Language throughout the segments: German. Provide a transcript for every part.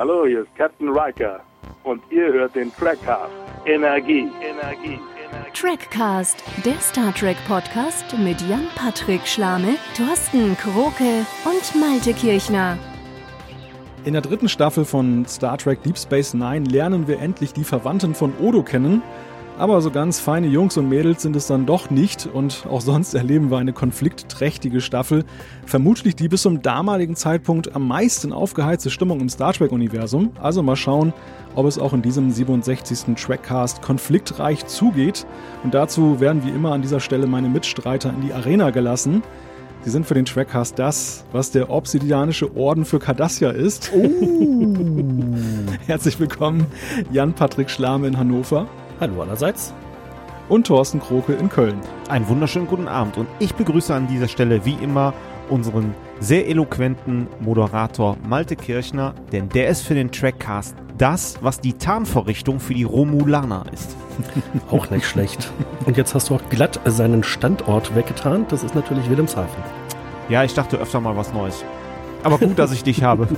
Hallo, hier ist Captain Riker und ihr hört den Trackcast. Energie, Energie, Energie. Trackcast, der Star Trek Podcast mit Jan-Patrick Schlame, Thorsten Kroke und Malte Kirchner. In der dritten Staffel von Star Trek Deep Space Nine lernen wir endlich die Verwandten von Odo kennen aber so ganz feine Jungs und Mädels sind es dann doch nicht und auch sonst erleben wir eine konfliktträchtige Staffel. Vermutlich die bis zum damaligen Zeitpunkt am meisten aufgeheizte Stimmung im Star Trek-Universum. Also mal schauen, ob es auch in diesem 67. Trackcast konfliktreich zugeht. Und dazu werden wie immer an dieser Stelle meine Mitstreiter in die Arena gelassen. Sie sind für den Trackcast das, was der Obsidianische Orden für Cardassia ist. Oh. Herzlich willkommen, Jan-Patrick Schlame in Hannover. Hallo allerseits. Und Thorsten Kroke in Köln. Einen wunderschönen guten Abend und ich begrüße an dieser Stelle wie immer unseren sehr eloquenten Moderator Malte Kirchner, denn der ist für den Trackcast das, was die Tarnvorrichtung für die Romulaner ist. Auch nicht schlecht. Und jetzt hast du auch glatt seinen Standort weggetan. Das ist natürlich Wilhelmshaven. Ja, ich dachte öfter mal was Neues. Aber gut, dass ich dich habe.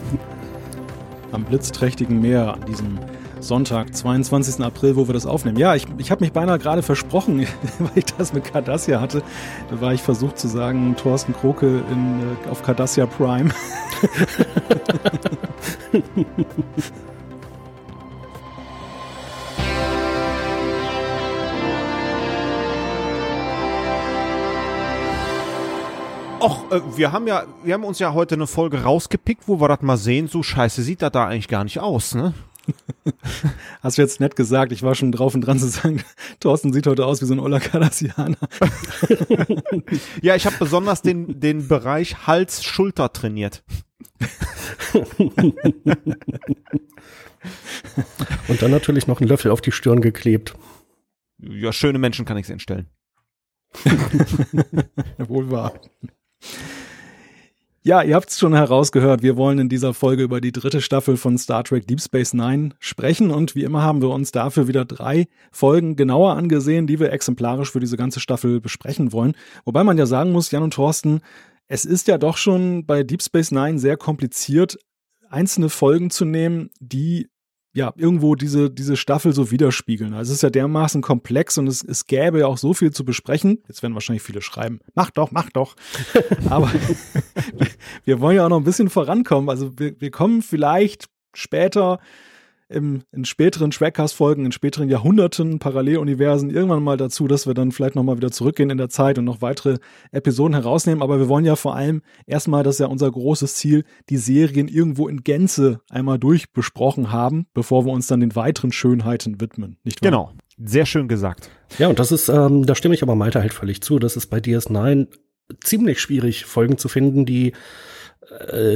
Am blitzträchtigen Meer an diesem Sonntag, 22. April, wo wir das aufnehmen. Ja, ich, ich habe mich beinahe gerade versprochen, weil ich das mit Cardassia hatte. Da war ich versucht zu sagen, Thorsten Kroke in, äh, auf Cardassia Prime. Och, äh, wir haben ja, wir haben uns ja heute eine Folge rausgepickt, wo wir das mal sehen. So scheiße sieht das da eigentlich gar nicht aus, ne? Hast du jetzt nett gesagt. Ich war schon drauf und dran zu sagen, Thorsten sieht heute aus wie so ein Ola Kardassianer. ja, ich habe besonders den, den Bereich Hals-Schulter trainiert. und dann natürlich noch einen Löffel auf die Stirn geklebt. Ja, schöne Menschen kann ich entstellen. Wohl wahr. Ja, ihr habt es schon herausgehört, wir wollen in dieser Folge über die dritte Staffel von Star Trek Deep Space Nine sprechen und wie immer haben wir uns dafür wieder drei Folgen genauer angesehen, die wir exemplarisch für diese ganze Staffel besprechen wollen. Wobei man ja sagen muss, Jan und Thorsten, es ist ja doch schon bei Deep Space Nine sehr kompliziert, einzelne Folgen zu nehmen, die ja, irgendwo diese, diese Staffel so widerspiegeln. Also es ist ja dermaßen komplex und es, es gäbe ja auch so viel zu besprechen. Jetzt werden wahrscheinlich viele schreiben, mach doch, mach doch. Aber wir wollen ja auch noch ein bisschen vorankommen. Also wir, wir kommen vielleicht später im, in späteren Trackcast-Folgen, in späteren Jahrhunderten, Paralleluniversen irgendwann mal dazu, dass wir dann vielleicht nochmal wieder zurückgehen in der Zeit und noch weitere Episoden herausnehmen. Aber wir wollen ja vor allem erstmal, das ist ja unser großes Ziel, die Serien irgendwo in Gänze einmal durchbesprochen haben, bevor wir uns dann den weiteren Schönheiten widmen. Nicht wahr? Genau. Sehr schön gesagt. Ja, und das ist, ähm, da stimme ich aber Malte halt völlig zu. Das ist bei DS9 ziemlich schwierig, Folgen zu finden, die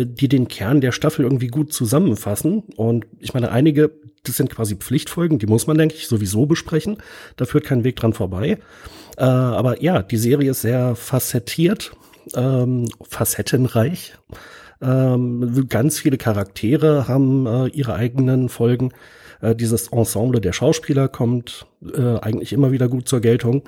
die den Kern der Staffel irgendwie gut zusammenfassen. Und ich meine, einige, das sind quasi Pflichtfolgen, die muss man, denke ich, sowieso besprechen. Da führt kein Weg dran vorbei. Äh, aber ja, die Serie ist sehr facettiert, ähm, facettenreich. Ähm, ganz viele Charaktere haben äh, ihre eigenen Folgen. Äh, dieses Ensemble der Schauspieler kommt äh, eigentlich immer wieder gut zur Geltung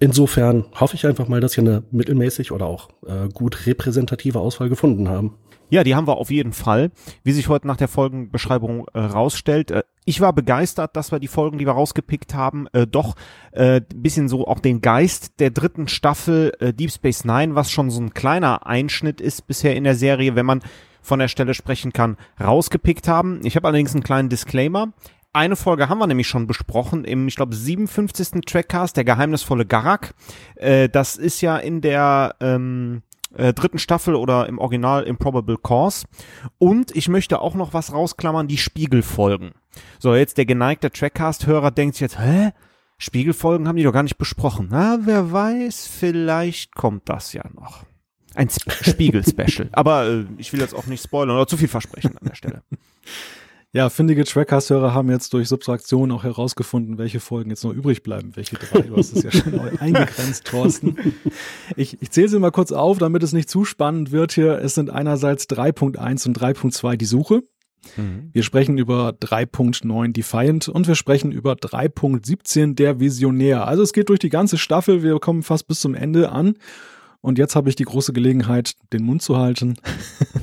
insofern hoffe ich einfach mal, dass wir eine mittelmäßig oder auch äh, gut repräsentative Auswahl gefunden haben. Ja, die haben wir auf jeden Fall. Wie sich heute nach der Folgenbeschreibung äh, rausstellt, äh, ich war begeistert, dass wir die Folgen, die wir rausgepickt haben, äh, doch äh, bisschen so auch den Geist der dritten Staffel äh, Deep Space Nine, was schon so ein kleiner Einschnitt ist bisher in der Serie, wenn man von der Stelle sprechen kann, rausgepickt haben. Ich habe allerdings einen kleinen Disclaimer. Eine Folge haben wir nämlich schon besprochen im, ich glaube, 57. Trackcast, der geheimnisvolle Garak. Äh, das ist ja in der ähm, äh, dritten Staffel oder im Original Improbable Cause. Und ich möchte auch noch was rausklammern, die Spiegelfolgen. So, jetzt der geneigte Trackcast-Hörer denkt sich jetzt, hä? Spiegelfolgen haben die doch gar nicht besprochen. Na, wer weiß, vielleicht kommt das ja noch. Ein Spiegel-Special. Aber äh, ich will jetzt auch nicht spoilern oder zu viel versprechen an der Stelle. Ja, findige Trackcast-Hörer haben jetzt durch Subtraktion auch herausgefunden, welche Folgen jetzt noch übrig bleiben. Welche drei? Du hast es ja schon eingegrenzt, Thorsten. Ich, ich zähle sie mal kurz auf, damit es nicht zu spannend wird hier. Es sind einerseits 3.1 und 3.2 die Suche. Mhm. Wir sprechen über 3.9 Defiant und wir sprechen über 3.17 der Visionär. Also es geht durch die ganze Staffel. Wir kommen fast bis zum Ende an. Und jetzt habe ich die große Gelegenheit, den Mund zu halten,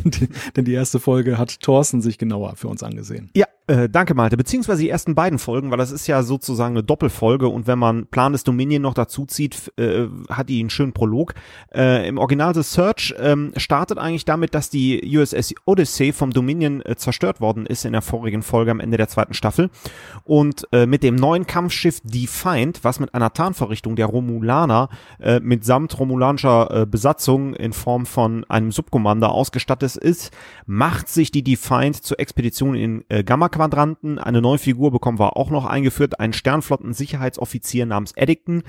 denn die erste Folge hat Thorsten sich genauer für uns angesehen. Ja, äh, danke Malte, beziehungsweise die ersten beiden Folgen, weil das ist ja sozusagen eine Doppelfolge und wenn man Plan des Dominion noch dazu zieht, äh, hat die einen schönen Prolog. Äh, Im Original The Search ähm, startet eigentlich damit, dass die USS Odyssey vom Dominion äh, zerstört worden ist in der vorigen Folge am Ende der zweiten Staffel und äh, mit dem neuen Kampfschiff Defiant, was mit einer Tarnverrichtung der Romulaner mitsamt romulanischer Besatzung in Form von einem Subkommander ausgestattet ist, macht sich die Defiant zur Expedition in äh, Gamma Quadranten. Eine neue Figur bekommen wir auch noch eingeführt, einen Sternflotten-Sicherheitsoffizier namens Eddington.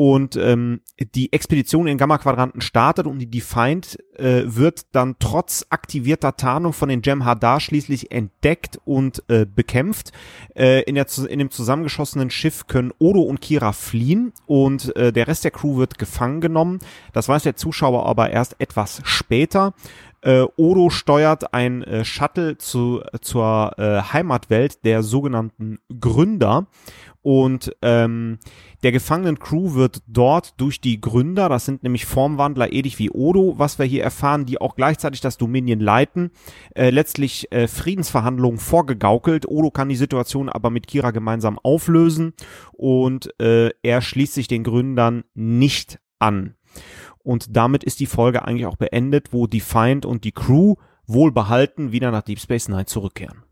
Und ähm, die Expedition in Gamma-Quadranten startet und die Defiant äh, wird dann trotz aktivierter Tarnung von den Jem'Hadar schließlich entdeckt und äh, bekämpft. Äh, in, der, in dem zusammengeschossenen Schiff können Odo und Kira fliehen und äh, der Rest der Crew wird gefangen genommen. Das weiß der Zuschauer aber erst etwas später. Äh, Odo steuert ein äh, Shuttle zu, zur äh, Heimatwelt der sogenannten Gründer und ähm, der gefangenen Crew wird dort durch die Gründer, das sind nämlich Formwandler ähnlich wie Odo, was wir hier erfahren, die auch gleichzeitig das Dominion leiten, äh, letztlich äh, Friedensverhandlungen vorgegaukelt. Odo kann die Situation aber mit Kira gemeinsam auflösen und äh, er schließt sich den Gründern nicht an. Und damit ist die Folge eigentlich auch beendet, wo Defiant und die Crew wohlbehalten wieder nach Deep Space Nine zurückkehren.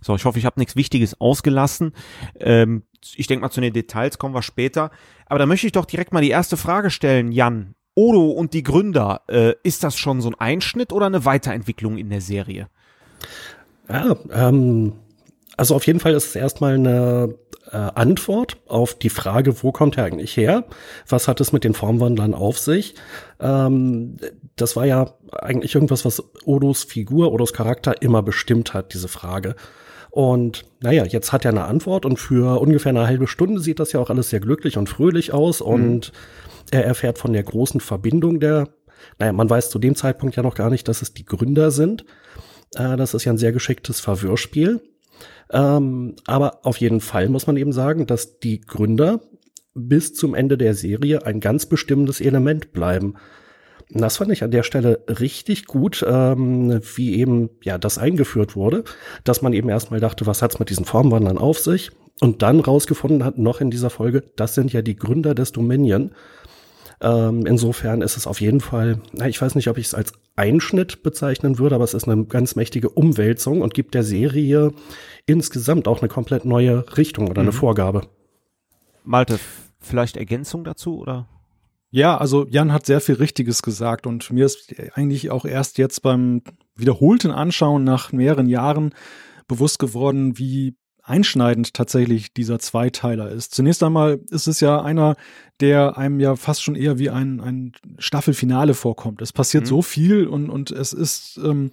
So, ich hoffe, ich habe nichts Wichtiges ausgelassen. Ähm, ich denke mal, zu den Details kommen wir später. Aber da möchte ich doch direkt mal die erste Frage stellen, Jan. Odo und die Gründer, äh, ist das schon so ein Einschnitt oder eine Weiterentwicklung in der Serie? Ja, ähm, also auf jeden Fall ist es erstmal eine äh, Antwort auf die Frage, wo kommt er eigentlich her? Was hat es mit den Formwandlern auf sich? Ähm, das war ja eigentlich irgendwas, was Odos Figur, Odos Charakter immer bestimmt hat, diese Frage. Und naja, jetzt hat er eine Antwort und für ungefähr eine halbe Stunde sieht das ja auch alles sehr glücklich und fröhlich aus mhm. und er erfährt von der großen Verbindung der, naja, man weiß zu dem Zeitpunkt ja noch gar nicht, dass es die Gründer sind. Äh, das ist ja ein sehr geschicktes Verwirrspiel. Ähm, aber auf jeden Fall muss man eben sagen, dass die Gründer bis zum Ende der Serie ein ganz bestimmendes Element bleiben. Das fand ich an der Stelle richtig gut, ähm, wie eben ja das eingeführt wurde, dass man eben erstmal dachte, was hat's mit diesen Formwandlern auf sich? Und dann rausgefunden hat, noch in dieser Folge, das sind ja die Gründer des Dominion. Ähm, insofern ist es auf jeden Fall, na, ich weiß nicht, ob ich es als Einschnitt bezeichnen würde, aber es ist eine ganz mächtige Umwälzung und gibt der Serie insgesamt auch eine komplett neue Richtung oder eine mhm. Vorgabe. Malte, vielleicht Ergänzung dazu oder? Ja, also Jan hat sehr viel Richtiges gesagt und mir ist eigentlich auch erst jetzt beim wiederholten Anschauen nach mehreren Jahren bewusst geworden, wie einschneidend tatsächlich dieser Zweiteiler ist. Zunächst einmal ist es ja einer, der einem ja fast schon eher wie ein, ein Staffelfinale vorkommt. Es passiert mhm. so viel und, und es ist ähm,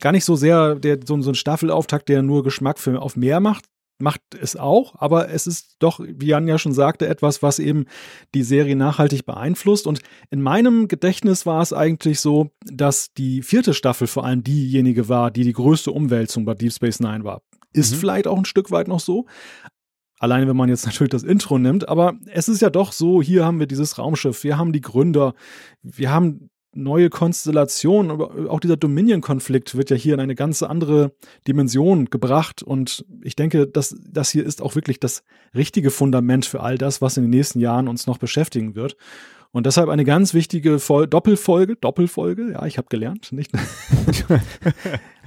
gar nicht so sehr der, so, so ein Staffelauftakt, der nur Geschmack für, auf mehr macht, macht es auch, aber es ist doch, wie Jan ja schon sagte, etwas, was eben die Serie nachhaltig beeinflusst. Und in meinem Gedächtnis war es eigentlich so, dass die vierte Staffel vor allem diejenige war, die die größte Umwälzung bei Deep Space Nine war. Ist mhm. vielleicht auch ein Stück weit noch so. Alleine wenn man jetzt natürlich das Intro nimmt, aber es ist ja doch so, hier haben wir dieses Raumschiff, wir haben die Gründer, wir haben neue Konstellationen, aber auch dieser Dominion-Konflikt wird ja hier in eine ganz andere Dimension gebracht und ich denke, dass das hier ist auch wirklich das richtige Fundament für all das, was in den nächsten Jahren uns noch beschäftigen wird. Und deshalb eine ganz wichtige Vol Doppelfolge, Doppelfolge, ja, ich habe gelernt, nicht?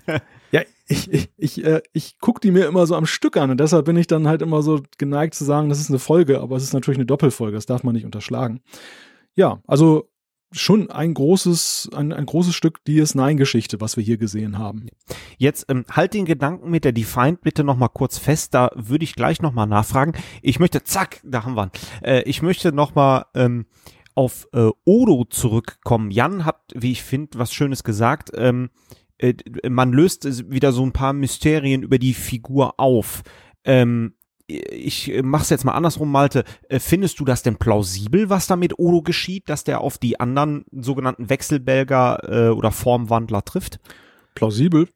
Ich, ich, ich, äh, ich gucke die mir immer so am Stück an und deshalb bin ich dann halt immer so geneigt zu sagen, das ist eine Folge, aber es ist natürlich eine Doppelfolge, das darf man nicht unterschlagen. Ja, also schon ein großes, ein, ein großes Stück DS9-Geschichte, was wir hier gesehen haben. Jetzt ähm, halt den Gedanken mit der Defined bitte nochmal kurz fest, da würde ich gleich nochmal nachfragen. Ich möchte, zack, da haben wir. Äh, ich möchte nochmal ähm, auf äh, Odo zurückkommen. Jan hat, wie ich finde, was Schönes gesagt. Ähm, äh, man löst wieder so ein paar Mysterien über die Figur auf. Ähm, ich mach's jetzt mal andersrum, Malte. Äh, findest du das denn plausibel, was da mit Odo geschieht, dass der auf die anderen sogenannten Wechselbelger äh, oder Formwandler trifft? Plausibel?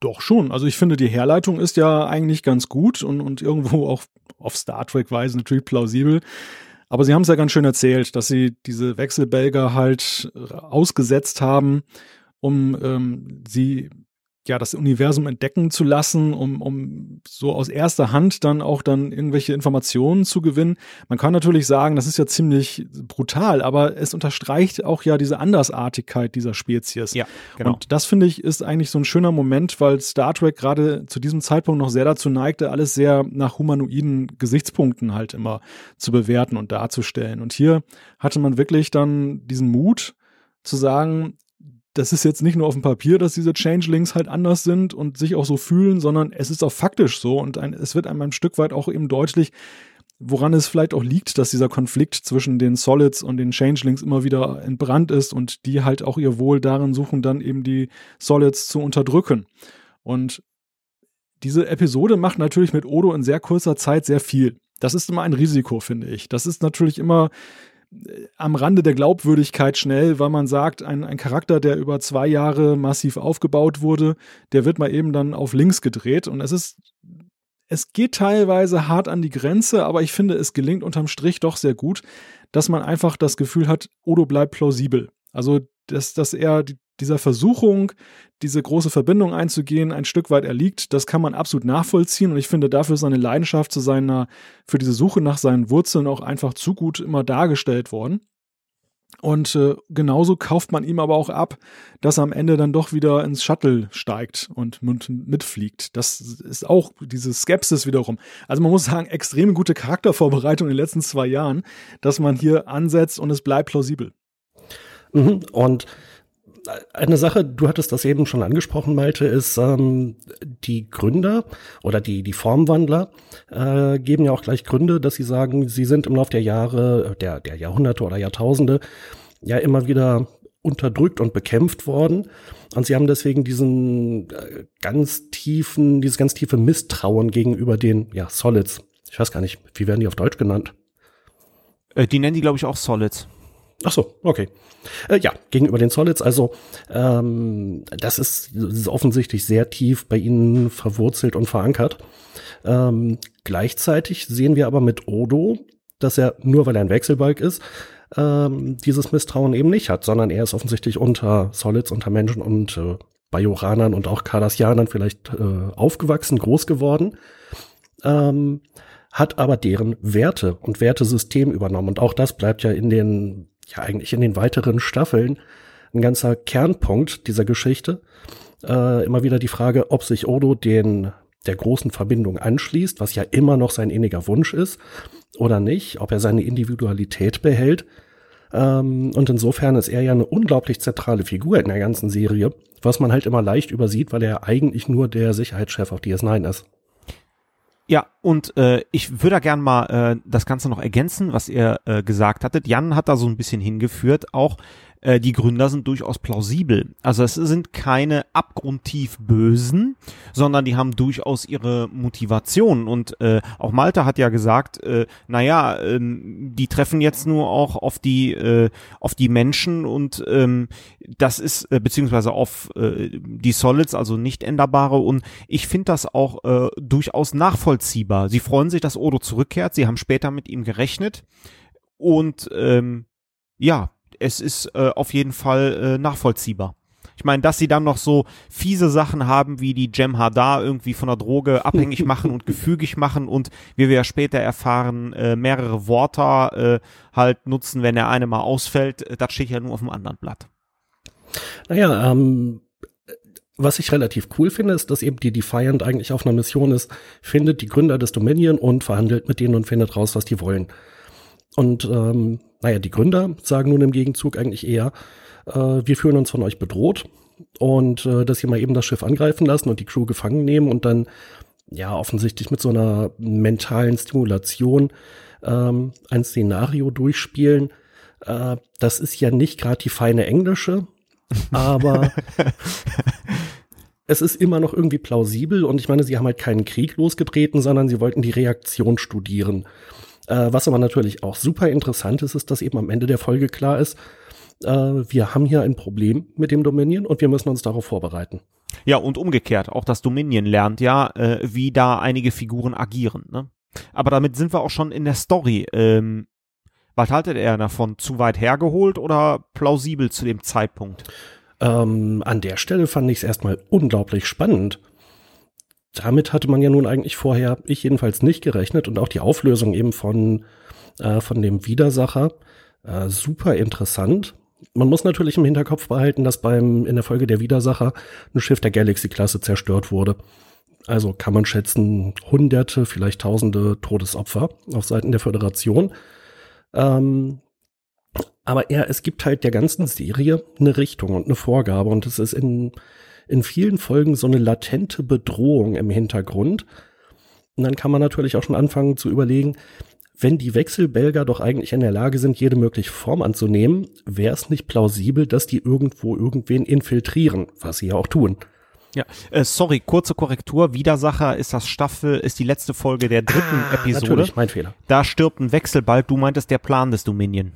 Doch schon. Also ich finde, die Herleitung ist ja eigentlich ganz gut und, und irgendwo auch auf Star Trek-Weise natürlich plausibel. Aber sie haben es ja ganz schön erzählt, dass sie diese Wechselbelger halt ausgesetzt haben, um ähm, sie ja, das Universum entdecken zu lassen, um, um so aus erster Hand dann auch dann irgendwelche Informationen zu gewinnen. Man kann natürlich sagen, das ist ja ziemlich brutal, aber es unterstreicht auch ja diese Andersartigkeit dieser Spezies. Ja, genau. Und das finde ich ist eigentlich so ein schöner Moment, weil Star Trek gerade zu diesem Zeitpunkt noch sehr dazu neigte, alles sehr nach humanoiden Gesichtspunkten halt immer zu bewerten und darzustellen. Und hier hatte man wirklich dann diesen Mut, zu sagen, das ist jetzt nicht nur auf dem Papier, dass diese Changelings halt anders sind und sich auch so fühlen, sondern es ist auch faktisch so und ein, es wird einem ein Stück weit auch eben deutlich, woran es vielleicht auch liegt, dass dieser Konflikt zwischen den Solids und den Changelings immer wieder entbrannt ist und die halt auch ihr Wohl darin suchen, dann eben die Solids zu unterdrücken. Und diese Episode macht natürlich mit Odo in sehr kurzer Zeit sehr viel. Das ist immer ein Risiko, finde ich. Das ist natürlich immer am Rande der Glaubwürdigkeit schnell, weil man sagt, ein, ein Charakter, der über zwei Jahre massiv aufgebaut wurde, der wird mal eben dann auf links gedreht. Und es ist, es geht teilweise hart an die Grenze, aber ich finde, es gelingt unterm Strich doch sehr gut, dass man einfach das Gefühl hat, Odo bleibt plausibel. Also, dass, dass er die, dieser Versuchung, diese große Verbindung einzugehen, ein Stück weit erliegt. Das kann man absolut nachvollziehen und ich finde dafür seine Leidenschaft zu seiner, für diese Suche nach seinen Wurzeln auch einfach zu gut immer dargestellt worden. Und äh, genauso kauft man ihm aber auch ab, dass er am Ende dann doch wieder ins Shuttle steigt und mitfliegt. Das ist auch diese Skepsis wiederum. Also man muss sagen, extrem gute Charaktervorbereitung in den letzten zwei Jahren, dass man hier ansetzt und es bleibt plausibel. Mhm. Und eine Sache, du hattest das eben schon angesprochen, Malte, ist ähm, die Gründer oder die, die Formwandler äh, geben ja auch gleich Gründe, dass sie sagen, sie sind im Laufe der Jahre, der, der Jahrhunderte oder Jahrtausende ja immer wieder unterdrückt und bekämpft worden. Und sie haben deswegen diesen äh, ganz tiefen, dieses ganz tiefe Misstrauen gegenüber den ja, Solids. Ich weiß gar nicht, wie werden die auf Deutsch genannt? Äh, die nennen die, glaube ich, auch Solids. Ach so, okay. Äh, ja, gegenüber den Solids, also ähm, das, ist, das ist offensichtlich sehr tief bei Ihnen verwurzelt und verankert. Ähm, gleichzeitig sehen wir aber mit Odo, dass er nur weil er ein Wechselbalg ist, ähm, dieses Misstrauen eben nicht hat, sondern er ist offensichtlich unter Solids, unter Menschen und äh, Bajoranern und auch Cardassianern vielleicht äh, aufgewachsen, groß geworden. Ähm, hat aber deren Werte und Wertesystem übernommen. Und auch das bleibt ja in den ja eigentlich in den weiteren Staffeln ein ganzer Kernpunkt dieser Geschichte. Äh, immer wieder die Frage, ob sich Odo den der großen Verbindung anschließt, was ja immer noch sein inniger Wunsch ist, oder nicht, ob er seine Individualität behält. Ähm, und insofern ist er ja eine unglaublich zentrale Figur in der ganzen Serie, was man halt immer leicht übersieht, weil er eigentlich nur der Sicherheitschef auf DS9 ist. Ja, und äh, ich würde da gern mal äh, das Ganze noch ergänzen, was ihr äh, gesagt hattet. Jan hat da so ein bisschen hingeführt, auch äh, die Gründer sind durchaus plausibel. Also es sind keine abgrundtief Bösen, sondern die haben durchaus ihre Motivation. Und äh, auch Malte hat ja gesagt, äh, naja, äh, die treffen jetzt nur auch auf die, äh, auf die Menschen und ähm, das ist, äh, beziehungsweise auf äh, die Solids, also nicht änderbare. Und ich finde das auch äh, durchaus nachvollziehbar. Sie freuen sich, dass Odo zurückkehrt. Sie haben später mit ihm gerechnet. Und ähm, ja, es ist äh, auf jeden Fall äh, nachvollziehbar. Ich meine, dass sie dann noch so fiese Sachen haben, wie die Gem Hadar irgendwie von der Droge abhängig machen und gefügig machen und wie wir ja später erfahren, äh, mehrere Worte äh, halt nutzen, wenn der eine mal ausfällt, äh, das steht ja nur auf dem anderen Blatt. Naja, ähm, was ich relativ cool finde, ist, dass eben die Defiant eigentlich auf einer Mission ist, findet die Gründer des Dominion und verhandelt mit denen und findet raus, was die wollen. Und ähm, naja, die Gründer sagen nun im Gegenzug eigentlich eher, äh, wir fühlen uns von euch bedroht und äh, dass sie mal eben das Schiff angreifen lassen und die Crew gefangen nehmen und dann ja offensichtlich mit so einer mentalen Stimulation ähm, ein Szenario durchspielen. Äh, das ist ja nicht gerade die feine englische, aber es ist immer noch irgendwie plausibel und ich meine, sie haben halt keinen Krieg losgetreten, sondern sie wollten die Reaktion studieren. Äh, was aber natürlich auch super interessant ist, ist, dass eben am Ende der Folge klar ist, äh, wir haben hier ein Problem mit dem Dominion und wir müssen uns darauf vorbereiten. Ja, und umgekehrt, auch das Dominion lernt ja, äh, wie da einige Figuren agieren. Ne? Aber damit sind wir auch schon in der Story. Ähm, Was haltet er davon? Zu weit hergeholt oder plausibel zu dem Zeitpunkt? Ähm, an der Stelle fand ich es erstmal unglaublich spannend. Damit hatte man ja nun eigentlich vorher, ich jedenfalls nicht gerechnet und auch die Auflösung eben von, äh, von dem Widersacher äh, super interessant. Man muss natürlich im Hinterkopf behalten, dass beim in der Folge der Widersacher ein Schiff der Galaxy-Klasse zerstört wurde. Also kann man schätzen, hunderte, vielleicht tausende Todesopfer auf Seiten der Föderation. Ähm, aber ja, es gibt halt der ganzen Serie eine Richtung und eine Vorgabe und es ist in, in vielen Folgen so eine latente Bedrohung im Hintergrund. Und dann kann man natürlich auch schon anfangen zu überlegen, wenn die Wechselbelger doch eigentlich in der Lage sind, jede mögliche Form anzunehmen, wäre es nicht plausibel, dass die irgendwo irgendwen infiltrieren, was sie ja auch tun. Ja, äh, sorry, kurze Korrektur. Widersacher ist das Staffel, ist die letzte Folge der dritten ah, Episode. Natürlich, mein Fehler. Da stirbt ein Wechselbalg. Du meintest der Plan des Dominion.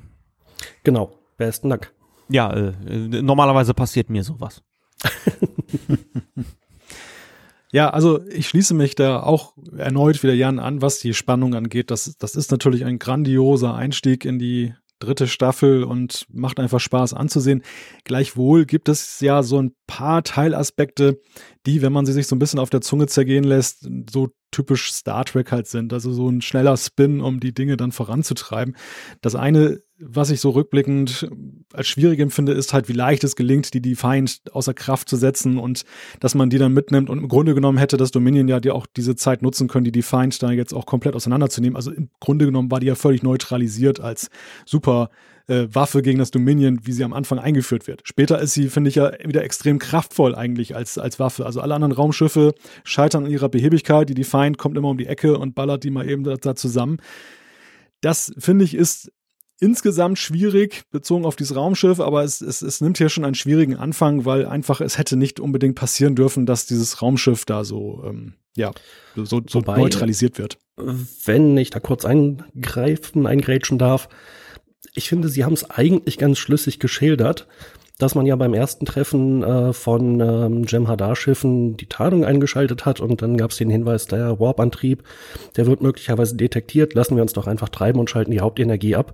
Genau. Besten Dank. Ja, äh, normalerweise passiert mir sowas. ja, also ich schließe mich da auch erneut wieder Jan an, was die Spannung angeht. Das, das ist natürlich ein grandioser Einstieg in die dritte Staffel und macht einfach Spaß anzusehen. Gleichwohl gibt es ja so ein paar Teilaspekte, die, wenn man sie sich so ein bisschen auf der Zunge zergehen lässt, so typisch Star Trek halt sind. Also so ein schneller Spin, um die Dinge dann voranzutreiben. Das eine, was ich so rückblickend als schwierig empfinde, ist halt, wie leicht es gelingt, die Defiant außer Kraft zu setzen und dass man die dann mitnimmt. Und im Grunde genommen hätte das Dominion ja die auch diese Zeit nutzen können, die Defiant da jetzt auch komplett auseinanderzunehmen. Also im Grunde genommen war die ja völlig neutralisiert als super äh, Waffe gegen das Dominion, wie sie am Anfang eingeführt wird. Später ist sie, finde ich, ja wieder extrem kraftvoll eigentlich als, als Waffe. Also alle anderen Raumschiffe scheitern an ihrer Behebigkeit. Die Defiant kommt immer um die Ecke und ballert die mal eben da, da zusammen. Das, finde ich, ist insgesamt schwierig bezogen auf dieses Raumschiff, aber es, es, es nimmt hier schon einen schwierigen Anfang, weil einfach es hätte nicht unbedingt passieren dürfen, dass dieses Raumschiff da so, ähm, ja, so, so Wobei, neutralisiert wird. Wenn ich da kurz eingreifen, eingrätschen darf, ich finde, sie haben es eigentlich ganz schlüssig geschildert, dass man ja beim ersten Treffen äh, von ähm, Jem'Hadar-Schiffen die Tarnung eingeschaltet hat und dann gab es den Hinweis, der Warp-Antrieb, der wird möglicherweise detektiert, lassen wir uns doch einfach treiben und schalten die Hauptenergie ab.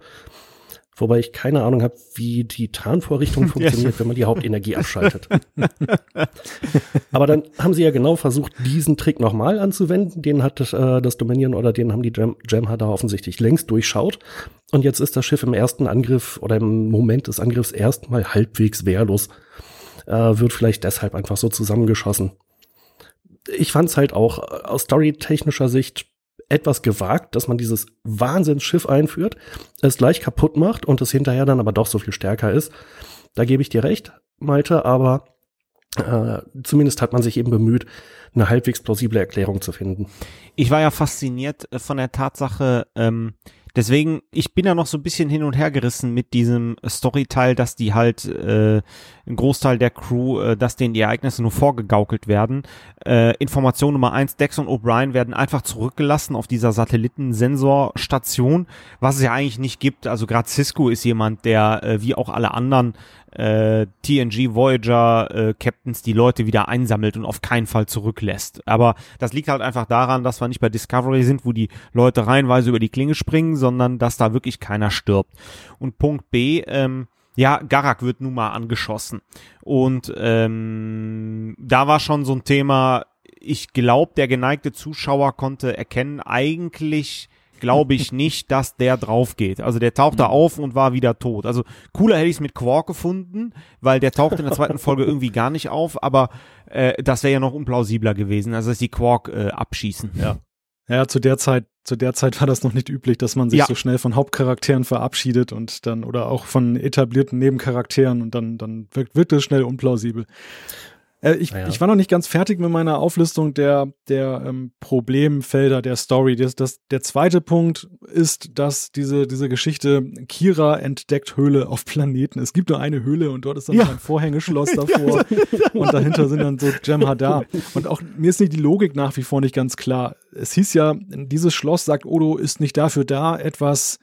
Wobei ich keine Ahnung habe, wie die Tarnvorrichtung funktioniert, wenn man die Hauptenergie abschaltet. Aber dann haben sie ja genau versucht, diesen Trick nochmal anzuwenden. Den hat äh, das Dominion oder den haben die Gem Gemhadar offensichtlich längst durchschaut. Und jetzt ist das Schiff im ersten Angriff oder im Moment des Angriffs erstmal halbwegs wehrlos. Äh, wird vielleicht deshalb einfach so zusammengeschossen. Ich fand es halt auch äh, aus storytechnischer Sicht etwas gewagt, dass man dieses Wahnsinnsschiff einführt, es gleich kaputt macht und es hinterher dann aber doch so viel stärker ist. Da gebe ich dir recht, Malte, aber äh, zumindest hat man sich eben bemüht, eine halbwegs plausible Erklärung zu finden. Ich war ja fasziniert äh, von der Tatsache, ähm, Deswegen, ich bin da noch so ein bisschen hin und her gerissen mit diesem Storyteil, dass die halt äh, ein Großteil der Crew, äh, dass denen die Ereignisse nur vorgegaukelt werden. Äh, Information Nummer eins, Dex und O'Brien werden einfach zurückgelassen auf dieser Satellitensensorstation, was es ja eigentlich nicht gibt. Also gerade Cisco ist jemand, der äh, wie auch alle anderen äh, TNG Voyager äh, Captains die Leute wieder einsammelt und auf keinen Fall zurücklässt. Aber das liegt halt einfach daran, dass wir nicht bei Discovery sind, wo die Leute reihenweise über die Klinge springen, sondern dass da wirklich keiner stirbt. Und Punkt B, ähm, ja, Garak wird nun mal angeschossen. Und ähm, da war schon so ein Thema, ich glaube, der geneigte Zuschauer konnte erkennen, eigentlich glaube ich nicht, dass der drauf geht. Also der taucht da auf und war wieder tot. Also cooler hätte ich es mit Quark gefunden, weil der taucht in der zweiten Folge irgendwie gar nicht auf, aber äh, das wäre ja noch unplausibler gewesen, also dass die Quark äh, abschießen. Ja. Ja, zu der Zeit, zu der Zeit war das noch nicht üblich, dass man sich ja. so schnell von Hauptcharakteren verabschiedet und dann oder auch von etablierten Nebencharakteren und dann dann wirkt, wirkt es schnell unplausibel. Äh, ich, ja. ich war noch nicht ganz fertig mit meiner Auflistung der, der ähm, Problemfelder der Story. Das, das, der zweite Punkt ist, dass diese, diese Geschichte Kira entdeckt Höhle auf Planeten. Es gibt nur eine Höhle und dort ist dann ja. ein Vorhängeschloss davor und dahinter sind dann so Jem'Hadar. Und auch mir ist nicht die Logik nach wie vor nicht ganz klar. Es hieß ja, dieses Schloss, sagt Odo, ist nicht dafür da, etwas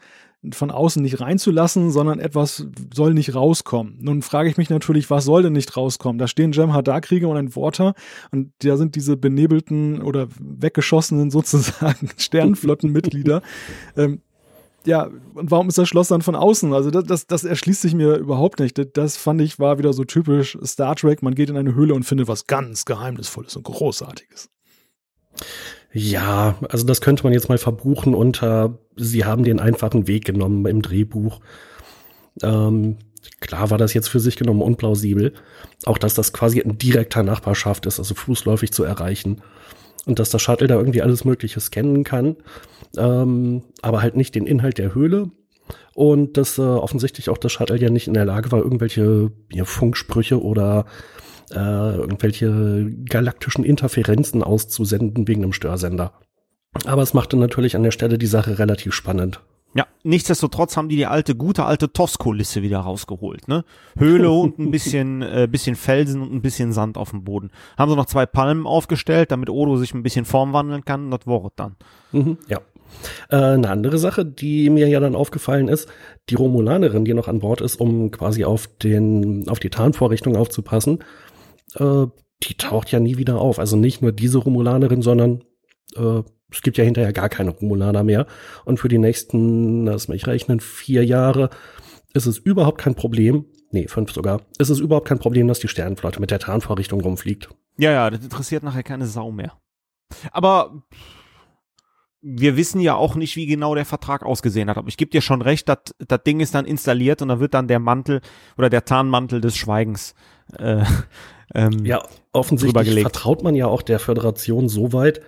von außen nicht reinzulassen, sondern etwas soll nicht rauskommen. Nun frage ich mich natürlich, was soll denn nicht rauskommen? Da stehen Jem Hadar-Krieger und ein Water und da sind diese benebelten oder weggeschossenen sozusagen Sternflottenmitglieder. ähm, ja, und warum ist das Schloss dann von außen? Also das, das, das erschließt sich mir überhaupt nicht. Das, das fand ich war wieder so typisch Star Trek. Man geht in eine Höhle und findet was ganz Geheimnisvolles und Großartiges. Ja, also das könnte man jetzt mal verbuchen unter, sie haben den einfachen Weg genommen im Drehbuch. Ähm, klar war das jetzt für sich genommen unplausibel. Auch dass das quasi in direkter Nachbarschaft ist, also fußläufig zu erreichen. Und dass das Shuttle da irgendwie alles Mögliche scannen kann ähm, aber halt nicht den Inhalt der Höhle. Und dass äh, offensichtlich auch das Shuttle ja nicht in der Lage war, irgendwelche ja, Funksprüche oder äh, irgendwelche galaktischen Interferenzen auszusenden wegen einem Störsender. Aber es machte natürlich an der Stelle die Sache relativ spannend. Ja, nichtsdestotrotz haben die die alte, gute alte TOS-Kulisse wieder rausgeholt, ne? Höhle und ein bisschen, äh, bisschen Felsen und ein bisschen Sand auf dem Boden. Haben sie noch zwei Palmen aufgestellt, damit Odo sich ein bisschen Form wandeln kann und das Wort dann. Mhm, ja. Äh, eine andere Sache, die mir ja dann aufgefallen ist, die Romulanerin, die noch an Bord ist, um quasi auf den, auf die Tarnvorrichtung aufzupassen, äh, die taucht ja nie wieder auf. Also nicht nur diese Romulanerin, sondern äh, es gibt ja hinterher gar keine Romulaner mehr. Und für die nächsten, lass mich rechnen, vier Jahre ist es überhaupt kein Problem, nee, fünf sogar, ist es überhaupt kein Problem, dass die Sternenflotte mit der Tarnvorrichtung rumfliegt. Ja, ja, das interessiert nachher keine Sau mehr. Aber wir wissen ja auch nicht, wie genau der Vertrag ausgesehen hat. Aber ich gebe dir schon recht, das Ding ist dann installiert und da wird dann der Mantel oder der Tarnmantel des Schweigens. Äh, ähm, ja, offensichtlich vertraut man ja auch der Föderation so weit,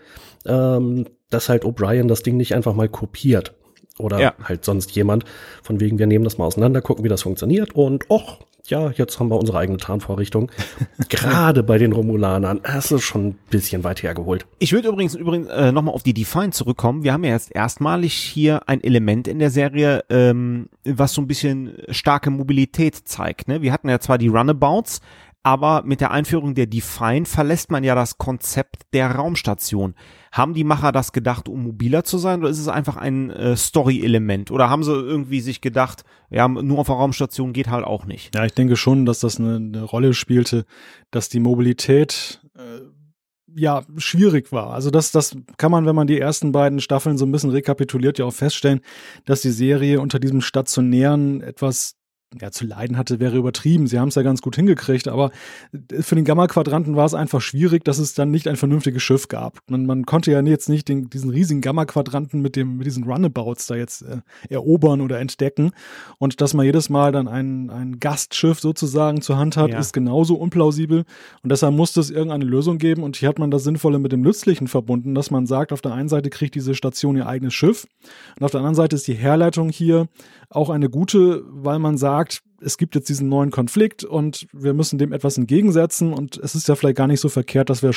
ähm, dass halt O'Brien das Ding nicht einfach mal kopiert. Oder ja. halt sonst jemand. Von wegen, wir nehmen das mal auseinander, gucken, wie das funktioniert und och, ja, jetzt haben wir unsere eigene Tarnvorrichtung. Gerade bei den Romulanern, das ist schon ein bisschen weit hergeholt. Ich würde übrigens, übrigens äh, nochmal auf die Define zurückkommen. Wir haben ja jetzt erstmalig hier ein Element in der Serie, ähm, was so ein bisschen starke Mobilität zeigt. Ne? Wir hatten ja zwar die Runabouts, aber mit der Einführung der Define verlässt man ja das Konzept der Raumstation. Haben die Macher das gedacht, um mobiler zu sein, oder ist es einfach ein äh, Story-Element? Oder haben sie irgendwie sich gedacht, ja, nur auf der Raumstation geht halt auch nicht? Ja, ich denke schon, dass das eine, eine Rolle spielte, dass die Mobilität äh, ja schwierig war. Also das, das kann man, wenn man die ersten beiden Staffeln so ein bisschen rekapituliert, ja auch feststellen, dass die Serie unter diesem stationären, etwas ja, zu leiden hatte, wäre übertrieben. Sie haben es ja ganz gut hingekriegt, aber für den Gamma-Quadranten war es einfach schwierig, dass es dann nicht ein vernünftiges Schiff gab. Man, man konnte ja jetzt nicht den, diesen riesigen Gamma-Quadranten mit, dem, mit diesen Runabouts da jetzt äh, erobern oder entdecken. Und dass man jedes Mal dann ein, ein Gastschiff sozusagen zur Hand hat, ja. ist genauso unplausibel. Und deshalb musste es irgendeine Lösung geben. Und hier hat man das Sinnvolle mit dem Nützlichen verbunden, dass man sagt, auf der einen Seite kriegt diese Station ihr eigenes Schiff und auf der anderen Seite ist die Herleitung hier auch eine gute, weil man sagt, es gibt jetzt diesen neuen Konflikt und wir müssen dem etwas entgegensetzen und es ist ja vielleicht gar nicht so verkehrt, dass wir das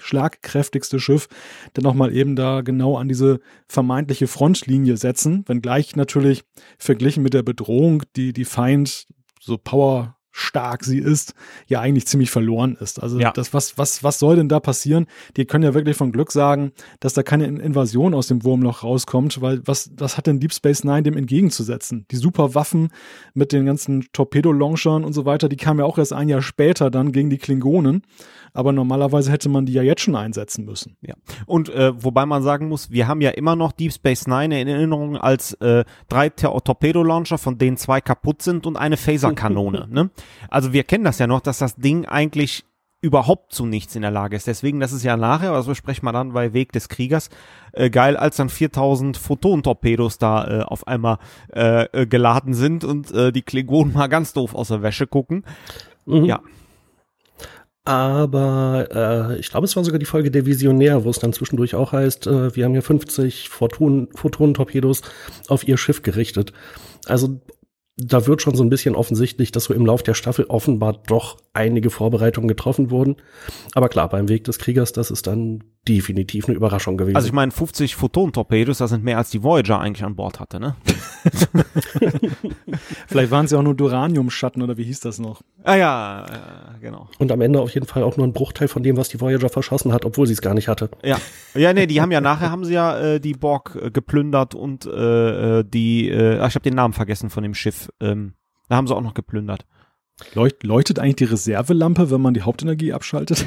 schlagkräftigste Schiff dann nochmal eben da genau an diese vermeintliche Frontlinie setzen, wenngleich natürlich verglichen mit der Bedrohung, die die Feind so Power stark sie ist, ja eigentlich ziemlich verloren ist. Also ja. das, was, was, was soll denn da passieren? Die können ja wirklich von Glück sagen, dass da keine Invasion aus dem Wurmloch rauskommt, weil was, was hat denn Deep Space Nine dem entgegenzusetzen? Die super Waffen mit den ganzen Torpedo-Launchern und so weiter, die kamen ja auch erst ein Jahr später dann gegen die Klingonen. Aber normalerweise hätte man die ja jetzt schon einsetzen müssen. Ja. Und äh, wobei man sagen muss, wir haben ja immer noch Deep Space Nine in Erinnerung als äh, drei Torpedo-Launcher, von denen zwei kaputt sind und eine Phaserkanone. ne? Also wir kennen das ja noch, dass das Ding eigentlich überhaupt zu nichts in der Lage ist. Deswegen, das ist ja nachher, also besprechen wir dann bei Weg des Kriegers, äh, geil, als dann 4000 Photon-Torpedos da äh, auf einmal äh, äh, geladen sind und äh, die Klingonen mal ganz doof aus der Wäsche gucken. Mhm. Ja. Aber äh, ich glaube, es war sogar die Folge der Visionär, wo es dann zwischendurch auch heißt, äh, wir haben hier 50 Photon-Torpedos auf ihr Schiff gerichtet. Also da wird schon so ein bisschen offensichtlich, dass so im Lauf der Staffel offenbar doch einige Vorbereitungen getroffen wurden. Aber klar, beim Weg des Kriegers, das ist dann definitiv eine Überraschung gewesen. Also ich meine, 50 Photon-Torpedos, das sind mehr als die Voyager eigentlich an Bord hatte, ne? Vielleicht waren sie auch nur Duranium-Schatten oder wie hieß das noch? Ah ja, äh, genau. Und am Ende auf jeden Fall auch nur ein Bruchteil von dem, was die Voyager verschossen hat, obwohl sie es gar nicht hatte. Ja, ja, nee, die haben ja nachher haben sie ja äh, die Borg äh, geplündert und äh, äh die, äh, ach, ich habe den Namen vergessen von dem Schiff. Ähm, da haben sie auch noch geplündert. Leucht, leuchtet eigentlich die Reservelampe, wenn man die Hauptenergie abschaltet?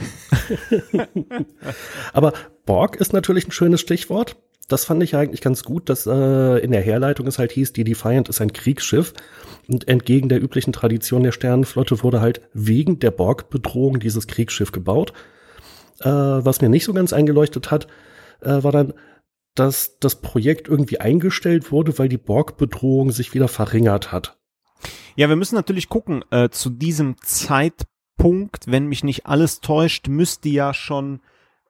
Aber Borg ist natürlich ein schönes Stichwort. das fand ich eigentlich ganz gut, dass äh, in der Herleitung es halt hieß, die Defiant ist ein Kriegsschiff und entgegen der üblichen Tradition der Sternenflotte wurde halt wegen der Borg-Bedrohung dieses Kriegsschiff gebaut. Äh, was mir nicht so ganz eingeleuchtet hat, äh, war dann, dass das Projekt irgendwie eingestellt wurde, weil die Borg-Bedrohung sich wieder verringert hat. Ja, wir müssen natürlich gucken, äh, zu diesem Zeitpunkt, wenn mich nicht alles täuscht, müsste ja schon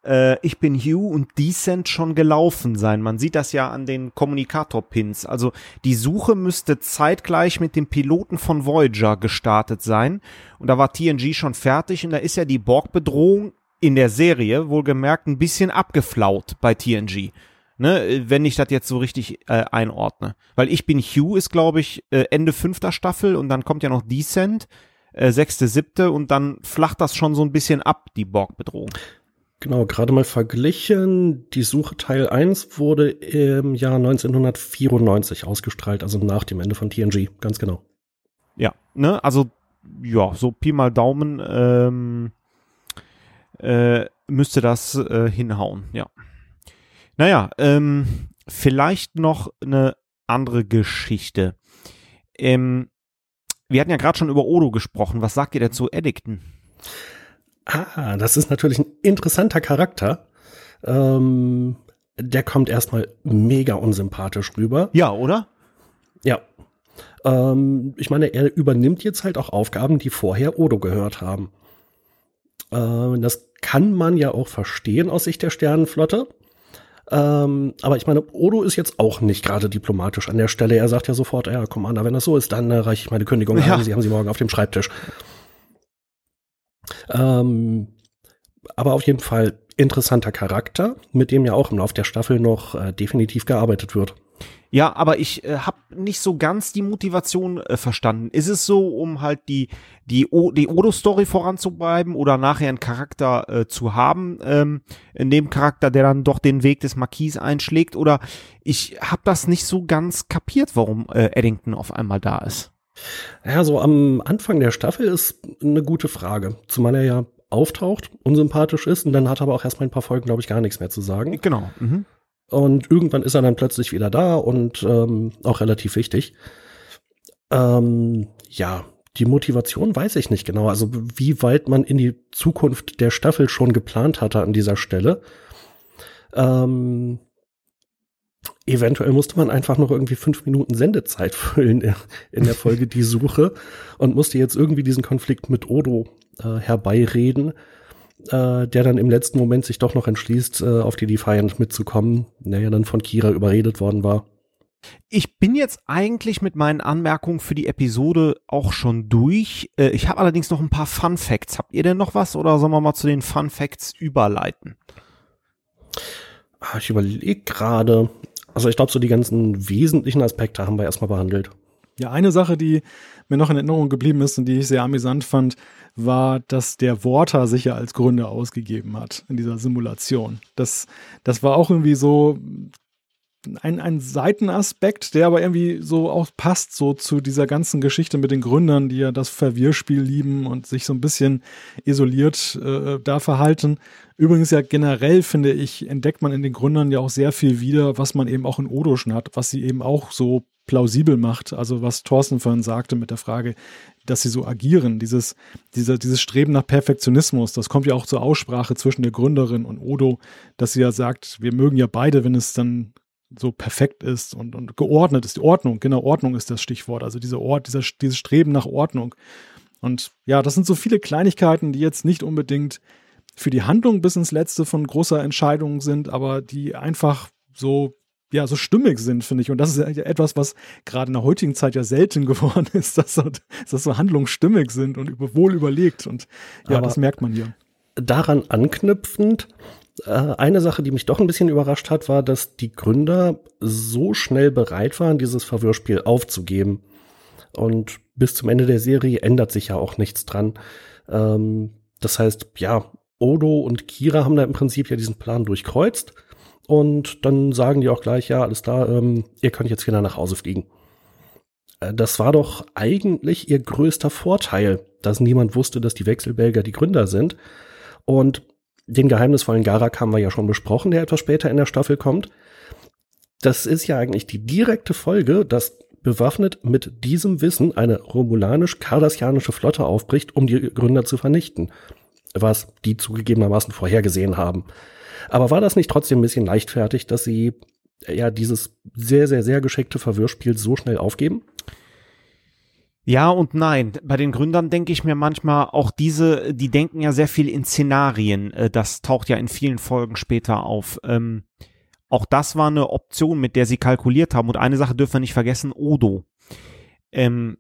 äh, Ich bin Hugh und Decent schon gelaufen sein. Man sieht das ja an den Kommunikator-Pins. Also die Suche müsste zeitgleich mit dem Piloten von Voyager gestartet sein. Und da war TNG schon fertig und da ist ja die Borg-Bedrohung in der Serie wohlgemerkt ein bisschen abgeflaut bei TNG. Ne, wenn ich das jetzt so richtig äh, einordne. Weil ich bin Hugh ist, glaube ich, äh, Ende fünfter Staffel und dann kommt ja noch Descent, äh, sechste, siebte und dann flacht das schon so ein bisschen ab, die Borg-Bedrohung. Genau, gerade mal verglichen. Die Suche Teil 1 wurde im Jahr 1994 ausgestrahlt, also nach dem Ende von TNG, ganz genau. Ja, ne, also ja, so Pi mal Daumen ähm, äh, müsste das äh, hinhauen, ja. Naja, ähm, vielleicht noch eine andere Geschichte. Ähm, wir hatten ja gerade schon über Odo gesprochen. Was sagt ihr denn zu? Ah, das ist natürlich ein interessanter Charakter. Ähm, der kommt erstmal mega unsympathisch rüber. Ja, oder? Ja. Ähm, ich meine, er übernimmt jetzt halt auch Aufgaben, die vorher Odo gehört haben. Ähm, das kann man ja auch verstehen aus Sicht der Sternenflotte. Ähm, aber ich meine, Odo ist jetzt auch nicht gerade diplomatisch an der Stelle. Er sagt ja sofort, ja, Commander, wenn das so ist, dann äh, reiche ich meine Kündigung ja. an. Sie haben sie morgen auf dem Schreibtisch. Ähm, aber auf jeden Fall interessanter Charakter, mit dem ja auch im Laufe der Staffel noch äh, definitiv gearbeitet wird. Ja, aber ich äh, habe nicht so ganz die Motivation äh, verstanden. Ist es so, um halt die die, o die Odo-Story voranzubleiben oder nachher einen Charakter äh, zu haben, ähm, in dem Charakter, der dann doch den Weg des Marquis einschlägt? Oder ich habe das nicht so ganz kapiert, warum äh, Eddington auf einmal da ist. Ja, so am Anfang der Staffel ist eine gute Frage, zumal er ja auftaucht, unsympathisch ist und dann hat er aber auch erstmal ein paar Folgen, glaube ich, gar nichts mehr zu sagen. Genau. Mhm. Und irgendwann ist er dann plötzlich wieder da und ähm, auch relativ wichtig. Ähm, ja, die Motivation weiß ich nicht genau. Also wie weit man in die Zukunft der Staffel schon geplant hatte an dieser Stelle. Ähm, eventuell musste man einfach noch irgendwie fünf Minuten Sendezeit füllen in der Folge Die Suche und musste jetzt irgendwie diesen Konflikt mit Odo äh, herbeireden, äh, der dann im letzten Moment sich doch noch entschließt, äh, auf die Defiant mitzukommen, der ja dann von Kira überredet worden war. Ich bin jetzt eigentlich mit meinen Anmerkungen für die Episode auch schon durch. Äh, ich habe allerdings noch ein paar Fun Facts. Habt ihr denn noch was oder sollen wir mal zu den Fun Facts überleiten? Ah, ich überlege gerade. Also ich glaube, so die ganzen wesentlichen Aspekte haben wir erstmal behandelt. Ja, eine Sache, die mir noch in Erinnerung geblieben ist und die ich sehr amüsant fand, war, dass der Water sich ja als Gründer ausgegeben hat in dieser Simulation. Das, das war auch irgendwie so ein, ein Seitenaspekt, der aber irgendwie so auch passt, so zu dieser ganzen Geschichte mit den Gründern, die ja das Verwirrspiel lieben und sich so ein bisschen isoliert äh, da verhalten. Übrigens ja generell, finde ich, entdeckt man in den Gründern ja auch sehr viel wieder, was man eben auch in Odo schon hat, was sie eben auch so plausibel macht. Also was Thorsten vorhin sagte mit der Frage, dass sie so agieren, dieses, dieser, dieses Streben nach Perfektionismus, das kommt ja auch zur Aussprache zwischen der Gründerin und Odo, dass sie ja sagt, wir mögen ja beide, wenn es dann so perfekt ist und, und geordnet ist. Die Ordnung, genau, Ordnung ist das Stichwort. Also dieser Ort, dieser, dieses Streben nach Ordnung. Und ja, das sind so viele Kleinigkeiten, die jetzt nicht unbedingt für die Handlung bis ins Letzte von großer Entscheidung sind, aber die einfach so ja, so stimmig sind, finde ich. Und das ist ja etwas, was gerade in der heutigen Zeit ja selten geworden ist, dass so, dass so Handlungen stimmig sind und wohl überlegt. Und ja, aber das merkt man hier. Daran anknüpfend, äh, eine Sache, die mich doch ein bisschen überrascht hat, war, dass die Gründer so schnell bereit waren, dieses Verwirrspiel aufzugeben. Und bis zum Ende der Serie ändert sich ja auch nichts dran. Ähm, das heißt, ja, Odo und Kira haben da im Prinzip ja diesen Plan durchkreuzt. Und dann sagen die auch gleich, ja, alles klar, ähm, ihr könnt jetzt wieder nach Hause fliegen. Äh, das war doch eigentlich ihr größter Vorteil, dass niemand wusste, dass die Wechselbelger die Gründer sind. Und den geheimnisvollen Garak haben wir ja schon besprochen, der etwas später in der Staffel kommt. das ist ja eigentlich die direkte Folge, dass bewaffnet mit diesem Wissen eine romulanisch-kardassianische Flotte aufbricht, um die Gründer zu vernichten. Was die zugegebenermaßen vorhergesehen haben. Aber war das nicht trotzdem ein bisschen leichtfertig, dass sie ja dieses sehr, sehr, sehr geschickte Verwirrspiel so schnell aufgeben? Ja und nein. Bei den Gründern denke ich mir manchmal auch diese, die denken ja sehr viel in Szenarien. Äh, das taucht ja in vielen Folgen später auf. Ähm, auch das war eine Option, mit der sie kalkuliert haben. Und eine Sache dürfen wir nicht vergessen, Odo. Ähm,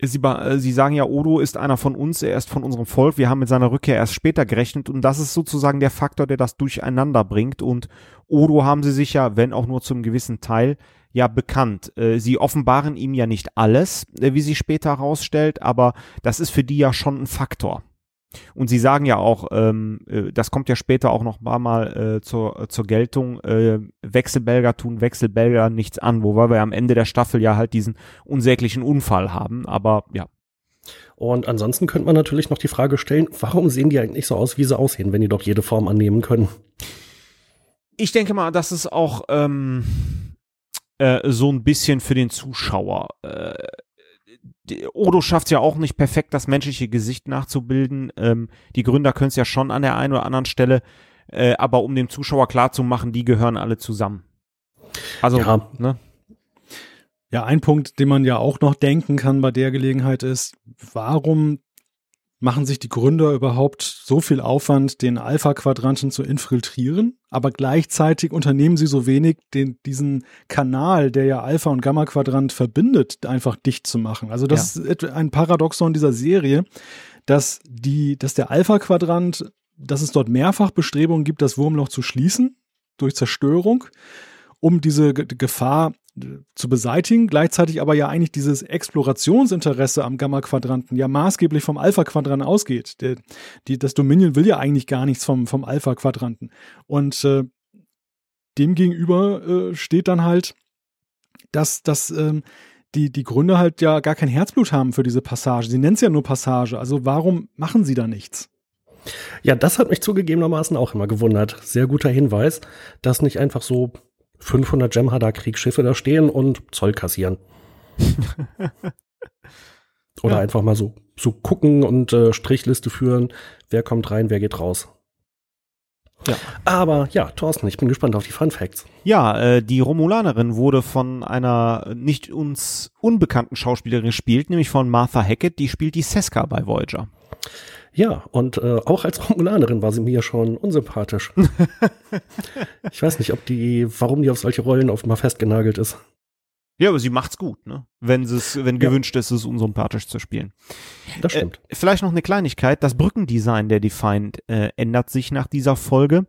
Sie, äh, Sie sagen ja, Odo ist einer von uns, er ist von unserem Volk. Wir haben mit seiner Rückkehr erst später gerechnet und das ist sozusagen der Faktor, der das durcheinander bringt. Und Odo haben sie sich ja, wenn auch nur zum gewissen Teil, ja bekannt. Äh, sie offenbaren ihm ja nicht alles, äh, wie sie später herausstellt, aber das ist für die ja schon ein Faktor. Und sie sagen ja auch, ähm, äh, das kommt ja später auch noch mal, mal äh, zur, zur Geltung, äh, Wechselbelger tun Wechselbelger nichts an, wobei wir am Ende der Staffel ja halt diesen unsäglichen Unfall haben, aber ja. Und ansonsten könnte man natürlich noch die Frage stellen, warum sehen die eigentlich so aus, wie sie aussehen, wenn die doch jede Form annehmen können? Ich denke mal, das ist auch ähm, äh, so ein bisschen für den Zuschauer. Odo schafft es ja auch nicht perfekt, das menschliche Gesicht nachzubilden. Ähm, die Gründer können es ja schon an der einen oder anderen Stelle, äh, aber um dem Zuschauer klarzumachen, die gehören alle zusammen. Also, ja. ne? Ja, ein Punkt, den man ja auch noch denken kann bei der Gelegenheit ist, warum machen sich die Gründer überhaupt so viel Aufwand, den Alpha-Quadranten zu infiltrieren, aber gleichzeitig unternehmen sie so wenig, den, diesen Kanal, der ja Alpha- und Gamma-Quadrant verbindet, einfach dicht zu machen. Also das ja. ist ein Paradoxon dieser Serie, dass die, dass der Alpha-Quadrant, dass es dort mehrfach Bestrebungen gibt, das Wurmloch zu schließen durch Zerstörung, um diese Gefahr zu beseitigen, gleichzeitig aber ja eigentlich dieses Explorationsinteresse am Gamma-Quadranten ja maßgeblich vom Alpha-Quadranten ausgeht. Der, die, das Dominion will ja eigentlich gar nichts vom, vom Alpha-Quadranten. Und äh, demgegenüber äh, steht dann halt, dass, dass ähm, die, die Gründer halt ja gar kein Herzblut haben für diese Passage. Sie nennen es ja nur Passage. Also warum machen sie da nichts? Ja, das hat mich zugegebenermaßen auch immer gewundert. Sehr guter Hinweis, dass nicht einfach so 500 Jem'Hadar-Kriegsschiffe da stehen und Zoll kassieren. Oder ja. einfach mal so, so gucken und äh, Strichliste führen, wer kommt rein, wer geht raus. Ja. Aber ja, Thorsten, ich bin gespannt auf die Fun Facts. Ja, äh, die Romulanerin wurde von einer nicht uns unbekannten Schauspielerin gespielt, nämlich von Martha Hackett, die spielt die Seska bei Voyager. Ja, und äh, auch als Romulanerin war sie mir schon unsympathisch. ich weiß nicht, ob die, warum die auf solche Rollen oft mal festgenagelt ist. Ja, aber sie macht's gut, ne? Wenn es, wenn ja. gewünscht ist, es unsympathisch zu spielen. Das stimmt. Äh, vielleicht noch eine Kleinigkeit: Das Brückendesign der Defiant äh, ändert sich nach dieser Folge.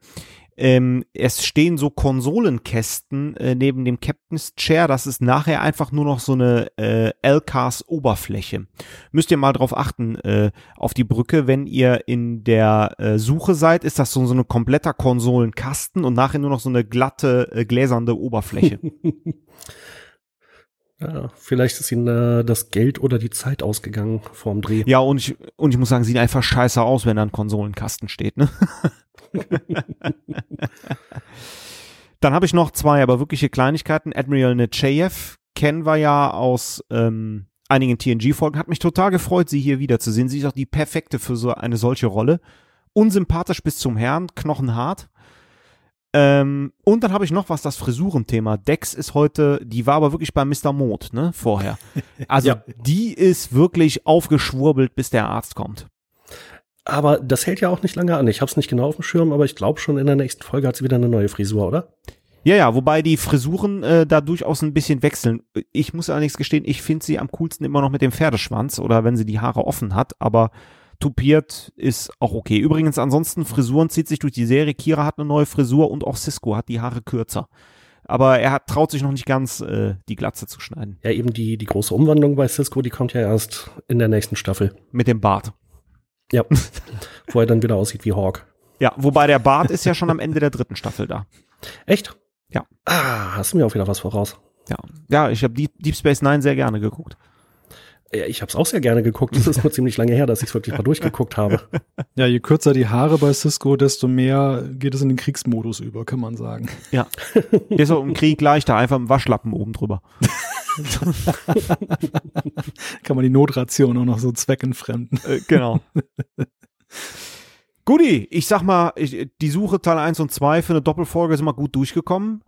Ähm, es stehen so Konsolenkästen äh, neben dem Captain's Chair. Das ist nachher einfach nur noch so eine äh, LCAS-Oberfläche. Müsst ihr mal drauf achten äh, auf die Brücke. Wenn ihr in der äh, Suche seid, ist das so, so ein kompletter Konsolenkasten und nachher nur noch so eine glatte, äh, gläsernde Oberfläche. Ja, vielleicht ist ihnen äh, das Geld oder die Zeit ausgegangen vorm Dreh. Ja, und ich, und ich muss sagen, sieht einfach scheiße aus, wenn da ein Konsolenkasten steht, ne? Dann habe ich noch zwei, aber wirkliche Kleinigkeiten. Admiral Nechayev kennen wir ja aus ähm, einigen TNG-Folgen. Hat mich total gefreut, sie hier wiederzusehen. Sie ist auch die perfekte für so eine solche Rolle. Unsympathisch bis zum Herrn, knochenhart. Ähm, und dann habe ich noch was, das Frisurenthema. Dex ist heute, die war aber wirklich bei Mr. Mode, ne, vorher. Also ja. die ist wirklich aufgeschwurbelt, bis der Arzt kommt. Aber das hält ja auch nicht lange an. Ich habe es nicht genau auf dem Schirm, aber ich glaube schon in der nächsten Folge hat sie wieder eine neue Frisur, oder? Ja, ja, wobei die Frisuren äh, da durchaus ein bisschen wechseln. Ich muss allerdings gestehen, ich finde sie am coolsten immer noch mit dem Pferdeschwanz oder wenn sie die Haare offen hat, aber tupiert ist auch okay. Übrigens, ansonsten Frisuren zieht sich durch die Serie. Kira hat eine neue Frisur und auch Cisco hat die Haare kürzer. Aber er hat, traut sich noch nicht ganz, äh, die Glatze zu schneiden. Ja, eben die, die große Umwandlung bei Cisco, die kommt ja erst in der nächsten Staffel. Mit dem Bart. Ja. Wo er dann wieder aussieht wie Hawk. Ja, wobei der Bart ist ja schon am Ende der dritten Staffel da. Echt? Ja. Ah, hast du mir auch wieder was voraus. Ja, ja ich habe Deep, Deep Space Nine sehr gerne geguckt. Ja, ich habe es auch sehr gerne geguckt. Es ist nur ziemlich lange her, dass ich es wirklich mal durchgeguckt habe. Ja, je kürzer die Haare bei Cisco, desto mehr geht es in den Kriegsmodus über, kann man sagen. Ja. Ist auch im Krieg leichter, einfach im Waschlappen oben drüber. kann man die Notration auch noch so zweckentfremden. Äh, genau. Guti, ich sag mal, ich, die Suche Teil 1 und 2 für eine Doppelfolge sind mal gut durchgekommen.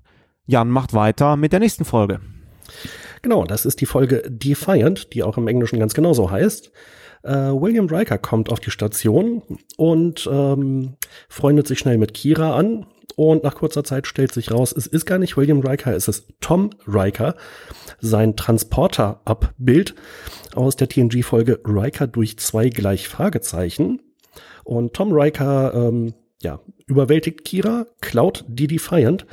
Jan macht weiter mit der nächsten Folge. Genau, das ist die Folge Defiant, die auch im Englischen ganz genauso heißt. Äh, William Riker kommt auf die Station und ähm, freundet sich schnell mit Kira an. Und nach kurzer Zeit stellt sich raus, es ist gar nicht William Riker, es ist Tom Riker, sein Transporter-Abbild aus der TNG-Folge Riker durch zwei gleich Fragezeichen. Und Tom Riker ähm, ja, überwältigt Kira, klaut die Defiant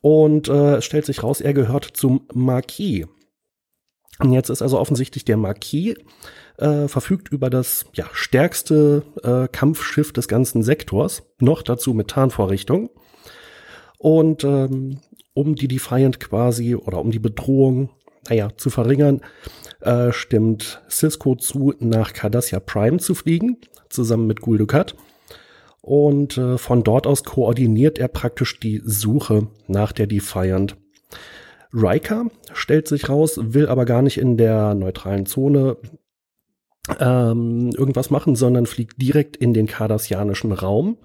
und äh, stellt sich raus, er gehört zum Marquis. Und jetzt ist also offensichtlich der Marquis äh, verfügt über das ja, stärkste äh, Kampfschiff des ganzen Sektors, noch dazu mit Tarnvorrichtung. Und ähm, um die Defiant quasi oder um die Bedrohung, naja, zu verringern, äh, stimmt Cisco zu, nach Cardassia Prime zu fliegen, zusammen mit Gul Dukat. Und äh, von dort aus koordiniert er praktisch die Suche nach der Defiant. Riker stellt sich raus, will aber gar nicht in der neutralen Zone ähm, irgendwas machen, sondern fliegt direkt in den kardassianischen Raum.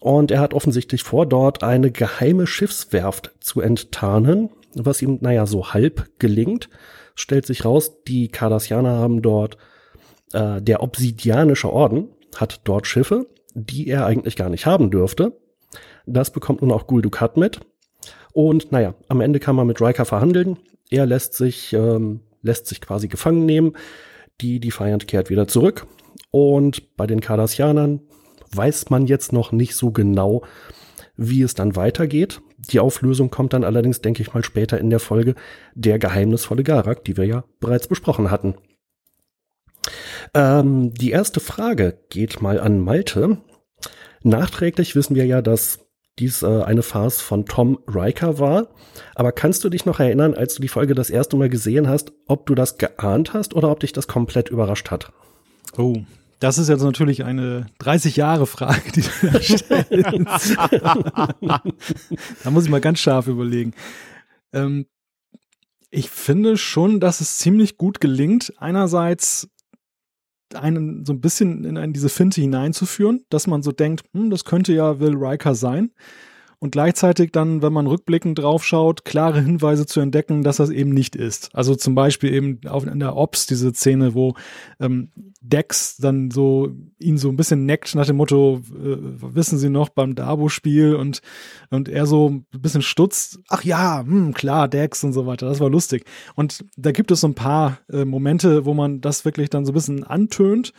Und er hat offensichtlich vor, dort eine geheime Schiffswerft zu enttarnen, was ihm, naja, so halb gelingt. Stellt sich raus, die Cardassianer haben dort, äh, der Obsidianische Orden hat dort Schiffe, die er eigentlich gar nicht haben dürfte. Das bekommt nun auch Gul Dukat mit. Und naja, am Ende kann man mit Riker verhandeln. Er lässt sich, ähm, lässt sich quasi gefangen nehmen. Die Defiant kehrt wieder zurück. Und bei den Cardassianern weiß man jetzt noch nicht so genau, wie es dann weitergeht. Die Auflösung kommt dann allerdings, denke ich mal, später in der Folge der geheimnisvolle Garak, die wir ja bereits besprochen hatten. Ähm, die erste Frage geht mal an Malte. Nachträglich wissen wir ja, dass dies äh, eine Farce von Tom Riker war. Aber kannst du dich noch erinnern, als du die Folge das erste Mal gesehen hast, ob du das geahnt hast oder ob dich das komplett überrascht hat? Oh, das ist jetzt natürlich eine 30 Jahre Frage, die du da stellst. da muss ich mal ganz scharf überlegen. Ähm, ich finde schon, dass es ziemlich gut gelingt, einerseits einen so ein bisschen in, in diese Finte hineinzuführen, dass man so denkt, hm, das könnte ja Will Riker sein. Und gleichzeitig dann, wenn man rückblickend drauf schaut, klare Hinweise zu entdecken, dass das eben nicht ist. Also zum Beispiel eben auf, in der Ops diese Szene, wo ähm, Dex dann so ihn so ein bisschen neckt nach dem Motto, äh, wissen Sie noch beim Dabo-Spiel und, und er so ein bisschen stutzt, ach ja, hm, klar, Dex und so weiter, das war lustig. Und da gibt es so ein paar äh, Momente, wo man das wirklich dann so ein bisschen antönt,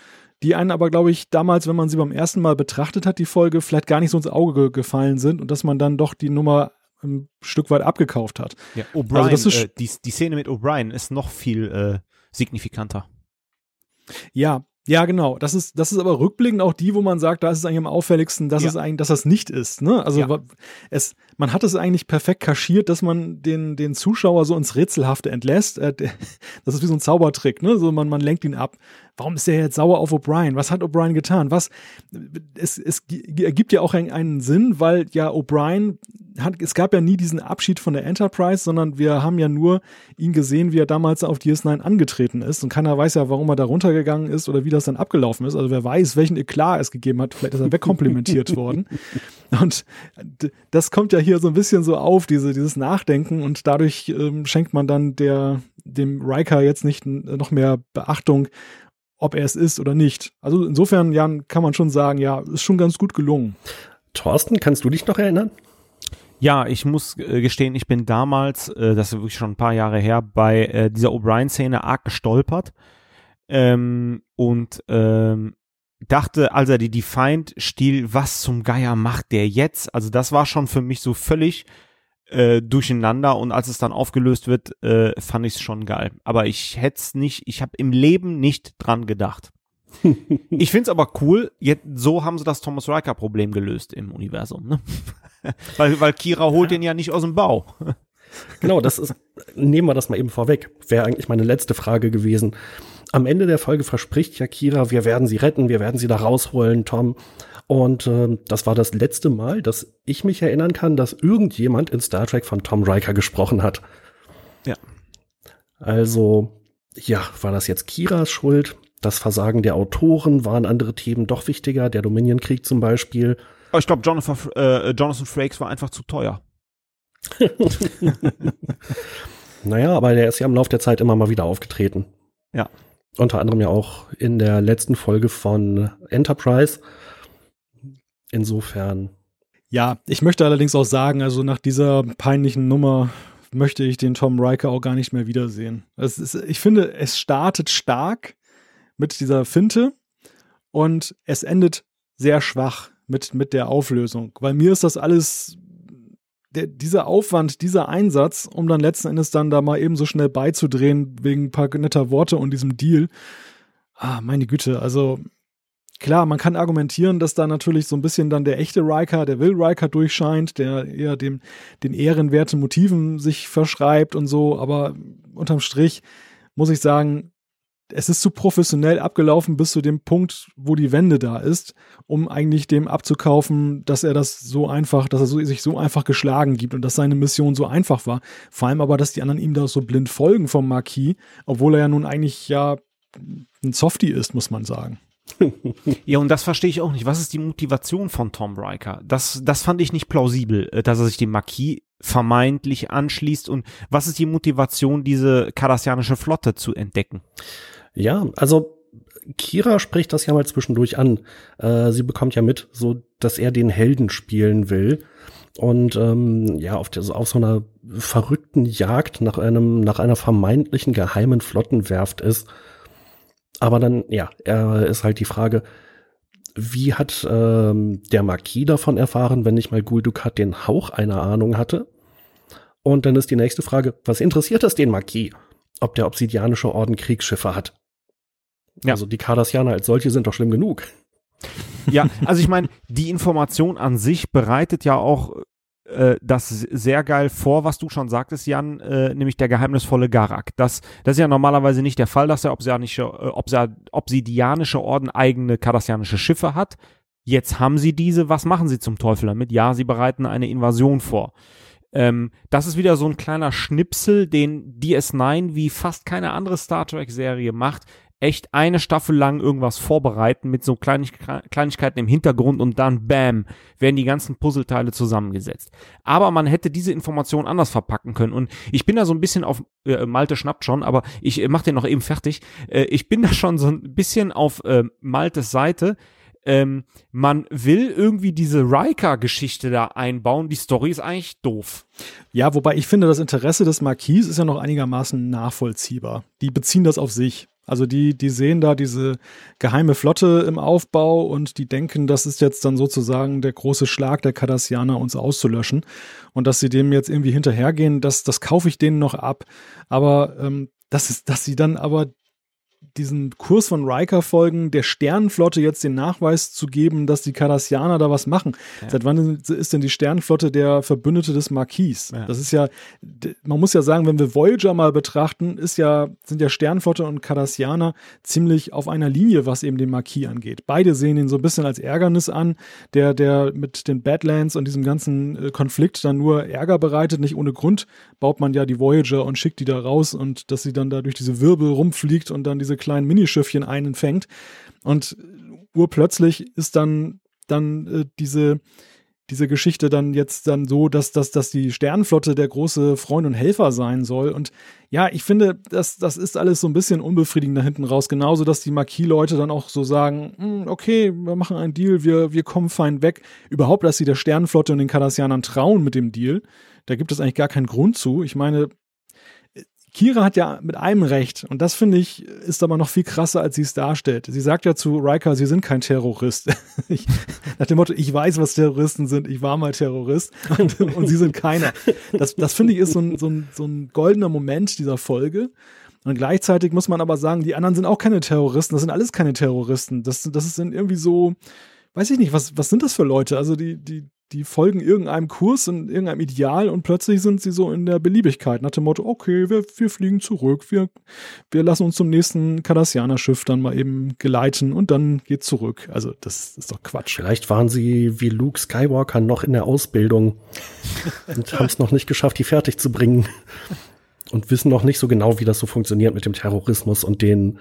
die einen aber, glaube ich, damals, wenn man sie beim ersten Mal betrachtet hat, die Folge, vielleicht gar nicht so ins Auge gefallen sind und dass man dann doch die Nummer ein Stück weit abgekauft hat. Ja, O'Brien, also äh, die, die Szene mit O'Brien ist noch viel äh, signifikanter. Ja, ja, genau. Das ist, das ist aber rückblickend auch die, wo man sagt, da ist es eigentlich am auffälligsten, dass ja. es eigentlich, dass das nicht ist. Ne? Also ja. es, man hat es eigentlich perfekt kaschiert, dass man den, den Zuschauer so ins Rätselhafte entlässt. Äh, das ist wie so ein Zaubertrick, ne? So man, man lenkt ihn ab. Warum ist er jetzt sauer auf O'Brien? Was hat O'Brien getan? Was? Es, es ergibt ja auch einen, Sinn, weil ja O'Brien hat, es gab ja nie diesen Abschied von der Enterprise, sondern wir haben ja nur ihn gesehen, wie er damals auf DS9 angetreten ist. Und keiner weiß ja, warum er da runtergegangen ist oder wie das dann abgelaufen ist. Also wer weiß, welchen Eklat es gegeben hat. Vielleicht ist er wegkomplimentiert worden. Und das kommt ja hier so ein bisschen so auf, diese, dieses Nachdenken. Und dadurch ähm, schenkt man dann der, dem Riker jetzt nicht noch mehr Beachtung, ob er es ist oder nicht. Also insofern, Jan, kann man schon sagen, ja, ist schon ganz gut gelungen. Thorsten, kannst du dich noch erinnern? Ja, ich muss äh, gestehen, ich bin damals, äh, das ist wirklich schon ein paar Jahre her, bei äh, dieser O'Brien-Szene arg gestolpert ähm, und ähm, dachte, als er die Defiant stiel, was zum Geier macht der jetzt? Also das war schon für mich so völlig äh, durcheinander und als es dann aufgelöst wird, äh, fand ich es schon geil. Aber ich hätte es nicht, ich habe im Leben nicht dran gedacht. ich finde es aber cool, jetzt, so haben sie das Thomas Riker Problem gelöst im Universum. Ne? weil, weil Kira holt ja. den ja nicht aus dem Bau. Genau, das ist, nehmen wir das mal eben vorweg. Wäre eigentlich meine letzte Frage gewesen. Am Ende der Folge verspricht ja Kira, wir werden sie retten, wir werden sie da rausholen, Tom. Und äh, das war das letzte Mal, dass ich mich erinnern kann, dass irgendjemand in Star Trek von Tom Riker gesprochen hat. Ja. Also, ja, war das jetzt Kiras Schuld? Das Versagen der Autoren waren andere Themen doch wichtiger, der Dominion-Krieg zum Beispiel. Aber ich glaube, Jonathan, äh, Jonathan Frakes war einfach zu teuer. naja, aber der ist ja im Laufe der Zeit immer mal wieder aufgetreten. Ja. Unter anderem ja auch in der letzten Folge von Enterprise. Insofern. Ja, ich möchte allerdings auch sagen, also nach dieser peinlichen Nummer möchte ich den Tom Riker auch gar nicht mehr wiedersehen. Ist, ich finde, es startet stark mit dieser Finte und es endet sehr schwach mit, mit der Auflösung. Weil mir ist das alles, der, dieser Aufwand, dieser Einsatz, um dann letzten Endes dann da mal eben so schnell beizudrehen, wegen ein paar netter Worte und diesem Deal. Ah, meine Güte, also klar, man kann argumentieren, dass da natürlich so ein bisschen dann der echte Riker, der Will Riker durchscheint, der eher dem, den ehrenwerten Motiven sich verschreibt und so, aber unterm Strich muss ich sagen, es ist zu professionell abgelaufen bis zu dem Punkt, wo die Wende da ist, um eigentlich dem abzukaufen, dass er das so einfach, dass er sich so einfach geschlagen gibt und dass seine Mission so einfach war. Vor allem aber, dass die anderen ihm da so blind folgen vom Marquis, obwohl er ja nun eigentlich ja ein Softie ist, muss man sagen. ja, und das verstehe ich auch nicht. Was ist die Motivation von Tom Riker? Das, das fand ich nicht plausibel, äh, dass er sich dem Marquis vermeintlich anschließt. Und was ist die Motivation, diese kardassianische Flotte zu entdecken? Ja, also Kira spricht das ja mal zwischendurch an. Äh, sie bekommt ja mit, so dass er den Helden spielen will und ähm, ja auf, der, auf so einer verrückten Jagd nach einem nach einer vermeintlichen geheimen Flottenwerft ist. Aber dann ja, er ist halt die Frage, wie hat ähm, der Marquis davon erfahren, wenn nicht mal Gul Dukat den Hauch einer Ahnung hatte? Und dann ist die nächste Frage, was interessiert das den Marquis, ob der obsidianische Orden Kriegsschiffe hat? Ja. Also die Cardassianer als solche sind doch schlimm genug. Ja, also ich meine, die Information an sich bereitet ja auch äh, das sehr geil vor, was du schon sagtest, Jan, äh, nämlich der geheimnisvolle Garak. Das, das ist ja normalerweise nicht der Fall, dass der obsidianische, äh, obsidianische Orden eigene kardassianische Schiffe hat. Jetzt haben sie diese, was machen sie zum Teufel damit? Ja, sie bereiten eine Invasion vor. Ähm, das ist wieder so ein kleiner Schnipsel, den DS9 wie fast keine andere Star Trek-Serie macht echt eine Staffel lang irgendwas vorbereiten mit so Kleinig Kleinigkeiten im Hintergrund und dann bam, werden die ganzen Puzzleteile zusammengesetzt. Aber man hätte diese Information anders verpacken können und ich bin da so ein bisschen auf, äh, Malte schnappt schon, aber ich äh, mach den noch eben fertig. Äh, ich bin da schon so ein bisschen auf äh, Maltes Seite. Ähm, man will irgendwie diese Riker-Geschichte da einbauen. Die Story ist eigentlich doof. Ja, wobei ich finde, das Interesse des Marquis ist ja noch einigermaßen nachvollziehbar. Die beziehen das auf sich. Also die, die sehen da diese geheime Flotte im Aufbau und die denken, das ist jetzt dann sozusagen der große Schlag der Cardassianer, uns auszulöschen. Und dass sie dem jetzt irgendwie hinterhergehen, das, das kaufe ich denen noch ab. Aber ähm, das ist, dass sie dann aber diesen Kurs von Riker folgen, der Sternenflotte jetzt den Nachweis zu geben, dass die Cardassianer da was machen. Ja. Seit wann ist denn die Sternenflotte der Verbündete des Marquis? Ja. Das ist ja, man muss ja sagen, wenn wir Voyager mal betrachten, ist ja, sind ja Sternenflotte und Cardassianer ziemlich auf einer Linie, was eben den Marquis angeht. Beide sehen ihn so ein bisschen als Ärgernis an, der, der mit den Badlands und diesem ganzen äh, Konflikt dann nur Ärger bereitet. Nicht ohne Grund baut man ja die Voyager und schickt die da raus und dass sie dann da durch diese Wirbel rumfliegt und dann diese kleinen Minischiffchen einfängt. Und urplötzlich ist dann, dann äh, diese, diese Geschichte dann jetzt dann so, dass, dass, dass die Sternenflotte der große Freund und Helfer sein soll. Und ja, ich finde, das, das ist alles so ein bisschen unbefriedigend da hinten raus. Genauso, dass die Marquis-Leute dann auch so sagen, hm, okay, wir machen einen Deal, wir, wir kommen fein weg. Überhaupt, dass sie der Sternenflotte und den Kardassianern trauen mit dem Deal. Da gibt es eigentlich gar keinen Grund zu. Ich meine, Kira hat ja mit einem recht und das finde ich ist aber noch viel krasser, als sie es darstellt. Sie sagt ja zu Riker, sie sind kein Terrorist. ich, nach dem Motto, ich weiß, was Terroristen sind, ich war mal Terrorist und, und sie sind keiner. Das, das finde ich ist so ein, so, ein, so ein goldener Moment dieser Folge. Und gleichzeitig muss man aber sagen, die anderen sind auch keine Terroristen, das sind alles keine Terroristen. Das, das ist irgendwie so, weiß ich nicht, was, was sind das für Leute? Also die, die, die folgen irgendeinem Kurs und irgendeinem Ideal und plötzlich sind sie so in der Beliebigkeit nach dem Motto, okay, wir, wir fliegen zurück, wir, wir lassen uns zum nächsten Cardassianer-Schiff dann mal eben geleiten und dann geht zurück. Also das ist doch Quatsch. Vielleicht waren sie wie Luke Skywalker noch in der Ausbildung und haben es noch nicht geschafft, die fertig zu bringen und wissen noch nicht so genau, wie das so funktioniert mit dem Terrorismus und den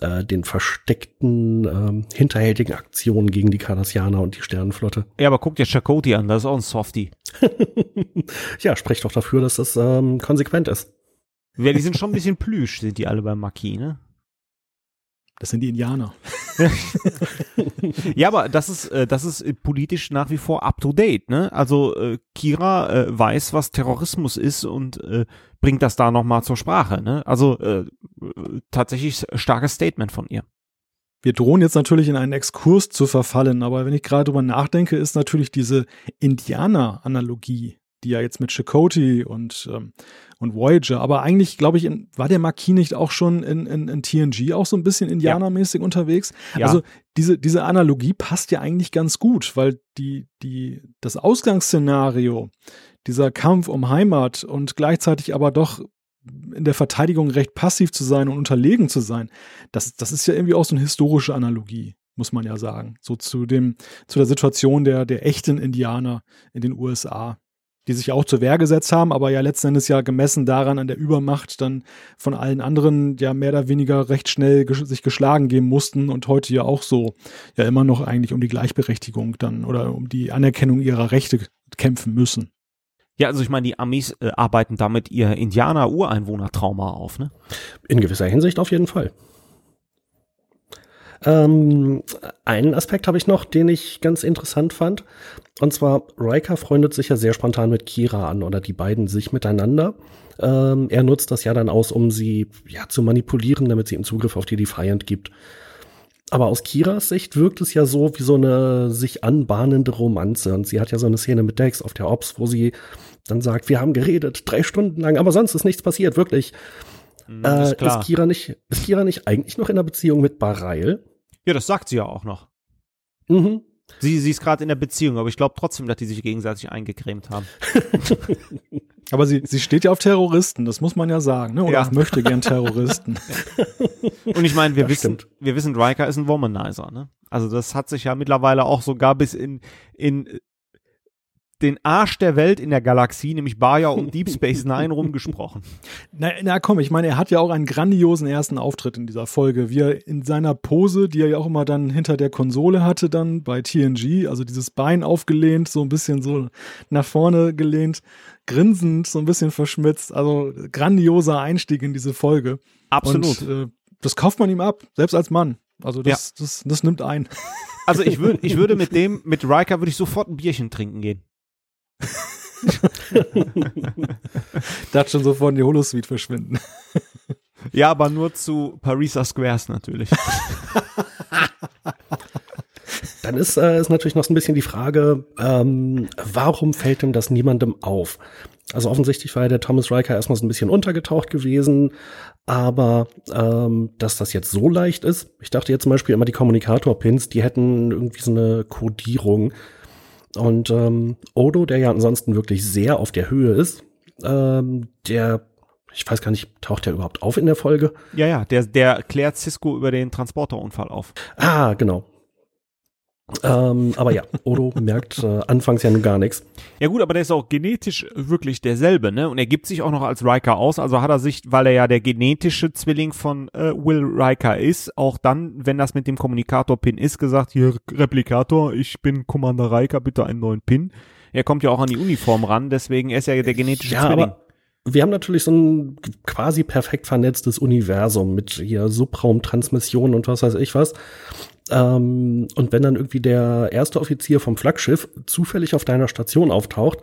äh, den versteckten, ähm, hinterhältigen Aktionen gegen die Cardassianer und die Sternenflotte. Ja, aber guck dir Chakoti an, das ist auch ein Softie. ja, spricht doch dafür, dass das ähm, konsequent ist. Ja, die sind schon ein bisschen plüsch, sind die alle beim Marquis, ne? Das sind die Indianer. ja, aber das ist, äh, das ist politisch nach wie vor up to date, ne? Also äh, Kira äh, weiß, was Terrorismus ist und bringt das da nochmal zur Sprache, ne? Also tatsächlich starkes Statement von ihr. Wir drohen jetzt natürlich in einen Exkurs zu verfallen, aber wenn ich gerade drüber nachdenke, ist natürlich diese Indianer-Analogie, die ja jetzt mit Chakotay und ähm, und Voyager. Aber eigentlich, glaube ich, in, war der Marquis nicht auch schon in, in, in TNG auch so ein bisschen indianermäßig ja. unterwegs? Ja. Also diese, diese Analogie passt ja eigentlich ganz gut, weil die, die, das Ausgangsszenario, dieser Kampf um Heimat und gleichzeitig aber doch in der Verteidigung recht passiv zu sein und unterlegen zu sein, das, das ist ja irgendwie auch so eine historische Analogie, muss man ja sagen. So zu dem, zu der Situation der, der echten Indianer in den USA die sich auch zur Wehr gesetzt haben, aber ja letzten Endes ja gemessen daran an der Übermacht dann von allen anderen ja mehr oder weniger recht schnell ges sich geschlagen geben mussten und heute ja auch so ja immer noch eigentlich um die Gleichberechtigung dann oder um die Anerkennung ihrer Rechte kämpfen müssen. Ja, also ich meine, die Amis äh, arbeiten damit ihr Indianer-Ureinwohner-Trauma auf, ne? In gewisser Hinsicht auf jeden Fall. Ähm, einen Aspekt habe ich noch, den ich ganz interessant fand. Und zwar, Riker freundet sich ja sehr spontan mit Kira an oder die beiden sich miteinander. Ähm, er nutzt das ja dann aus, um sie ja, zu manipulieren, damit sie ihm Zugriff auf die Defiant gibt. Aber aus Kiras Sicht wirkt es ja so wie so eine sich anbahnende Romanze. Und sie hat ja so eine Szene mit Dex auf der Ops, wo sie dann sagt, wir haben geredet, drei Stunden lang, aber sonst ist nichts passiert, wirklich. Mhm, äh, ist, ist, Kira nicht, ist Kira nicht eigentlich noch in einer Beziehung mit Barail? Ja, das sagt sie ja auch noch. Mhm. Sie, sie ist gerade in der Beziehung, aber ich glaube trotzdem, dass die sich gegenseitig eingecremt haben. aber sie, sie steht ja auf Terroristen, das muss man ja sagen, ne? Oder ja. möchte gern Terroristen. Und ich meine, wir das wissen, stimmt. wir wissen, Riker ist ein Womanizer, ne? Also das hat sich ja mittlerweile auch sogar bis in, in den Arsch der Welt in der Galaxie, nämlich Baja und Deep Space Nine rumgesprochen. Na, na komm, ich meine, er hat ja auch einen grandiosen ersten Auftritt in dieser Folge, wie er in seiner Pose, die er ja auch immer dann hinter der Konsole hatte, dann bei TNG, also dieses Bein aufgelehnt, so ein bisschen so nach vorne gelehnt, grinsend, so ein bisschen verschmitzt, also grandioser Einstieg in diese Folge. Absolut. Und, äh, das kauft man ihm ab, selbst als Mann. Also das, ja. das, das nimmt ein. Also ich würde, ich würde mit dem, mit Riker würde ich sofort ein Bierchen trinken gehen. da hat schon sofort in die Holosuite verschwinden. ja, aber nur zu Parisa Squares natürlich. Dann ist, äh, ist natürlich noch so ein bisschen die Frage, ähm, warum fällt denn das niemandem auf? Also offensichtlich war ja der Thomas Riker erstmal so ein bisschen untergetaucht gewesen, aber ähm, dass das jetzt so leicht ist, ich dachte jetzt zum Beispiel immer die Kommunikator-Pins, die hätten irgendwie so eine Codierung, und ähm, Odo, der ja ansonsten wirklich sehr auf der Höhe ist, ähm, der, ich weiß gar nicht, taucht der überhaupt auf in der Folge? Ja, ja, der, der klärt Cisco über den Transporterunfall auf. Ah, genau. Ähm, aber ja, Odo merkt äh, anfangs ja nun gar nichts. Ja gut, aber der ist auch genetisch wirklich derselbe, ne? Und er gibt sich auch noch als Riker aus, also hat er sich, weil er ja der genetische Zwilling von äh, Will Riker ist, auch dann, wenn das mit dem Kommunikator-Pin ist, gesagt, hier Replikator, ich bin Commander Riker, bitte einen neuen Pin. Er kommt ja auch an die Uniform ran, deswegen ist er ja der genetische ja, Zwilling. Aber wir haben natürlich so ein quasi perfekt vernetztes Universum mit hier Subraumtransmissionen und was weiß ich was. Ähm, und wenn dann irgendwie der erste Offizier vom Flaggschiff zufällig auf deiner Station auftaucht,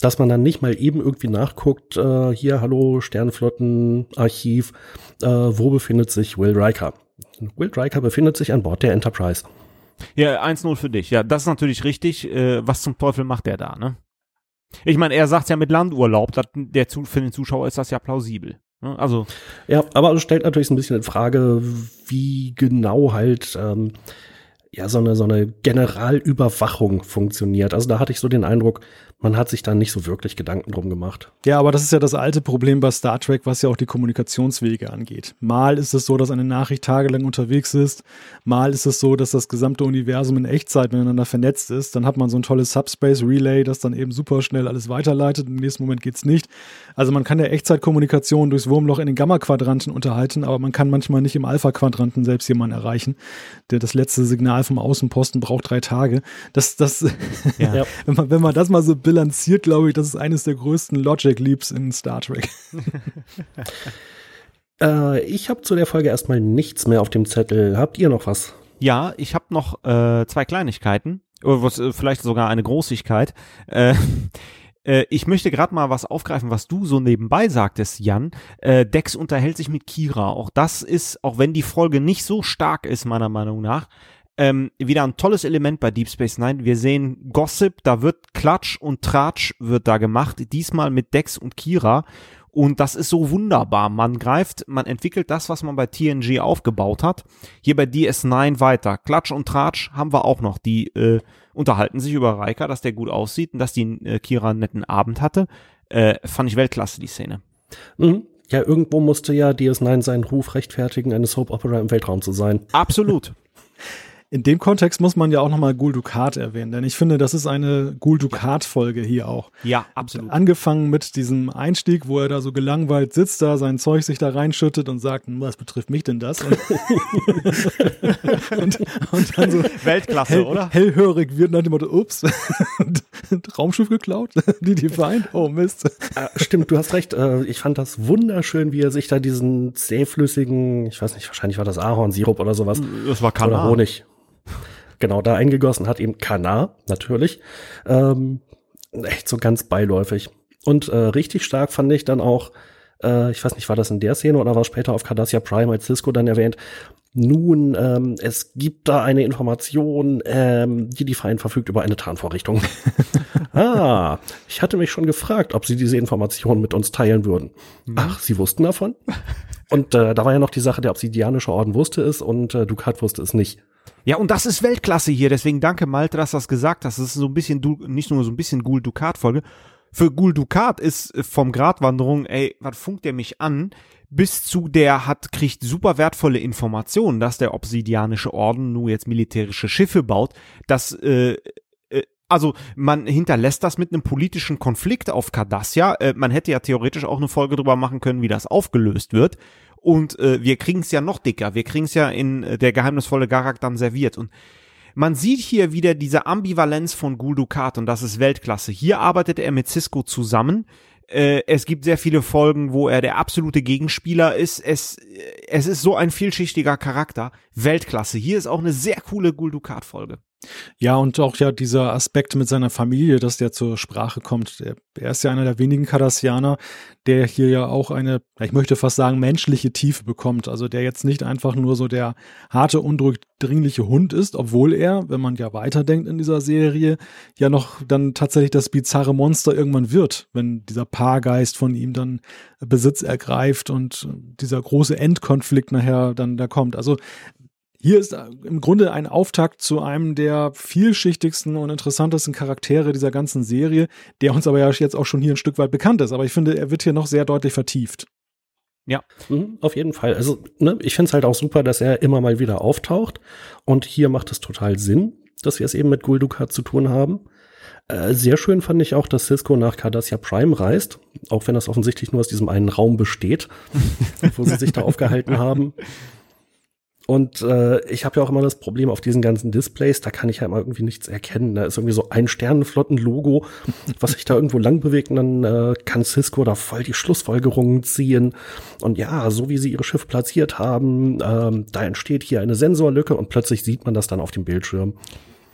dass man dann nicht mal eben irgendwie nachguckt, äh, hier, hallo, Sternflottenarchiv, äh, wo befindet sich Will Riker? Will Riker befindet sich an Bord der Enterprise. Ja, 1-0 für dich. Ja, das ist natürlich richtig. Äh, was zum Teufel macht der da, ne? Ich meine, er sagt ja mit Landurlaub, dat, der, für den Zuschauer ist das ja plausibel. Ne? Also ja, aber es stellt natürlich ein bisschen in Frage, wie genau halt ähm, ja, so eine, so eine Generalüberwachung funktioniert. Also da hatte ich so den Eindruck, man hat sich da nicht so wirklich Gedanken drum gemacht. Ja, aber das ist ja das alte Problem bei Star Trek, was ja auch die Kommunikationswege angeht. Mal ist es so, dass eine Nachricht tagelang unterwegs ist, mal ist es so, dass das gesamte Universum in Echtzeit miteinander vernetzt ist. Dann hat man so ein tolles Subspace Relay, das dann eben super schnell alles weiterleitet. Im nächsten Moment geht's nicht. Also man kann ja Echtzeitkommunikation durchs Wurmloch in den Gamma-Quadranten unterhalten, aber man kann manchmal nicht im Alpha-Quadranten selbst jemanden erreichen. Der das letzte Signal vom Außenposten braucht drei Tage. Das, das, ja. wenn, man, wenn man das mal so bilanziert, glaube ich, das ist eines der größten Logic Leaps in Star Trek. äh, ich habe zu der Folge erstmal nichts mehr auf dem Zettel. Habt ihr noch was? Ja, ich habe noch äh, zwei Kleinigkeiten. Oder was, äh, vielleicht sogar eine Großigkeit. Äh, äh, ich möchte gerade mal was aufgreifen, was du so nebenbei sagtest, Jan. Äh, Dex unterhält sich mit Kira. Auch das ist, auch wenn die Folge nicht so stark ist, meiner Meinung nach, ähm, wieder ein tolles Element bei Deep Space Nine. Wir sehen Gossip, da wird Klatsch und Tratsch wird da gemacht, diesmal mit Dex und Kira. Und das ist so wunderbar. Man greift, man entwickelt das, was man bei TNG aufgebaut hat, hier bei DS9 weiter. Klatsch und Tratsch haben wir auch noch. Die äh, unterhalten sich über Reika, dass der gut aussieht und dass die äh, Kira einen netten Abend hatte. Äh, fand ich Weltklasse, die Szene. Mhm. Ja, irgendwo musste ja DS9 seinen Ruf rechtfertigen, eine Soap Opera im Weltraum zu sein. Absolut. In dem Kontext muss man ja auch nochmal Gul Dukat erwähnen, denn ich finde, das ist eine Gul Dukat-Folge hier auch. Ja, absolut. Angefangen mit diesem Einstieg, wo er da so gelangweilt sitzt, da sein Zeug sich da reinschüttet und sagt, hm, was betrifft mich denn das? Und, und, und dann so Weltklasse, hell, oder? Hellhörig wird nach dem Motto, ups, Raumschiff geklaut, die die Feind, oh Mist. Äh, stimmt, du hast recht. Äh, ich fand das wunderschön, wie er sich da diesen zähflüssigen, ich weiß nicht, wahrscheinlich war das Ahornsirup oder sowas. Das war Kanan. Oder Honig genau da eingegossen hat, eben Kanar natürlich. Ähm, echt so ganz beiläufig. Und äh, richtig stark fand ich dann auch, äh, ich weiß nicht, war das in der Szene oder war später auf Cardassia Prime als Cisco dann erwähnt, nun, ähm, es gibt da eine Information, ähm, die die Verein verfügt über eine Tarnvorrichtung. ah, ich hatte mich schon gefragt, ob sie diese Information mit uns teilen würden. Mhm. Ach, sie wussten davon? Und äh, da war ja noch die Sache, der Obsidianische Orden wusste es und äh, Dukat wusste es nicht. Ja, und das ist Weltklasse hier, deswegen danke Malte, dass du das gesagt hast. Das ist so ein bisschen, nicht nur so ein bisschen Gul Dukat Folge. Für Gul Dukat ist vom Gratwanderung, ey, was funkt der mich an? Bis zu der hat, kriegt super wertvolle Informationen, dass der Obsidianische Orden nur jetzt militärische Schiffe baut, dass, äh, äh also man hinterlässt das mit einem politischen Konflikt auf Cardassia. Äh, man hätte ja theoretisch auch eine Folge drüber machen können, wie das aufgelöst wird. Und äh, wir kriegen es ja noch dicker. Wir kriegen es ja in äh, der geheimnisvolle Garak dann serviert. Und man sieht hier wieder diese Ambivalenz von Gul Dukat und das ist Weltklasse. Hier arbeitet er mit Cisco zusammen. Äh, es gibt sehr viele Folgen, wo er der absolute Gegenspieler ist. Es, äh, es ist so ein vielschichtiger Charakter. Weltklasse. Hier ist auch eine sehr coole Gul Dukat Folge. Ja, und auch ja dieser Aspekt mit seiner Familie, dass der zur Sprache kommt. Er, ist ja einer der wenigen Kardassianer, der hier ja auch eine, ich möchte fast sagen, menschliche Tiefe bekommt. Also der jetzt nicht einfach nur so der harte, undurchdringliche Hund ist, obwohl er, wenn man ja weiterdenkt in dieser Serie, ja noch dann tatsächlich das bizarre Monster irgendwann wird, wenn dieser Paargeist von ihm dann Besitz ergreift und dieser große Endkonflikt nachher dann da kommt. Also hier ist äh, im Grunde ein Auftakt zu einem der vielschichtigsten und interessantesten Charaktere dieser ganzen Serie, der uns aber ja jetzt auch schon hier ein Stück weit bekannt ist. Aber ich finde, er wird hier noch sehr deutlich vertieft. Ja, mhm, auf jeden Fall. Also, ne, ich finde es halt auch super, dass er immer mal wieder auftaucht. Und hier macht es total Sinn, dass wir es eben mit Guldukat zu tun haben. Äh, sehr schön fand ich auch, dass Cisco nach Cardassia Prime reist, auch wenn das offensichtlich nur aus diesem einen Raum besteht, wo sie sich da aufgehalten haben. Und äh, ich habe ja auch immer das Problem auf diesen ganzen Displays, da kann ich ja immer irgendwie nichts erkennen. Da ist irgendwie so ein Sternenflotten-Logo, was sich da irgendwo lang bewegt und dann äh, kann Cisco da voll die Schlussfolgerungen ziehen. Und ja, so wie sie ihre Schiffe platziert haben, ähm, da entsteht hier eine Sensorlücke und plötzlich sieht man das dann auf dem Bildschirm.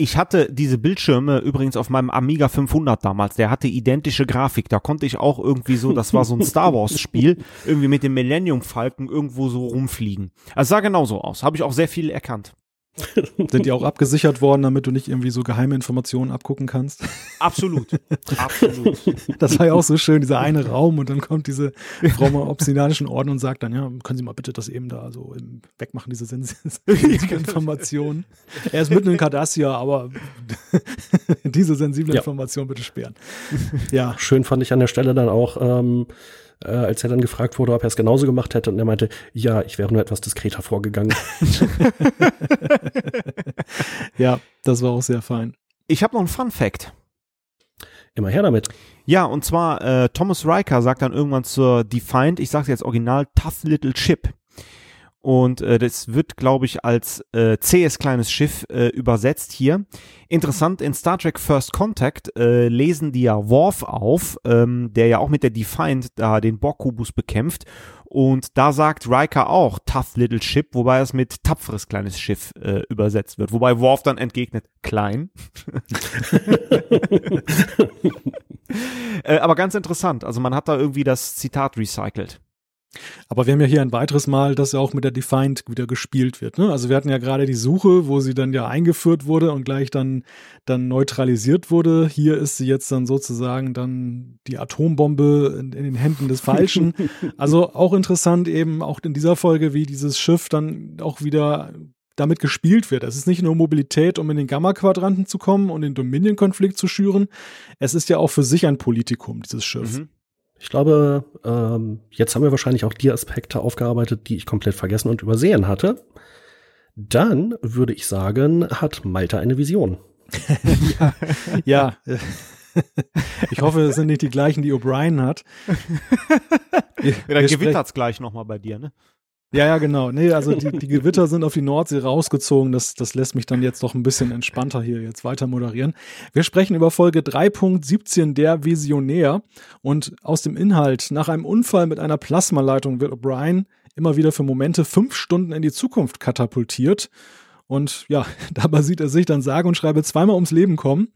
Ich hatte diese Bildschirme übrigens auf meinem Amiga 500 damals. Der hatte identische Grafik. Da konnte ich auch irgendwie so, das war so ein Star Wars Spiel, irgendwie mit dem Millennium Falken irgendwo so rumfliegen. Also sah genauso aus. Habe ich auch sehr viel erkannt. Sind die auch abgesichert worden, damit du nicht irgendwie so geheime Informationen abgucken kannst? Absolut. Absolut. Das war ja auch so schön, dieser eine Raum und dann kommt diese Frau im obstinanischen Orden und sagt dann, ja, können Sie mal bitte das eben da so im, wegmachen, diese sensible Informationen. Er ist mitten in Cardassia, aber diese sensible Ja. Information bitte sperren. Ja, Schön fand ich an der Stelle dann auch, ähm, äh, als er dann gefragt wurde, ob er es genauso gemacht hätte. Und er meinte, ja, ich wäre nur etwas diskreter vorgegangen. ja, das war auch sehr fein. Ich habe noch einen Fun Fact. Immer her damit. Ja, und zwar äh, Thomas Riker sagt dann irgendwann zur Defiant, ich sage jetzt original, Tough Little Ship. Und äh, das wird, glaube ich, als äh, zähes kleines Schiff äh, übersetzt hier. Interessant, in Star Trek First Contact äh, lesen die ja Worf auf, ähm, der ja auch mit der Defiant da den Borg-Kubus bekämpft. Und da sagt Riker auch Tough Little Ship, wobei es mit tapferes kleines Schiff äh, übersetzt wird. Wobei Worf dann entgegnet, klein. äh, aber ganz interessant, also man hat da irgendwie das Zitat recycelt. Aber wir haben ja hier ein weiteres Mal, dass ja auch mit der Defiant wieder gespielt wird. Ne? Also wir hatten ja gerade die Suche, wo sie dann ja eingeführt wurde und gleich dann, dann neutralisiert wurde. Hier ist sie jetzt dann sozusagen dann die Atombombe in, in den Händen des Falschen. also auch interessant eben auch in dieser Folge, wie dieses Schiff dann auch wieder damit gespielt wird. Es ist nicht nur Mobilität, um in den Gamma-Quadranten zu kommen und den Dominion-Konflikt zu schüren. Es ist ja auch für sich ein Politikum, dieses Schiff. Mhm. Ich glaube, ähm, jetzt haben wir wahrscheinlich auch die Aspekte aufgearbeitet, die ich komplett vergessen und übersehen hatte. Dann würde ich sagen, hat Malta eine Vision. Ja. Ich hoffe, es sind nicht die gleichen, die O'Brien hat. Wir- Ja, dann wir gewittert's gleich nochmal bei dir, ne? Ja, ja, genau. Nee, also die, die Gewitter sind auf die Nordsee rausgezogen. Das, das lässt mich dann jetzt doch ein bisschen entspannter hier jetzt weiter moderieren. Wir sprechen über Folge 3.17 der Visionär. Und aus dem Inhalt, nach einem Unfall mit einer Plasmaleitung wird O'Brien immer wieder für Momente fünf Stunden in die Zukunft katapultiert. Und ja, dabei sieht er sich dann sage und schreibe zweimal ums Leben kommen,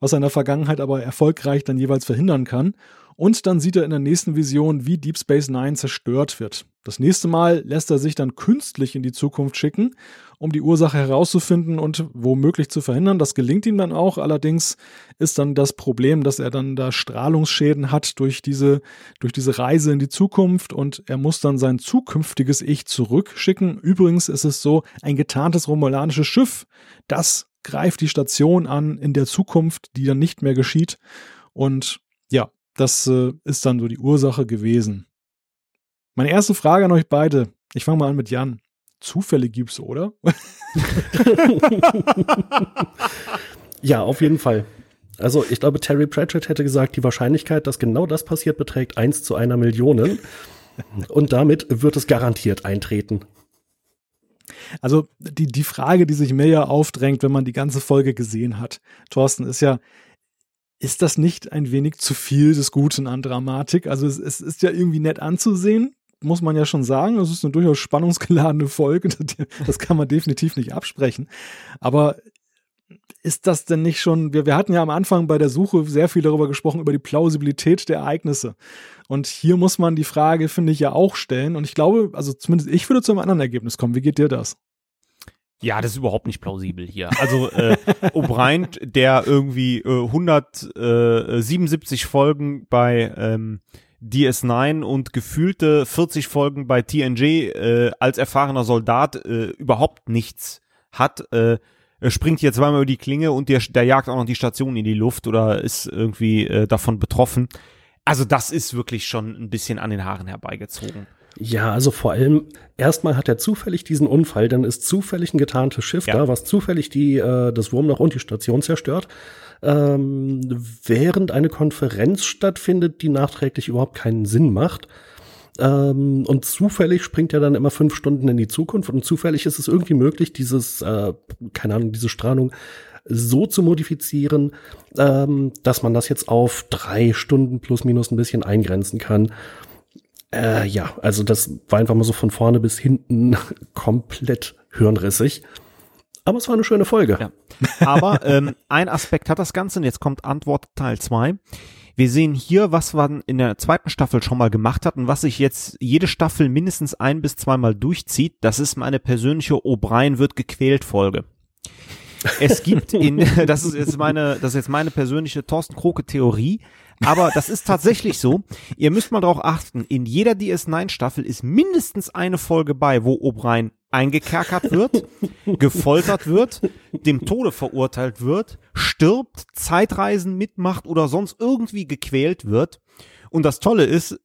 was er in der Vergangenheit aber erfolgreich dann jeweils verhindern kann. Und dann sieht er in der nächsten Vision, wie Deep Space Nine zerstört wird. Das nächste Mal lässt er sich dann künstlich in die Zukunft schicken, um die Ursache herauszufinden und womöglich zu verhindern. Das gelingt ihm dann auch. Allerdings ist dann das Problem, dass er dann da Strahlungsschäden hat durch diese, durch diese Reise in die Zukunft und er muss dann sein zukünftiges Ich zurückschicken. Übrigens ist es so, ein getarntes romulanisches Schiff, das greift die Station an in der Zukunft, die dann nicht mehr geschieht. Und ja, das äh, ist dann so die Ursache gewesen. Meine erste Frage an euch beide. Ich fange mal an mit Jan. Zufälle gibt's, oder? Ja, auf jeden Fall. Also ich glaube, Terry Pratchett hätte gesagt, die Wahrscheinlichkeit, dass genau das passiert, beträgt 1 zu einer Million. Und damit wird es garantiert eintreten. Also die, die Frage, die sich mir ja aufdrängt, wenn man die ganze Folge gesehen hat, Thorsten, ist ja, ist das nicht ein wenig zu viel des Guten an Dramatik? Also es, es ist ja irgendwie nett anzusehen, muss man ja schon sagen. Es ist eine durchaus spannungsgeladene Folge, das, kann man definitiv nicht absprechen. Aber ist das denn nicht schon, wir, wir hatten ja am Anfang bei der Suche sehr viel darüber gesprochen, über die Plausibilität der Ereignisse. Und hier muss man die Frage, finde ich, ja auch stellen. Und ich glaube, also zumindest ich würde zu einem anderen Ergebnis kommen. Wie geht dir das? Ja, das ist überhaupt nicht plausibel hier. Also äh, O'Brien, der irgendwie äh, 177 Folgen bei ähm, DS9 und gefühlte 40 Folgen bei TNG äh, als erfahrener Soldat äh, überhaupt nichts hat, äh, springt hier zweimal über die Klinge und der, der jagt auch noch die Station in die Luft oder ist irgendwie äh, davon betroffen. Also das ist wirklich schon ein bisschen an den Haaren herbeigezogen. Ja, also vor allem, erstmal hat er zufällig diesen Unfall, dann ist zufällig ein getarntes Schiff Ja. da, was zufällig die, äh, das Wurmloch und die Station zerstört, ähm, während eine Konferenz stattfindet, die nachträglich überhaupt keinen Sinn macht. Ähm, und zufällig springt er dann immer fünf Stunden in die Zukunft und zufällig ist es irgendwie möglich, dieses, äh, keine Ahnung, diese Strahlung so zu modifizieren, ähm, dass man das jetzt auf drei Stunden plus minus ein bisschen eingrenzen kann. Äh, ja, also das war einfach mal so von vorne bis hinten komplett hirnrissig. Aber es war eine schöne Folge. Ja. Aber ähm, ein Aspekt hat das Ganze, und jetzt kommt Antwort Teil 2. Wir sehen hier, was man in der zweiten Staffel schon mal gemacht hat und was sich jetzt jede Staffel mindestens ein bis zweimal durchzieht. Das ist meine persönliche O'Brien wird gequält Folge. Es gibt in, das ist jetzt meine, das ist jetzt meine persönliche Thorsten Kroke Theorie, aber das ist tatsächlich so. Ihr müsst mal darauf achten, in jeder DS9 Staffel ist mindestens eine Folge bei, wo O'Brien eingekerkert wird, gefoltert wird, dem Tode verurteilt wird, stirbt, Zeitreisen mitmacht oder sonst irgendwie gequält wird. Und das Tolle ist,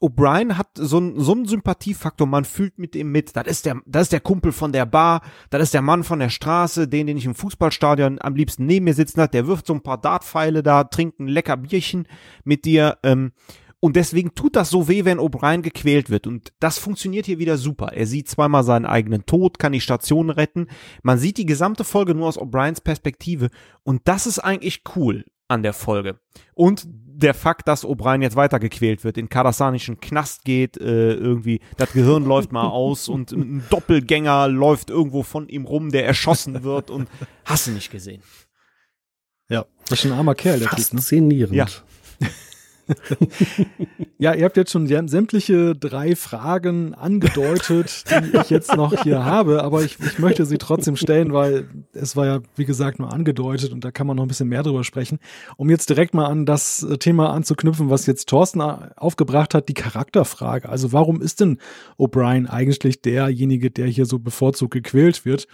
O'Brien hat so, einen so einen Sympathiefaktor, man fühlt mit ihm mit. Das ist der, das ist der Kumpel von der Bar, das ist der Mann von der Straße, den, den ich im Fußballstadion am liebsten neben mir sitzen hat, der wirft so ein paar Dartpfeile da, trinkt ein lecker Bierchen mit dir. Ähm, und deswegen tut das so weh, wenn O'Brien gequält wird. Und das funktioniert hier wieder super. Er sieht zweimal seinen eigenen Tod, kann die Station retten. Man sieht die gesamte Folge nur aus O'Briens Perspektive. Und das ist eigentlich cool an der Folge. Und der Fakt, dass O'Brien jetzt weitergequält wird, in kadasanischen Knast geht, äh, irgendwie, das Gehirn läuft mal aus und ein Doppelgänger läuft irgendwo von ihm rum, der erschossen wird und hast du nicht gesehen. Ja, das ist ein armer Kerl, der Typ, ne? Faszinierend. Ja. Ja, ihr habt jetzt schon sämtliche drei Fragen angedeutet, die ich jetzt noch hier habe, aber ich, ich möchte sie trotzdem stellen, weil es war ja, wie gesagt, nur angedeutet und da kann man noch ein bisschen mehr drüber sprechen. Um jetzt direkt mal an das Thema anzuknüpfen, was jetzt Thorsten aufgebracht hat, die Charakterfrage. Also warum ist denn O'Brien eigentlich derjenige, der hier so bevorzugt gequält wird?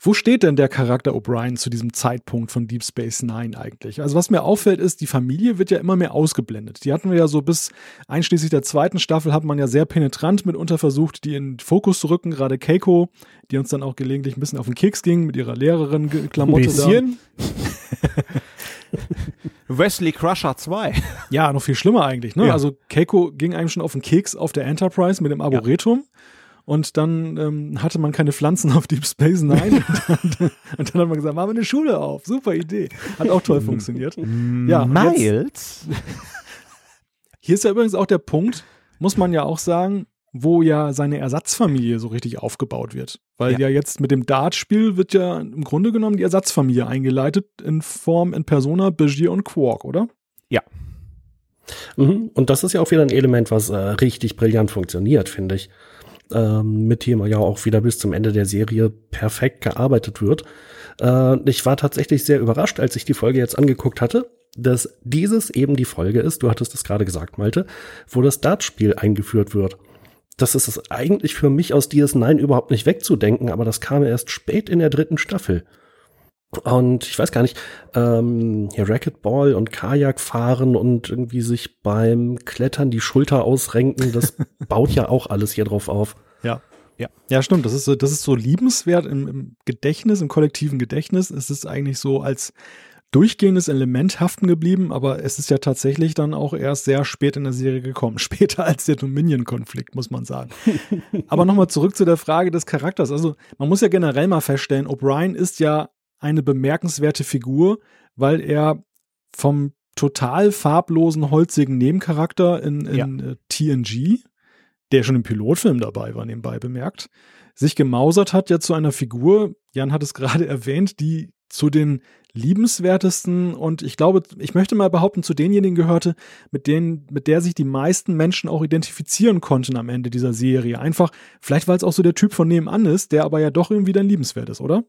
Wo steht denn der Charakter O'Brien zu diesem Zeitpunkt von Deep Space Nine eigentlich? Also was mir auffällt ist, die Familie wird ja immer mehr ausgeblendet. Die hatten wir ja so bis einschließlich der zweiten Staffel hat man ja sehr penetrant mitunter versucht, die in den Fokus zu rücken, gerade Keiko, die uns dann auch gelegentlich ein bisschen auf den Keks ging mit ihrer Lehrerin Klamotte Bisschen? Wesley Crusher 2. Ja, noch viel schlimmer eigentlich, ne? Ja. Also Keiko ging einem schon auf den Keks auf der Enterprise mit dem Arboretum. Und dann ähm, hatte man keine Pflanzen auf Deep Space Nine. und, dann, und dann hat man gesagt, machen wir eine Schule auf. Super Idee. Hat auch toll funktioniert. Ja, und jetzt- Miles? Hier ist ja übrigens auch der Punkt, muss man ja auch sagen, wo ja seine Ersatzfamilie so richtig aufgebaut wird. Weil ja, Ja. jetzt mit dem Dart-Spiel wird ja im Grunde genommen die Ersatzfamilie eingeleitet in Form, in Persona, Begier und Quark, oder? Mhm. Und das ist ja auch wieder ein Element, was äh, richtig brillant funktioniert, finde ich. Ähm, mit dem ja auch wieder bis zum Ende der Serie perfekt gearbeitet wird. Äh, ich war tatsächlich sehr überrascht, als ich die Folge jetzt angeguckt hatte, dass dieses eben die Folge ist, du hattest es gerade gesagt, Malte, wo das Dartspiel eingeführt wird. Das ist es eigentlich für mich aus DS9 überhaupt nicht wegzudenken, aber das kam erst spät in der dritten Staffel. Und ich weiß gar nicht, ähm, hier Racquetball und Kajak fahren und irgendwie sich beim Klettern die Schulter ausrenken, das baut ja auch alles hier drauf auf. Ja. Ja, ja, stimmt. Das ist so, das ist so liebenswert im, im Gedächtnis, im kollektiven Gedächtnis. Es ist eigentlich so als durchgehendes Element haften geblieben, aber es ist ja tatsächlich dann auch erst sehr spät in der Serie gekommen. Später als der Dominion-Konflikt, muss man sagen. aber nochmal zurück zu der Frage des Charakters. Also, man muss ja generell mal feststellen, O'Brien ist ja eine bemerkenswerte Figur, weil er vom total farblosen, holzigen Nebencharakter in, in äh, TNG, der schon im Pilotfilm dabei war, nebenbei bemerkt, sich gemausert hat ja zu einer Figur, Jan hat es gerade erwähnt, die zu den liebenswertesten und ich glaube, ich möchte mal behaupten, zu denjenigen gehörte, mit denen, mit der sich die meisten Menschen auch identifizieren konnten am Ende dieser Serie. Einfach, vielleicht weil es auch so der Typ von nebenan ist, der aber ja doch irgendwie dann liebenswert ist, oder?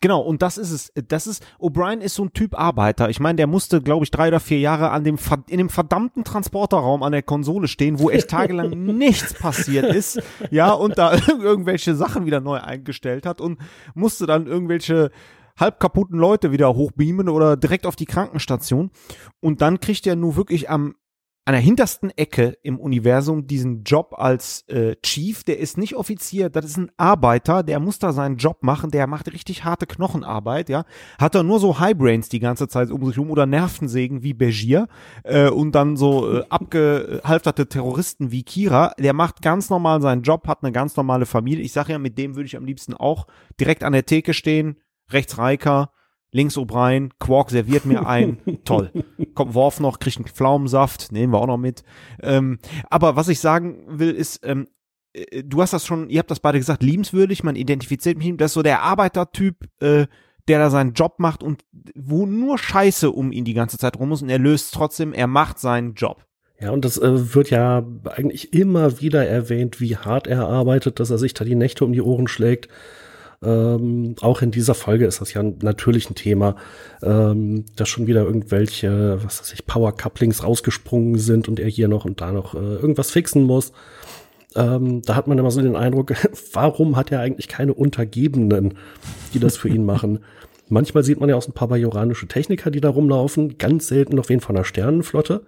Genau, und das ist es. Das ist, O'Brien ist so ein Typ Arbeiter. Ich meine, der musste, glaube ich, drei oder vier Jahre an dem, in dem verdammten Transporterraum an der Konsole stehen, wo echt tagelang nichts passiert ist. Ja, und da irgendwelche Sachen wieder neu eingestellt hat und musste dann irgendwelche halb kaputten Leute wieder hochbeamen oder direkt auf die Krankenstation. Und dann kriegt er nur wirklich am an der hintersten Ecke im Universum diesen Job als äh, Chief, der ist nicht Offizier, das ist ein Arbeiter, der muss da seinen Job machen, der macht richtig harte Knochenarbeit, ja. Hat er nur so Highbrains die ganze Zeit um sich rum oder Nervensägen wie Begier äh, und dann so äh, abgehalfterte Terroristen wie Kira, der macht ganz normal seinen Job, hat eine ganz normale Familie. Ich sage ja, mit dem würde ich am liebsten auch direkt an der Theke stehen, rechts Reiker, links O'Brien, Quark serviert mir ein, toll. Kommt Worf noch, kriegt einen Pflaumensaft, nehmen wir auch noch mit. Ähm, aber was ich sagen will, ist, ähm, äh, du hast das schon, ihr habt das beide gesagt, liebenswürdig, man identifiziert mit ihm, das ist so der Arbeitertyp, äh, der da seinen Job macht und wo nur Scheiße um ihn die ganze Zeit rum ist und er löst trotzdem, er macht seinen Job. Ja, und das äh, wird ja eigentlich immer wieder erwähnt, wie hart er arbeitet, dass er sich da die Nächte um die Ohren schlägt. Ähm, auch in dieser Folge ist das ja natürlich ein Thema, ähm, dass schon wieder irgendwelche, was weiß ich, Power Couplings rausgesprungen sind und er hier noch und da noch äh, irgendwas fixen muss. Ähm, da hat man immer so den Eindruck, warum hat er eigentlich keine Untergebenen, die das für ihn machen? Manchmal sieht man ja auch so ein paar bajoranische Techniker, die da rumlaufen, ganz selten noch wen von der Sternenflotte.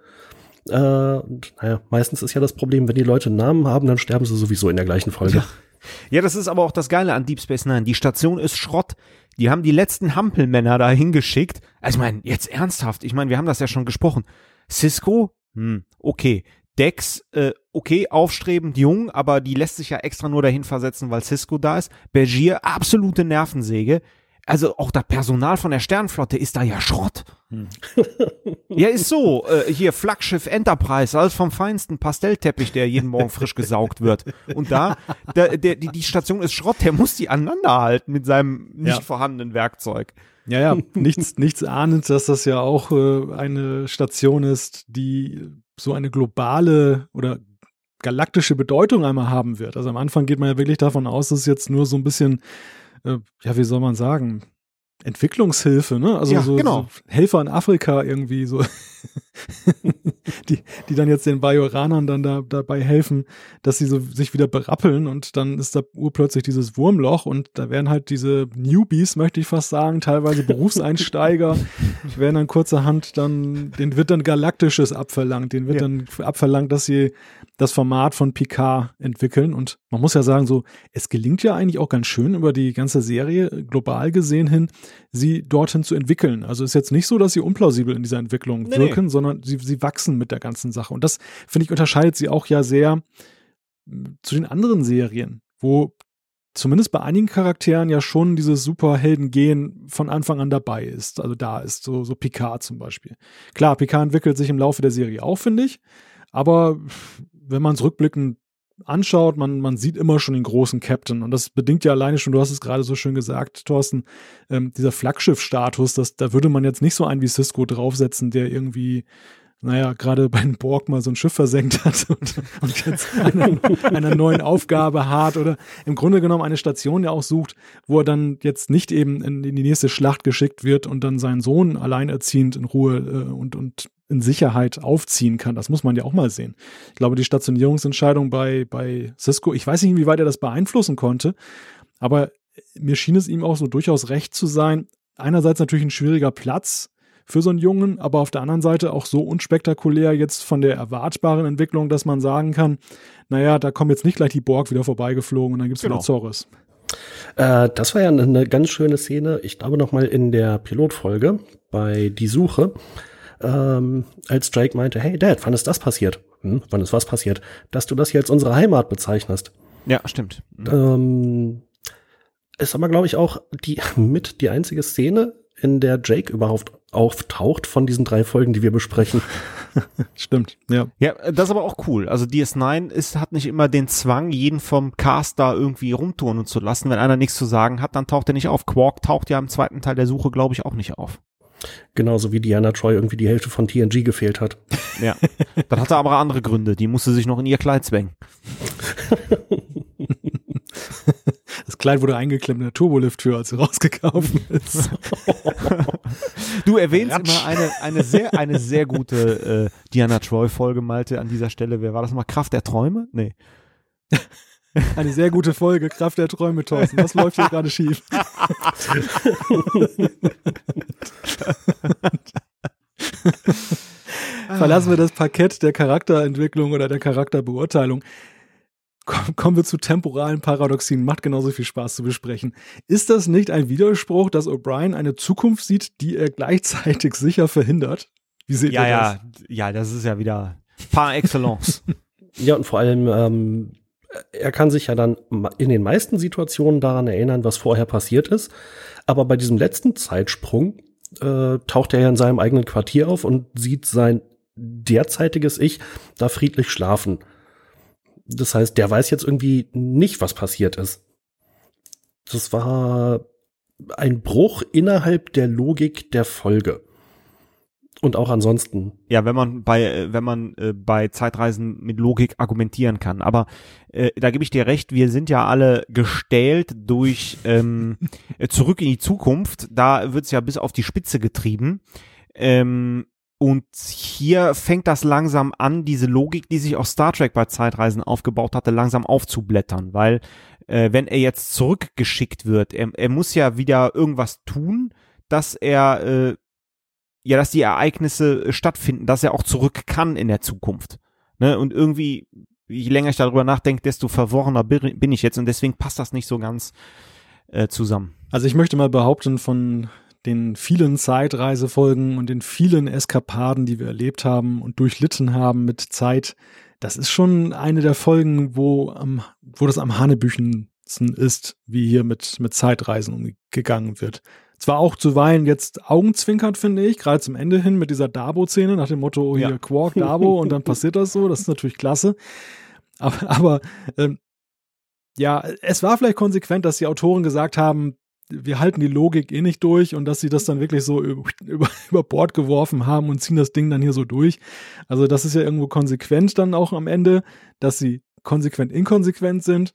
Äh, und naja, meistens ist ja das Problem, wenn die Leute einen Namen haben, dann sterben sie sowieso in der gleichen Folge. Ja. Ja, das ist aber auch das Geile an Deep Space Nine. Die Station ist Schrott. Die haben die letzten Hampelmänner da hingeschickt. Also ich meine, jetzt ernsthaft. Ich meine, wir haben das ja schon gesprochen. Cisco, hm, okay. Dex, äh, okay, aufstrebend jung, aber die lässt sich ja extra nur dahin versetzen, weil Cisco da ist. Bergier, absolute Nervensäge also auch das Personal von der Sternflotte ist da ja Schrott. Hm. ja, ist so. Äh, hier Flaggschiff Enterprise, alles vom feinsten Pastellteppich, der jeden Morgen frisch gesaugt wird. Und da, der, der, die, die Station ist Schrott, der muss die aneinanderhalten mit seinem nicht ja. vorhandenen Werkzeug. Ja, ja, nichts, nichts ahnend, dass das ja auch äh, eine Station ist, die so eine globale oder galaktische Bedeutung einmal haben wird. Also am Anfang geht man ja wirklich davon aus, dass es jetzt nur so ein bisschen äh, ja, wie soll man sagen, Entwicklungshilfe, ne? Also ja, so, genau. so, Helfer in Afrika irgendwie so, die, die dann jetzt den Bajoranern dann da, dabei helfen, dass sie so sich wieder berappeln und dann ist da urplötzlich dieses Wurmloch und da werden halt diese Newbies, möchte ich fast sagen, teilweise Berufseinsteiger, werden dann kurzerhand dann, denen wird dann Galaktisches abverlangt, denen wird ja. dann abverlangt, dass sie das Format von Picard entwickeln und man muss ja sagen, so, es gelingt ja eigentlich auch ganz schön über die ganze Serie global gesehen hin, sie dorthin zu entwickeln. Also ist jetzt nicht so, dass sie unplausibel in dieser Entwicklung nee, wirken, nee. sondern sie, sie wachsen mit der ganzen Sache. Und das, finde ich, unterscheidet sie auch ja sehr hm, zu den anderen Serien, wo zumindest bei einigen Charakteren ja schon dieses Superhelden-Gehen von Anfang an dabei ist. Also da ist so, so Picard zum Beispiel. Klar, Picard entwickelt sich im Laufe der Serie auch, finde ich. Aber wenn man es rückblickend anschaut, man, man sieht immer schon den großen Captain. Und das bedingt ja alleine schon, du hast es gerade so schön gesagt, Thorsten, ähm, dieser Flaggschiff-Status, da würde man jetzt nicht so einen wie Cisco draufsetzen, der irgendwie naja, gerade bei Borg mal so ein Schiff versenkt hat und, und jetzt einer, einer neuen Aufgabe hart oder im Grunde genommen eine Station ja auch sucht, wo er dann jetzt nicht eben in, in die nächste Schlacht geschickt wird und dann seinen Sohn alleinerziehend in Ruhe äh, und, und in Sicherheit aufziehen kann. Das muss man ja auch mal sehen. Ich glaube, die Stationierungsentscheidung bei, bei Cisco, ich weiß nicht, inwieweit er das beeinflussen konnte, aber mir schien es ihm auch so durchaus recht zu sein. Einerseits natürlich ein schwieriger Platz für so einen Jungen, aber auf der anderen Seite auch so unspektakulär jetzt von der erwartbaren Entwicklung, dass man sagen kann, naja, da kommen jetzt nicht gleich die Borg wieder vorbeigeflogen und dann gibt's genau. wieder Zorris. Äh, das war ja eine ganz schöne Szene, ich glaube noch mal in der Pilotfolge bei Die Suche ähm, als Drake meinte, hey Dad, wann ist das passiert? Hm, wann ist was passiert? Dass du das hier als unsere Heimat bezeichnest. Ja, stimmt. Ähm, ist aber, glaube ich, auch die mit die einzige Szene, in der Jake überhaupt auftaucht von diesen drei Folgen, die wir besprechen. Stimmt, ja. Ja, das ist aber auch cool. Also DS9 ist, hat nicht immer den Zwang, jeden vom Cast da irgendwie rumturnen zu lassen. Wenn einer nichts zu sagen hat, dann taucht er nicht auf. Quark taucht ja im zweiten Teil der Suche, glaube ich, auch nicht auf. Genauso wie Diana Troy irgendwie die Hälfte von TNG gefehlt hat. Ja. Das hatte aber andere Gründe. Die musste sich noch in ihr Kleid zwängen. Das Kleid wurde eingeklemmt in der Turbolift-Tür, als sie rausgekauft ist. Du erwähnst Ratsch. immer eine, eine, sehr, eine sehr gute äh, Diana Troy-Folge, Malte, an dieser Stelle. Wer war das mal? Kraft der Träume? Nee. Eine sehr gute Folge, Kraft der Träume, Thorsten. Was läuft hier gerade schief? Verlassen wir das Parkett der Charakterentwicklung oder der Charakterbeurteilung. Kommen wir zu temporalen Paradoxien. Macht genauso viel Spaß zu besprechen. Ist das nicht ein Widerspruch, dass O'Brien eine Zukunft sieht, die er gleichzeitig sicher verhindert? Wie seht ja, ihr das? Ja, ja, das ist ja wieder par excellence. ja, und vor allem, ähm, er kann sich ja dann in den meisten Situationen daran erinnern, was vorher passiert ist. Aber bei diesem letzten Zeitsprung äh, taucht er ja in seinem eigenen Quartier auf und sieht sein derzeitiges Ich da friedlich schlafen. Das heißt, der weiß jetzt irgendwie nicht, was passiert ist. Das war ein Bruch innerhalb der Logik der Folge. Und auch ansonsten. Ja, wenn man bei, äh, wenn man äh, bei Zeitreisen mit Logik argumentieren kann. Aber äh, da gebe ich dir recht, wir sind ja alle gestählt durch ähm, äh, zurück in die Zukunft. Da wird's ja bis auf die Spitze getrieben. Ähm, und hier fängt das langsam an, diese Logik, die sich auch Star Trek bei Zeitreisen aufgebaut hatte, langsam aufzublättern, weil äh, wenn er jetzt zurückgeschickt wird, er, er muss ja wieder irgendwas tun, dass er äh, ja, dass die Ereignisse äh, stattfinden, dass er auch zurück kann in der Zukunft. Ne? Und irgendwie, je länger ich darüber nachdenke, desto verworrener bin ich jetzt und deswegen passt das nicht so ganz äh, zusammen. Also ich möchte mal behaupten, von den vielen Zeitreisefolgen und den vielen Eskapaden, die wir erlebt haben und durchlitten haben mit Zeit, das ist schon eine der Folgen, wo, am, wo das am Hanebüchensten ist, wie hier mit, mit Zeitreisen umgegangen wird. Zwar auch zuweilen jetzt augenzwinkert, finde ich, gerade zum Ende hin mit dieser Dabo-Szene nach dem Motto, oh, hier ja. Quark, Dabo und dann passiert das so, das ist natürlich klasse. Aber, aber ähm, ja, es war vielleicht konsequent, dass die Autoren gesagt haben, wir halten die Logik eh nicht durch und dass sie das dann wirklich so über, über, über Bord geworfen haben und ziehen das Ding dann hier so durch. Also das ist ja irgendwo konsequent dann auch am Ende, dass sie konsequent inkonsequent sind.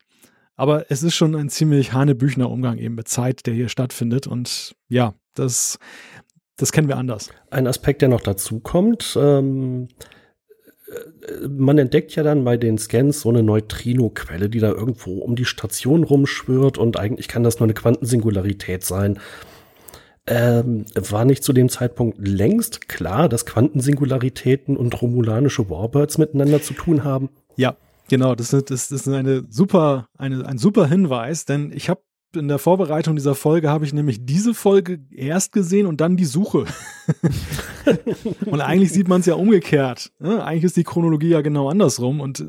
Aber es ist schon ein ziemlich hanebüchner Umgang eben mit Zeit, der hier stattfindet. Und ja, das, das kennen wir anders. Ein Aspekt, der noch dazu kommt, ähm, äh, man entdeckt ja dann bei den Scans so eine Neutrino-Quelle, die da irgendwo um die Station rumschwirrt und eigentlich kann das nur eine Quantensingularität sein. Ähm, war nicht zu dem Zeitpunkt längst klar, dass Quantensingularitäten und romulanische Warbirds miteinander zu tun haben? Ja, Genau, das ist, das ist eine super, eine, ein super Hinweis, denn ich habe in der Vorbereitung dieser Folge habe ich nämlich diese Folge erst gesehen und dann die Suche. und eigentlich sieht man es ja umgekehrt. Ne? Eigentlich ist die Chronologie ja genau andersrum und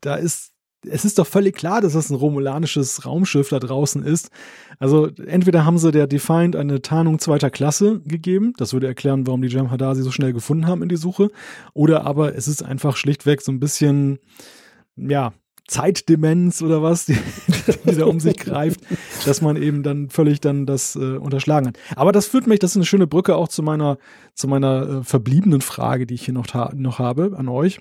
da ist es ist doch völlig klar, dass das ein romulanisches Raumschiff da draußen ist. Also entweder haben sie der Defiant eine Tarnung zweiter Klasse gegeben, das würde erklären, warum die Jem'Hadar sie so schnell gefunden haben in die Suche, oder aber es ist einfach schlichtweg so ein bisschen ja, Zeitdemenz oder was, die, die da um sich greift, dass man eben dann völlig dann das äh, unterschlagen hat. Aber das führt mich, das ist eine schöne Brücke auch zu meiner, zu meiner äh, verbliebenen Frage, die ich hier noch, noch habe an euch.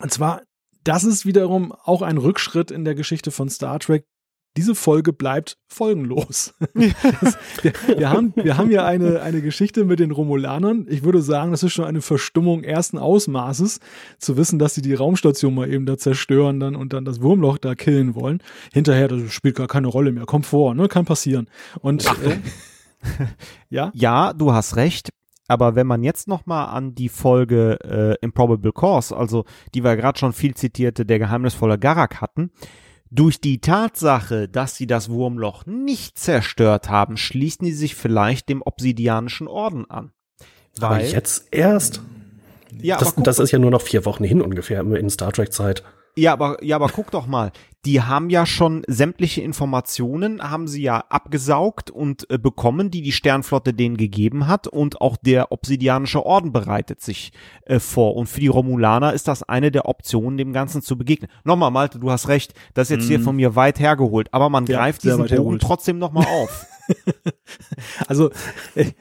Und zwar, das ist wiederum auch ein Rückschritt in der Geschichte von Star Trek, diese Folge bleibt folgenlos. Das, wir, wir, haben, wir haben ja eine, eine Geschichte mit den Romulanern. Ich würde sagen, das ist schon eine Verstummung ersten Ausmaßes, zu wissen, dass sie die Raumstation mal eben da zerstören dann und dann das Wurmloch da killen wollen. Hinterher, das spielt gar keine Rolle mehr. Kommt vor, ne? Kann passieren. Und äh, ja? Ja, du hast recht. Aber wenn man jetzt noch mal an die Folge äh, Improbable Cause, also die wir gerade schon viel zitierte, der geheimnisvolle Garak hatten, durch die Tatsache, dass sie das Wurmloch nicht zerstört haben, schließen sie sich vielleicht dem obsidianischen Orden an. Weil, aber jetzt erst? Ja, das, das ist ja nur noch vier Wochen hin ungefähr in Star Trek Zeit. Ja, aber, ja, aber guck doch mal. Die haben ja schon sämtliche Informationen, haben sie ja abgesaugt und äh, bekommen, die die Sternflotte denen gegeben hat. Und auch der Obsidianische Orden bereitet sich äh, vor. Und für die Romulaner ist das eine der Optionen, dem Ganzen zu begegnen. Nochmal, Malte, du hast recht. Das ist jetzt mm. hier mhm. von mir weit hergeholt. Aber man ja, greift diesen Bogen trotzdem nochmal auf. also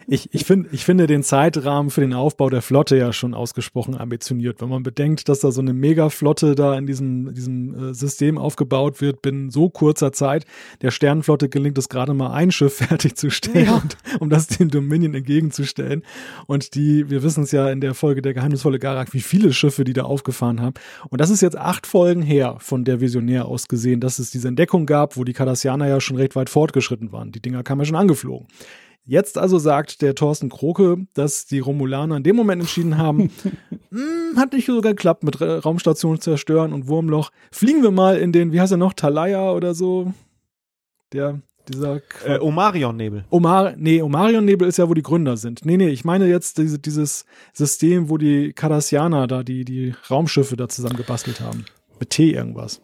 ich, ich, find, ich finde den Zeitrahmen für den Aufbau der Flotte ja schon ausgesprochen ambitioniert. Wenn man bedenkt, dass da so eine Megaflotte da in diesem, diesem äh, System aufgebaut wird, binnen so kurzer Zeit, der Sternenflotte gelingt es gerade mal ein Schiff fertigzustellen, ja. und, um das dem Dominion entgegenzustellen. Und die, wir wissen es ja in der Folge der geheimnisvolle Garak, wie viele Schiffe die da aufgefahren haben. Und das ist jetzt acht Folgen her von der Visionär aus gesehen, dass es diese Entdeckung gab, wo die Cardassianer ja schon recht weit fortgeschritten waren. Die Dinger kamen ja schon angeflogen. Jetzt also sagt der Thorsten Kroke, dass die Romulaner in dem Moment entschieden haben, hm, hat nicht so geklappt mit Raumstation zerstören und Wurmloch. Fliegen wir mal in den, wie heißt er noch, Talaya oder so? Der, dieser äh, Omarion-Nebel. Omar, nee, Omarion-Nebel ist ja, wo die Gründer sind. Nee, nee, ich meine jetzt diese, dieses System, wo die Cardassianer da die, die Raumschiffe da zusammen gebastelt haben. Mit T irgendwas.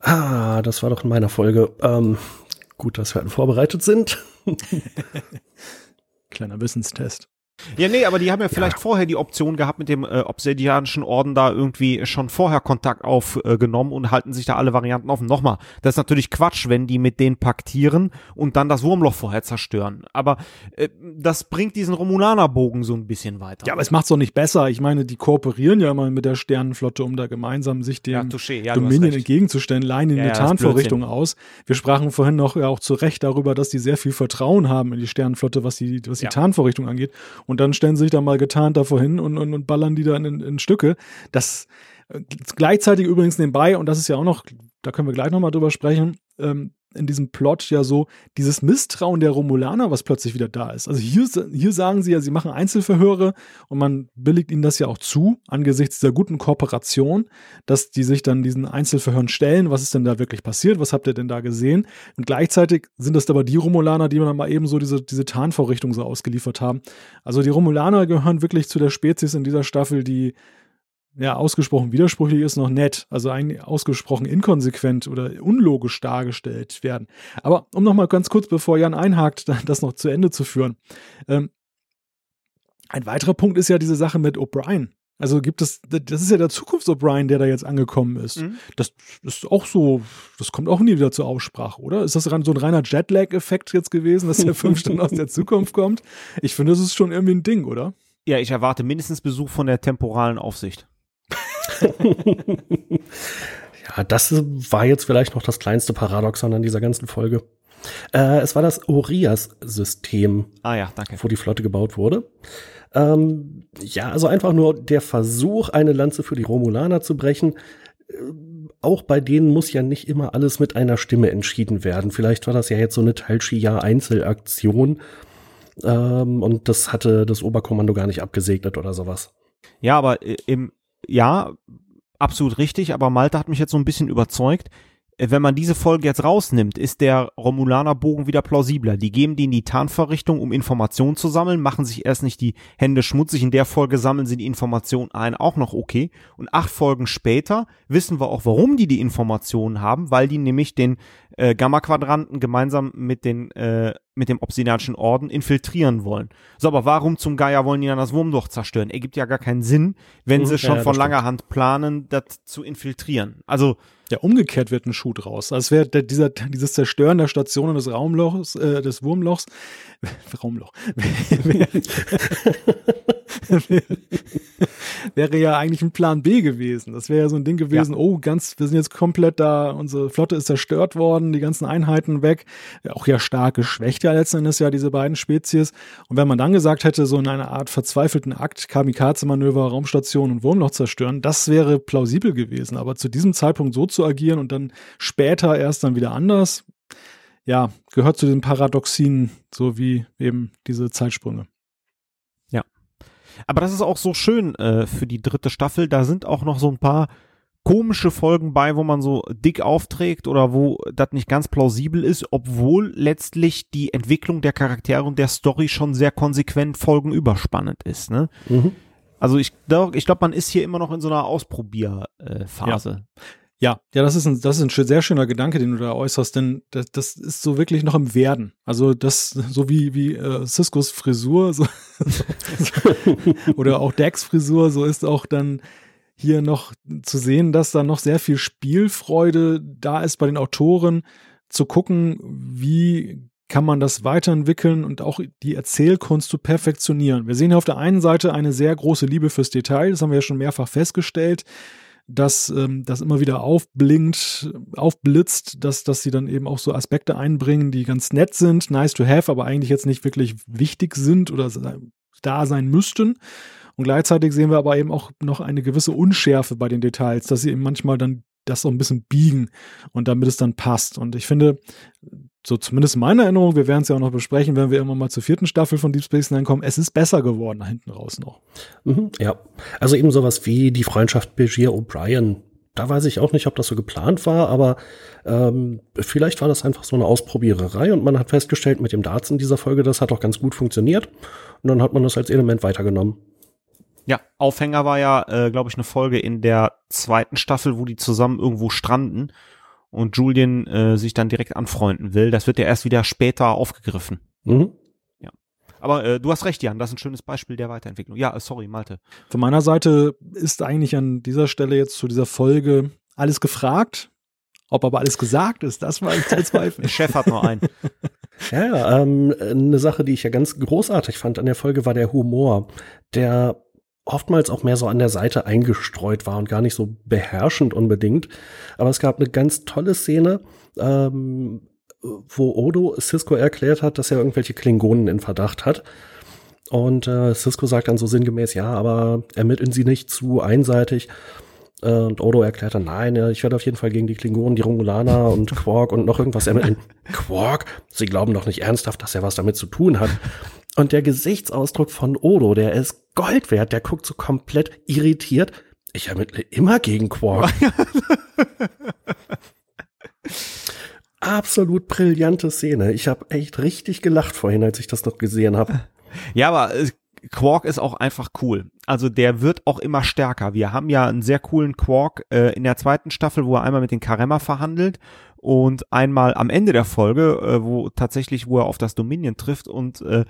Ah, das war doch in meiner Folge. Ähm, Gut, dass wir vorbereitet sind. Kleiner Wissenstest. Ja, nee, aber die haben ja vielleicht vorher die Option gehabt, mit dem äh, Obsidianischen Orden da irgendwie schon vorher Kontakt aufgenommen und halten sich da alle Varianten offen. Nochmal, das ist natürlich Quatsch, wenn die mit denen paktieren und dann das Wurmloch vorher zerstören. Aber äh, das bringt diesen Romulanerbogen so ein bisschen weiter. Ja, aber es macht's doch nicht besser. Ich meine, die kooperieren ja immer mit der Sternenflotte, um da gemeinsam sich dem Ja, touché. Ja, Dominion entgegenzustellen, leihen ihnen Ja, ja, Tarnvorrichtung aus. Wir sprachen vorhin noch ja auch zu Recht darüber, dass die sehr viel Vertrauen haben in die Sternenflotte, was die, was die Ja. Tarnvorrichtung angeht. Und dann stellen sie sich da mal getarnt davor hin und, und, und ballern die dann in, in Stücke. Das äh, gleichzeitig übrigens nebenbei, und das ist ja auch noch, da können wir gleich nochmal drüber sprechen, ähm, in diesem Plot ja so dieses Misstrauen der Romulaner, was plötzlich wieder da ist. Also hier, hier sagen sie ja, sie machen Einzelverhöre und man billigt ihnen das ja auch zu, angesichts dieser guten Kooperation, dass die sich dann diesen Einzelverhören stellen. Was ist denn da wirklich passiert? Was habt ihr denn da gesehen? Und gleichzeitig sind das aber die Romulaner, die dann mal eben so diese, diese Tarnvorrichtung so ausgeliefert haben. Also die Romulaner gehören wirklich zu der Spezies in dieser Staffel, die ja, ausgesprochen widersprüchlich ist noch nett, also eigentlich ausgesprochen inkonsequent oder unlogisch dargestellt werden. Aber um noch mal ganz kurz, bevor Jan einhakt, das noch zu Ende zu führen. Ähm, ein weiterer Punkt ist ja diese Sache mit O'Brien. Also gibt es, das ist ja der Zukunfts-O'Brien, der da jetzt angekommen ist. Mhm. Das ist auch so, das kommt auch nie wieder zur Aussprache, oder? Ist das so ein reiner Jetlag-Effekt jetzt gewesen, dass der fünf Stunden aus der Zukunft kommt? Ich finde, das ist schon irgendwie ein Ding, oder? Ja, ich erwarte mindestens Besuch von der temporalen Aufsicht. Ja, das war jetzt vielleicht noch das kleinste Paradoxon an dieser ganzen Folge. Äh, es war das Orias-System, Ah ja, danke. wo die Flotte gebaut wurde. Ähm, ja, also einfach nur der Versuch, eine Lanze für die Romulaner zu brechen. Äh, Auch bei denen muss ja nicht immer alles mit einer Stimme entschieden werden. Vielleicht war das ja jetzt so eine Tal Shiar-Einzelaktion. Ähm, und das hatte das Oberkommando gar nicht abgesegnet oder sowas. Ja, aber im, ja, absolut richtig, aber Malte hat mich jetzt so ein bisschen überzeugt. Äh, Wenn man diese Folge jetzt rausnimmt, ist der Romulaner-Bogen wieder plausibler. Die geben die in die Tarnverrichtung, um Informationen zu sammeln, machen sich erst nicht die Hände schmutzig. In der Folge sammeln sie die Informationen ein, auch noch okay. Und acht Folgen später wissen wir auch, warum die die Informationen haben, weil die nämlich den äh, Gamma-Quadranten gemeinsam mit den äh, mit dem Obsidianischen Orden infiltrieren wollen. So, aber warum zum Geier wollen die dann das Wurmloch zerstören? Ergibt ja gar keinen Sinn, wenn Mhm, sie schon ja, von langer Hand planen, das zu infiltrieren. Also, Ja, umgekehrt wird ein Schuh draus. Also es wäre dieser, dieses Zerstören der Stationen des Raumlochs, äh, des Wurmlochs, Raumloch, ja eigentlich ein Plan B gewesen. Das wäre ja so ein Ding gewesen, oh, ganz, wir sind jetzt komplett da, unsere Flotte ist zerstört worden, die ganzen Einheiten weg, ja, auch ja stark geschwächt ja letzten Endes ja diese beiden Spezies. Und wenn man dann gesagt hätte, so in einer Art verzweifelten Akt, Kamikaze-Manöver, Raumstation und Wurmloch zerstören, das wäre plausibel gewesen. Aber zu diesem Zeitpunkt so zu agieren und dann später erst dann wieder anders, ja, gehört zu den Paradoxien, so wie eben diese Zeitsprünge. Aber das ist auch so schön äh, für die dritte Staffel. Da sind auch noch so ein paar komische Folgen bei, wo man so dick aufträgt oder wo das nicht ganz plausibel ist, obwohl letztlich die Entwicklung der Charaktere und der Story schon sehr konsequent folgenüberspannend ist. Ne? Mhm. Also ich, ich glaube, man ist hier immer noch in so einer Ausprobierphase. Äh, Phase. Ja, ja, das ist ein, das ist ein sehr schöner Gedanke, den du da äußerst, denn das, das ist so wirklich noch im Werden. Also das, so wie, wie äh, Ciscos Frisur, so, oder auch Dax Frisur, so ist auch dann hier noch zu sehen, dass da noch sehr viel Spielfreude da ist bei den Autoren, zu gucken, wie kann man das weiterentwickeln und auch die Erzählkunst zu perfektionieren. Wir sehen hier auf der einen Seite eine sehr große Liebe fürs Detail, das haben wir ja schon mehrfach festgestellt dass ähm, das immer wieder aufblinkt, aufblitzt, dass, dass sie dann eben auch so Aspekte einbringen, die ganz nett sind, nice to have, aber eigentlich jetzt nicht wirklich wichtig sind oder da sein müssten. Und gleichzeitig sehen wir aber eben auch noch eine gewisse Unschärfe bei den Details, dass sie eben manchmal dann das so ein bisschen biegen und damit es dann passt. Und ich finde, so zumindest in meiner Erinnerung, wir werden es ja auch noch besprechen, wenn wir immer mal zur vierten Staffel von Deep Space Nine kommen, es ist besser geworden da hinten raus noch. Mhm, ja, also eben sowas wie die Freundschaft Begier O'Brien. Da weiß ich auch nicht, ob das so geplant war, aber ähm, vielleicht war das einfach so eine Ausprobiererei und man hat festgestellt, mit dem Darts in dieser Folge, das hat doch ganz gut funktioniert. Und dann hat man das als Element weitergenommen. Ja, Aufhänger war ja, äh, glaube ich, eine Folge in der zweiten Staffel, wo die zusammen irgendwo stranden und Julian äh, sich dann direkt anfreunden will. Das wird ja erst wieder später aufgegriffen. Mhm. Aber äh, du hast recht, Jan, das ist ein schönes Beispiel der Weiterentwicklung. Ja, äh, sorry, Malte. Von meiner Seite ist eigentlich an dieser Stelle jetzt zu dieser Folge alles gefragt. Ob aber alles gesagt ist, das war ich. Der Chef hat nur einen. Ja, ja, ähm, eine Sache, die ich ja ganz großartig fand an der Folge, war der Humor, der oftmals auch mehr so an der Seite eingestreut war und gar nicht so beherrschend unbedingt. Aber es gab eine ganz tolle Szene, ähm, wo Odo Cisco erklärt hat, dass er irgendwelche Klingonen in Verdacht hat. Und äh, Cisco sagt dann so sinngemäß, ja, aber ermitteln Sie nicht zu einseitig. Äh, und Odo erklärt dann, nein, ich werde auf jeden Fall gegen die Klingonen, die Romulaner und Quark und noch irgendwas ermitteln. Quark? Sie glauben doch nicht ernsthaft, dass er was damit zu tun hat. Und der Gesichtsausdruck von Odo, der ist Gold wert, der guckt so komplett irritiert. Ich ermittle immer gegen Quark. Absolut brillante Szene. Ich habe echt richtig gelacht vorhin, als ich das noch gesehen habe. Ja, aber äh, Quark ist auch einfach cool. Also der wird auch immer stärker. Wir haben ja einen sehr coolen Quark äh, in der zweiten Staffel, wo er einmal mit den Karemma verhandelt und einmal am Ende der Folge, äh, wo tatsächlich, wo er auf das Dominion trifft und äh,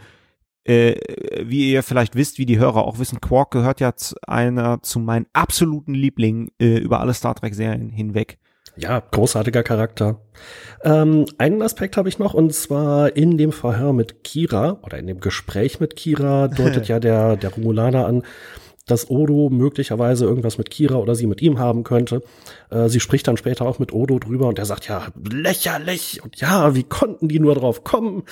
äh, wie ihr vielleicht wisst, wie die Hörer auch wissen, Quark gehört ja zu einer zu meinen absoluten Lieblingen äh, über alle Star Trek Serien hinweg. Ja, großartiger Charakter. Ähm, einen Aspekt habe ich noch, und zwar in dem Verhör mit Kira oder in dem Gespräch mit Kira deutet ja der, der Romulaner an, dass Odo möglicherweise irgendwas mit Kira oder sie mit ihm haben könnte. Äh, sie spricht dann später auch mit Odo drüber und er sagt, ja, lächerlich und ja, wie konnten die nur drauf kommen?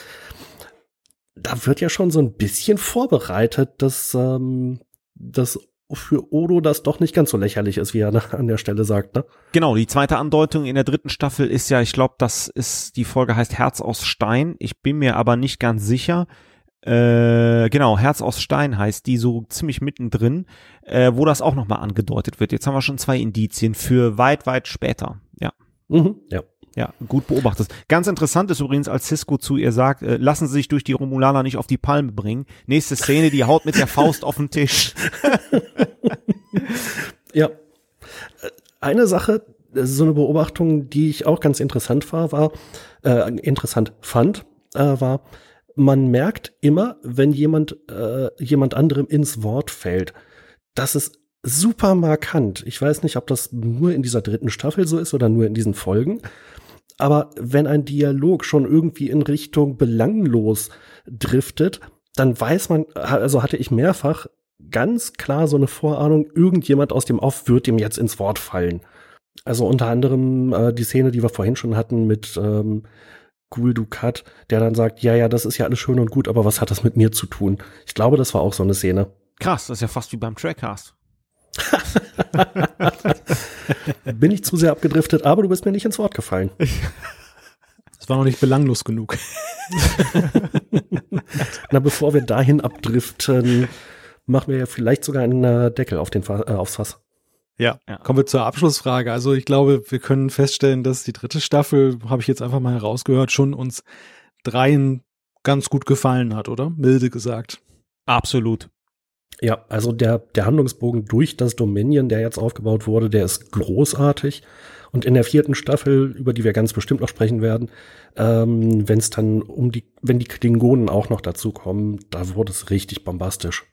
Da wird ja schon so ein bisschen vorbereitet, dass, ähm, dass für Odo das doch nicht ganz so lächerlich ist, wie er an der Stelle sagt, ne? Genau, die zweite Andeutung in der dritten Staffel ist ja, ich glaube, das ist, die Folge heißt Herz aus Stein. Ich bin mir aber nicht ganz sicher. Äh, genau, Herz aus Stein heißt die so ziemlich mittendrin, äh, wo das auch nochmal angedeutet wird. Jetzt haben wir schon zwei Indizien für weit, weit später. Ja. Mhm, ja. Ja, gut beobachtet. Ganz interessant ist übrigens, als Cisco zu ihr sagt, äh, lassen Sie sich durch die Romulaner nicht auf die Palme bringen. Nächste Szene, die haut mit der Faust auf den Tisch. ja. Äh, eine Sache, so eine Beobachtung, die ich auch ganz interessant war, war, äh, interessant fand, äh, war, man merkt immer, wenn jemand, äh, jemand anderem ins Wort fällt. Das ist super markant. Ich weiß nicht, ob das nur in dieser dritten Staffel so ist oder nur in diesen Folgen. Aber wenn ein Dialog schon irgendwie in Richtung belanglos driftet, dann weiß man, also hatte ich mehrfach ganz klar so eine Vorahnung, irgendjemand aus dem Off wird dem jetzt ins Wort fallen. Also unter anderem äh, die Szene, die wir vorhin schon hatten mit ähm, Gul Dukat, der dann sagt, ja, ja, das ist ja alles schön und gut, aber was hat das mit mir zu tun? Ich glaube, das war auch so eine Szene. Krass, das ist ja fast wie beim Trackcast. Bin ich zu sehr abgedriftet, aber du bist mir nicht ins Wort gefallen. Das war noch nicht belanglos genug. Na, bevor wir dahin abdriften, machen wir ja vielleicht sogar einen äh, Deckel auf den, äh, aufs Fass. Ja. ja, kommen wir zur Abschlussfrage. Also ich glaube, wir können feststellen, dass die dritte Staffel, habe ich jetzt einfach mal herausgehört, schon uns dreien ganz gut gefallen hat, oder? Milde gesagt. Absolut. Ja, also der, der Handlungsbogen durch das Dominion, der jetzt aufgebaut wurde, der ist großartig. Und in der vierten Staffel, über die wir ganz bestimmt noch sprechen werden, ähm, wenn es dann um die, wenn die Klingonen auch noch dazu kommen, da wurde es richtig bombastisch.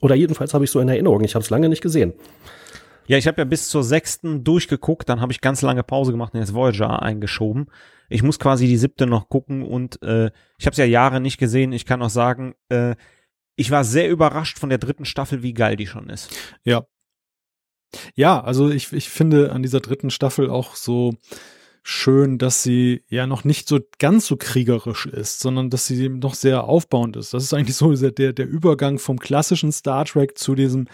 Oder jedenfalls habe ich so in Erinnerung. Ich habe es lange nicht gesehen. Ja, ich habe ja bis zur sechsten durchgeguckt, dann habe ich ganz lange Pause gemacht und jetzt Voyager eingeschoben. Ich muss quasi die siebte noch gucken und äh, ich habe es ja Jahre nicht gesehen. Ich kann auch sagen, äh, ich war sehr überrascht von der dritten Staffel, wie geil die schon ist. Ja. Ja, also ich, ich finde an dieser dritten Staffel auch so schön, dass sie ja noch nicht so ganz so kriegerisch ist, sondern dass sie noch sehr aufbauend ist. Das ist eigentlich so der, der Übergang vom klassischen Star Trek zu diesem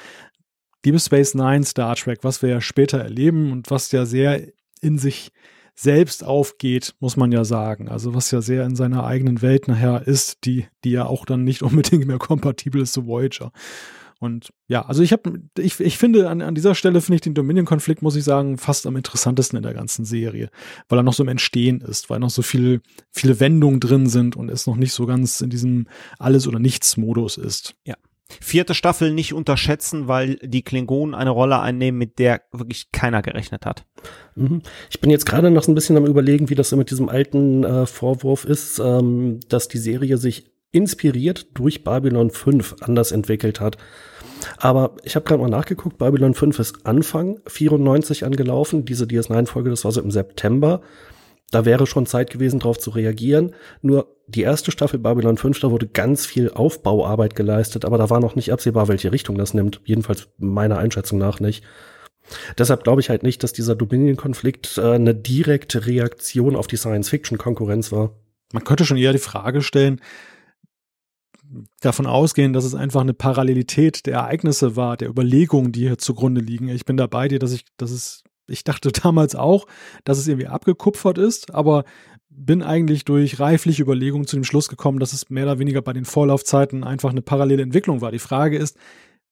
Deep Space Nine Star Trek, was wir ja später erleben und was ja sehr in sich selbst aufgeht, muss man ja sagen. Also was ja sehr in seiner eigenen Welt nachher ist, die, die ja auch dann nicht unbedingt mehr kompatibel ist zu Voyager. Und ja, also ich habe, ich, ich finde, an, an dieser Stelle finde ich den Dominion-Konflikt, muss ich sagen, fast am interessantesten in der ganzen Serie, weil er noch so im Entstehen ist, weil noch so viel, viele Wendungen drin sind und es noch nicht so ganz in diesem Alles- oder Nichts-Modus ist. Ja. Vierte Staffel nicht unterschätzen, weil die Klingonen eine Rolle einnehmen, mit der wirklich keiner gerechnet hat. Mhm. Ich bin jetzt gerade noch so ein bisschen am überlegen, wie das mit diesem alten äh, Vorwurf ist, ähm, dass die Serie sich inspiriert durch Babylon 5 anders entwickelt hat. Aber ich habe gerade mal nachgeguckt, Babylon 5 ist Anfang 94 angelaufen, diese DS9-Folge, das war so im September. Da wäre schon Zeit gewesen, darauf zu reagieren. Nur die erste Staffel Babylon 5, da wurde ganz viel Aufbauarbeit geleistet, aber da war noch nicht absehbar, welche Richtung das nimmt. Jedenfalls meiner Einschätzung nach nicht. Deshalb glaube ich halt nicht, dass dieser Dominion-Konflikt äh, eine direkte Reaktion auf die Science-Fiction-Konkurrenz war. Man könnte schon eher die Frage stellen, davon ausgehen, dass es einfach eine Parallelität der Ereignisse war, der Überlegungen, die hier zugrunde liegen. Ich bin da bei dir, dass ich, dass es, ich dachte damals auch, dass es irgendwie abgekupfert ist, aber bin eigentlich durch reifliche Überlegungen zu dem Schluss gekommen, dass es mehr oder weniger bei den Vorlaufzeiten einfach eine parallele Entwicklung war. Die Frage ist,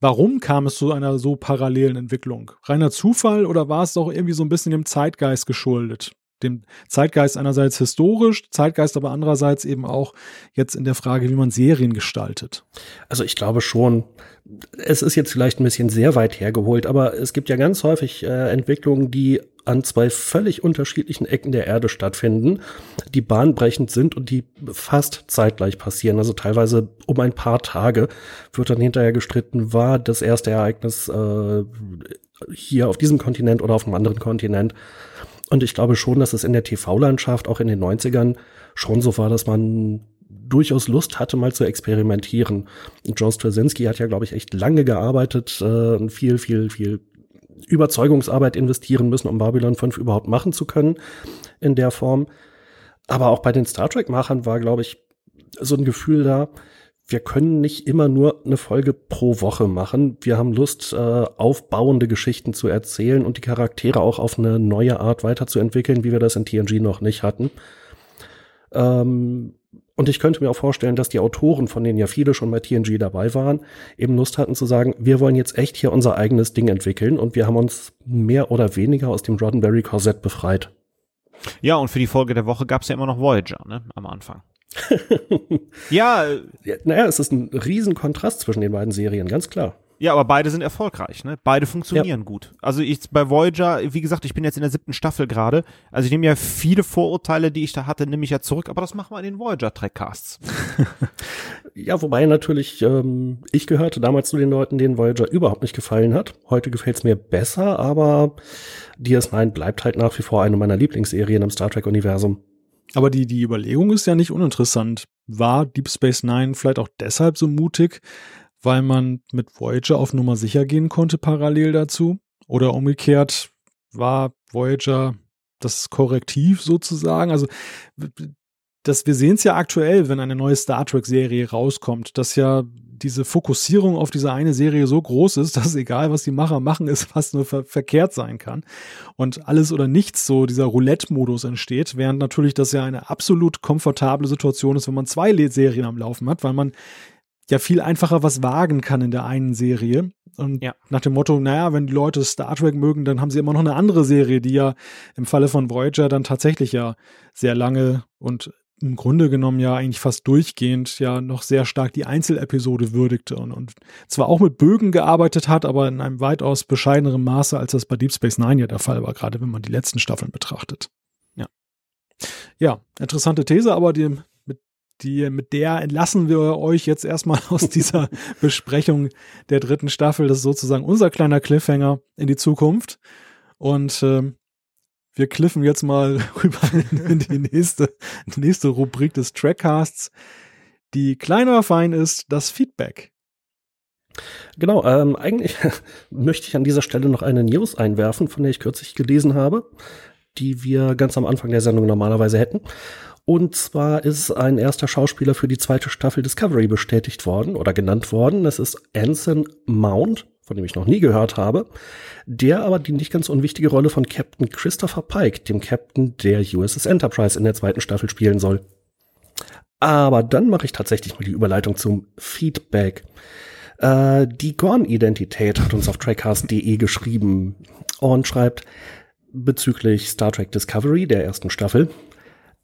warum kam es zu einer so parallelen Entwicklung? Reiner Zufall oder war es doch irgendwie so ein bisschen dem Zeitgeist geschuldet? Dem Zeitgeist einerseits historisch, Zeitgeist aber andererseits eben auch jetzt in der Frage, wie man Serien gestaltet. Also ich glaube schon, es ist jetzt vielleicht ein bisschen sehr weit hergeholt, aber es gibt ja ganz häufig äh, Entwicklungen, die an zwei völlig unterschiedlichen Ecken der Erde stattfinden, die bahnbrechend sind und die fast zeitgleich passieren. Also teilweise um ein paar Tage wird dann hinterher gestritten, war das erste Ereignis äh, hier auf diesem Kontinent oder auf einem anderen Kontinent. Und ich glaube schon, dass es in der TV-Landschaft auch in den 90ern schon so war, dass man durchaus Lust hatte, mal zu experimentieren. Joe Straczynski hat ja, glaube ich, echt lange gearbeitet, äh, viel, viel, viel Überzeugungsarbeit investieren müssen, um Babylon 5 überhaupt machen zu können in der Form. Aber auch bei den Star Trek-Machern war, glaube ich, so ein Gefühl da, wir können nicht immer nur eine Folge pro Woche machen. Wir haben Lust, äh, aufbauende Geschichten zu erzählen und die Charaktere auch auf eine neue Art weiterzuentwickeln, wie wir das in TNG noch nicht hatten. Ähm, und ich könnte mir auch vorstellen, dass die Autoren, von denen ja viele schon bei TNG dabei waren, eben Lust hatten zu sagen, wir wollen jetzt echt hier unser eigenes Ding entwickeln und wir haben uns mehr oder weniger aus dem Roddenberry-Korsett befreit. Ja, und für die Folge der Woche gab es ja immer noch Voyager, ne, am Anfang. ja, ja, naja, es ist ein Riesenkontrast zwischen den beiden Serien, ganz klar. Ja, aber beide sind erfolgreich, ne? Beide funktionieren ja. gut. Also ich bei Voyager, wie gesagt, ich bin jetzt in der siebten Staffel gerade. Also ich nehme ja viele Vorurteile, die ich da hatte, nehme ich ja zurück, aber das machen wir in den Voyager-Trackcasts. ja, wobei natürlich, ähm, ich gehörte damals zu den Leuten, denen Voyager überhaupt nicht gefallen hat. Heute gefällt es mir besser, aber DS9 bleibt halt nach wie vor eine meiner Lieblingsserien im Star Trek-Universum. Aber die, die Überlegung ist ja nicht uninteressant. War Deep Space Nine vielleicht auch deshalb so mutig, weil man mit Voyager auf Nummer sicher gehen konnte parallel dazu? Oder umgekehrt war Voyager das Korrektiv sozusagen? Also das, wir sehen es ja aktuell, wenn eine neue Star Trek-Serie rauskommt, dass ja diese Fokussierung auf diese eine Serie so groß ist, dass egal, was die Macher machen, es fast nur ver verkehrt sein kann. Und alles oder nichts, so dieser Roulette-Modus entsteht, während natürlich das ja eine absolut komfortable Situation ist, wenn man zwei Serien am Laufen hat, weil man ja viel einfacher was wagen kann in der einen Serie. Und ja. nach dem Motto, naja, wenn die Leute Star Trek mögen, dann haben sie immer noch eine andere Serie, die ja im Falle von Voyager dann tatsächlich ja sehr lange und im Grunde genommen ja eigentlich fast durchgehend ja noch sehr stark die Einzelepisode würdigte und, und zwar auch mit Bögen gearbeitet hat, aber in einem weitaus bescheideneren Maße, als das bei Deep Space Nine ja der Fall war, gerade wenn man die letzten Staffeln betrachtet. Ja. Ja, interessante These, aber die, mit, die, mit der entlassen wir euch jetzt erstmal aus dieser Besprechung der dritten Staffel. Das ist sozusagen unser kleiner Cliffhanger in die Zukunft. Und ähm, wir kliffen jetzt mal rüber in die nächste, nächste Rubrik des Trackcasts, die kleiner fein ist, das Feedback. Genau, ähm, eigentlich möchte ich an dieser Stelle noch eine News einwerfen, von der ich kürzlich gelesen habe, die wir ganz am Anfang der Sendung normalerweise hätten. Und zwar ist ein erster Schauspieler für die zweite Staffel Discovery bestätigt worden oder genannt worden. Das ist Anson Mount von dem ich noch nie gehört habe, der aber die nicht ganz unwichtige Rolle von Captain Christopher Pike, dem Captain der USS Enterprise in der zweiten Staffel spielen soll. Aber dann mache ich tatsächlich mal die Überleitung zum Feedback. Äh, die Gorn-Identität hat uns auf trackcast.de geschrieben und schreibt bezüglich Star Trek Discovery der ersten Staffel.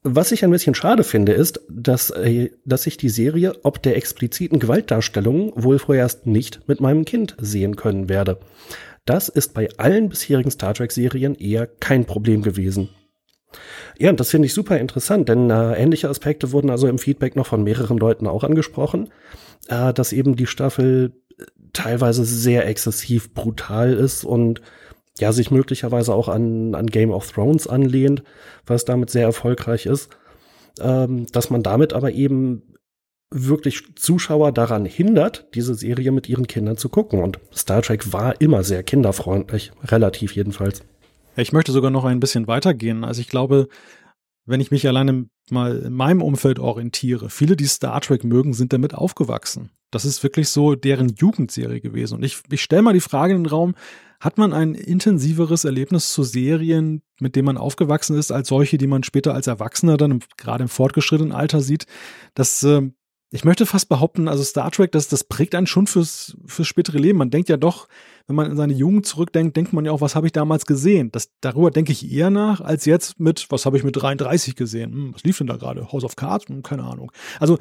Was ich ein bisschen schade finde, ist, dass, äh, dass ich die Serie ob der expliziten Gewaltdarstellung wohl vorerst nicht mit meinem Kind sehen können werde. Das ist bei allen bisherigen Star Trek-Serien eher kein Problem gewesen. Ja, das finde ich super interessant, denn äh, ähnliche Aspekte wurden also im Feedback noch von mehreren Leuten auch angesprochen, äh, dass eben die Staffel teilweise sehr exzessiv brutal ist und ja, sich möglicherweise auch an, an Game of Thrones anlehnt, was damit sehr erfolgreich ist, ähm, dass man damit aber eben wirklich Zuschauer daran hindert, diese Serie mit ihren Kindern zu gucken. Und Star Trek war immer sehr kinderfreundlich, relativ jedenfalls. Ich möchte sogar noch ein bisschen weitergehen. Also ich glaube, wenn ich mich alleine mal in meinem Umfeld orientiere, viele, die Star Trek mögen, sind damit aufgewachsen. Das ist wirklich so deren Jugendserie gewesen. Und ich, ich stelle mal die Frage in den Raum, hat man ein intensiveres Erlebnis zu Serien, mit denen man aufgewachsen ist, als solche, die man später als Erwachsener dann gerade im fortgeschrittenen Alter sieht? Das äh, ich möchte fast behaupten, also Star Trek, das, das prägt einen schon fürs, fürs spätere Leben. Man denkt ja doch, wenn man in seine Jugend zurückdenkt, denkt man ja auch, was habe ich damals gesehen? Das, darüber denke ich eher nach, als jetzt mit, was habe ich mit 33 gesehen? Hm, was lief denn da gerade? House of Cards? Hm, keine Ahnung. Also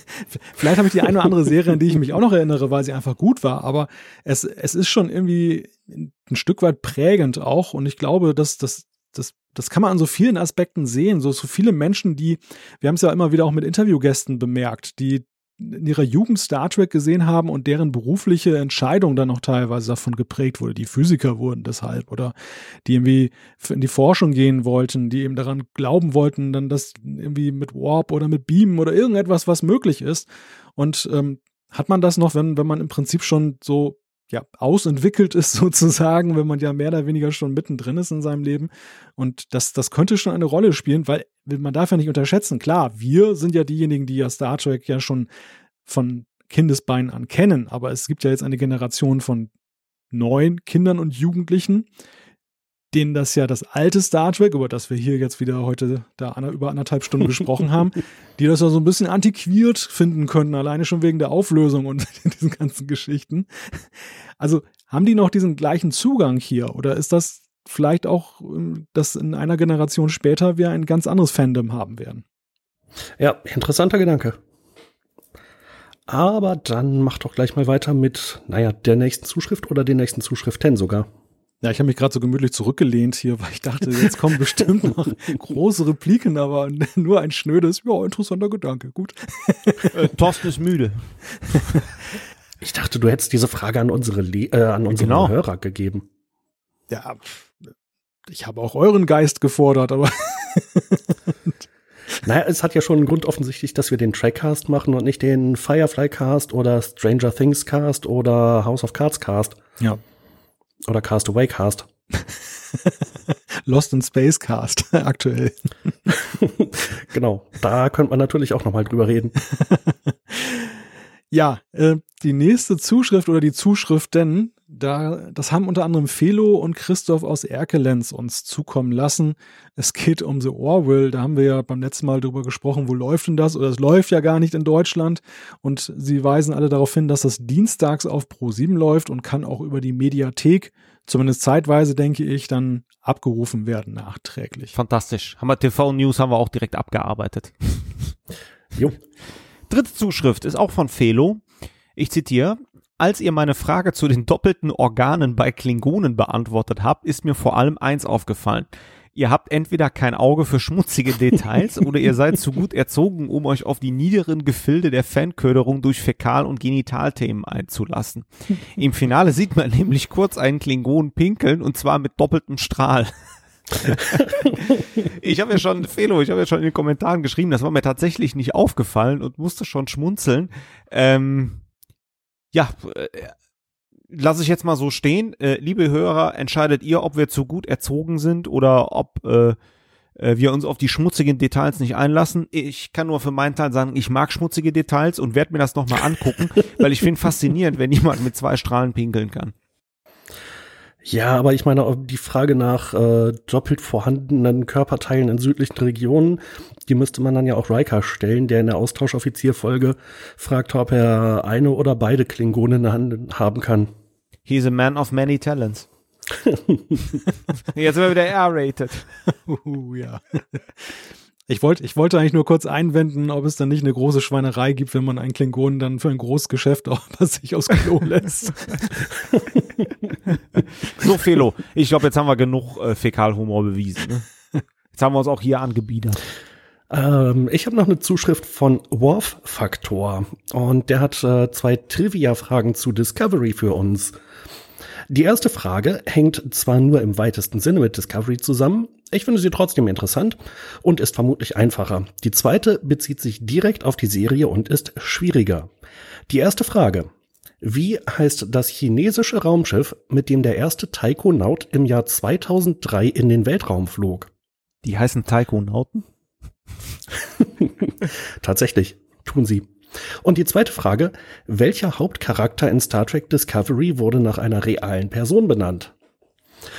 vielleicht habe ich die eine oder andere Serie, an die ich mich auch noch erinnere, weil sie einfach gut war, aber es, es ist schon irgendwie ein Stück weit prägend auch und ich glaube, dass das das, das kann man an so vielen Aspekten sehen. So, so viele Menschen, die, wir haben es ja immer wieder auch mit Interviewgästen bemerkt, die in ihrer Jugend Star Trek gesehen haben und deren berufliche Entscheidung dann auch teilweise davon geprägt wurde. Die Physiker wurden deshalb oder die irgendwie in die Forschung gehen wollten, die eben daran glauben wollten, dann das irgendwie mit Warp oder mit Beam oder irgendetwas, was möglich ist. Und ähm, hat man das noch, wenn, wenn man im Prinzip schon so ja, ausentwickelt ist sozusagen, wenn man ja mehr oder weniger schon mittendrin ist in seinem Leben. Und das, das könnte schon eine Rolle spielen, weil man darf ja nicht unterschätzen. Klar, wir sind ja diejenigen, die ja Star Trek ja schon von Kindesbeinen an kennen, aber es gibt ja jetzt eine Generation von neuen Kindern und Jugendlichen, denen das ja das alte Star Trek, über das wir hier jetzt wieder heute da über anderthalb Stunden gesprochen haben, die das ja so ein bisschen antiquiert finden könnten, alleine schon wegen der Auflösung und diesen ganzen Geschichten. Also haben die noch diesen gleichen Zugang hier oder ist das vielleicht auch, ähm, dass in einer Generation später wir ein ganz anderes Fandom haben werden? Ja, interessanter Gedanke. Aber dann mach doch gleich mal weiter mit, naja, der nächsten Zuschrift oder den nächsten Zuschriften sogar. Ja, ich habe mich gerade so gemütlich zurückgelehnt hier, weil ich dachte, jetzt kommen bestimmt noch große Repliken, aber nur ein schnödes, ja, interessanter Gedanke, gut. Äh, Thorsten ist müde. Ich dachte, du hättest diese Frage an unsere, Le äh, an unsere genau. Hörer gegeben. Ja, ich habe auch euren Geist gefordert, aber. naja, es hat ja schon einen Grund offensichtlich, dass wir den Trackcast machen und nicht den Firefly Cast oder Stranger Things Cast oder House of Cards Cast. Ja. Oder Castaway Cast. Lost in Space Cast aktuell. genau, da könnte man natürlich auch noch mal drüber reden. ja, äh, die nächste Zuschrift oder die Zuschriften, da, das haben unter anderem Felo und Christoph aus Erkelenz uns zukommen lassen. Es geht um The Orwell. Da haben wir ja beim letzten Mal drüber gesprochen, wo läuft denn das? Oder es läuft ja gar nicht in Deutschland. Und sie weisen alle darauf hin, dass das dienstags auf Pro7 läuft und kann auch über die Mediathek, zumindest zeitweise, denke ich, dann abgerufen werden nachträglich. Fantastisch. Haben wir TV-News haben wir auch direkt abgearbeitet. jo. Dritte Zuschrift ist auch von Felo. Ich zitiere, als ihr meine Frage zu den doppelten Organen bei Klingonen beantwortet habt, ist mir vor allem eins aufgefallen. Ihr habt entweder kein Auge für schmutzige Details oder ihr seid zu gut erzogen, um euch auf die niederen Gefilde der Fanköderung durch Fäkal- und Genitalthemen einzulassen. Im Finale sieht man nämlich kurz einen Klingonen pinkeln und zwar mit doppeltem Strahl. ich habe ja schon, Felo, ich habe ja schon in den Kommentaren geschrieben, das war mir tatsächlich nicht aufgefallen und musste schon schmunzeln. Ähm, ja, äh, lasse ich jetzt mal so stehen. Äh, liebe Hörer, entscheidet ihr, ob wir zu gut erzogen sind oder ob äh, äh, wir uns auf die schmutzigen Details nicht einlassen. Ich kann nur für meinen Teil sagen, ich mag schmutzige Details und werde mir das nochmal angucken, weil ich finde faszinierend, wenn jemand mit zwei Strahlen pinkeln kann. Ja, aber ich meine, die Frage nach äh, doppelt vorhandenen Körperteilen in südlichen Regionen, die müsste man dann ja auch Riker stellen, der in der Austauschoffizierfolge fragt, ob er eine oder beide Klingonen in der Hand haben kann. He's a man of many talents. Jetzt sind wir wieder R-rated. uh, ja. Ich wollte, ich wollte eigentlich nur kurz einwenden, ob es dann nicht eine große Schweinerei gibt, wenn man einen Klingonen dann für ein großes Geschäft auch bei sich aus Klo lässt. so, Felo. Ich glaube, jetzt haben wir genug äh, Fäkalhumor bewiesen. Ne? Jetzt haben wir uns auch hier angebiedert. Ähm, ich habe noch eine Zuschrift von Worf Faktor und der hat äh, zwei Trivia-Fragen zu Discovery für uns. Die erste Frage hängt zwar nur im weitesten Sinne mit Discovery zusammen, ich finde sie trotzdem interessant und ist vermutlich einfacher. Die zweite bezieht sich direkt auf die Serie und ist schwieriger. Die erste Frage. Wie heißt das chinesische Raumschiff, mit dem der erste Taikonaut im Jahr 2003 in den Weltraum flog? Die heißen Taikonauten? Tatsächlich, tun sie. Und die zweite Frage, welcher Hauptcharakter in Star Trek Discovery wurde nach einer realen Person benannt?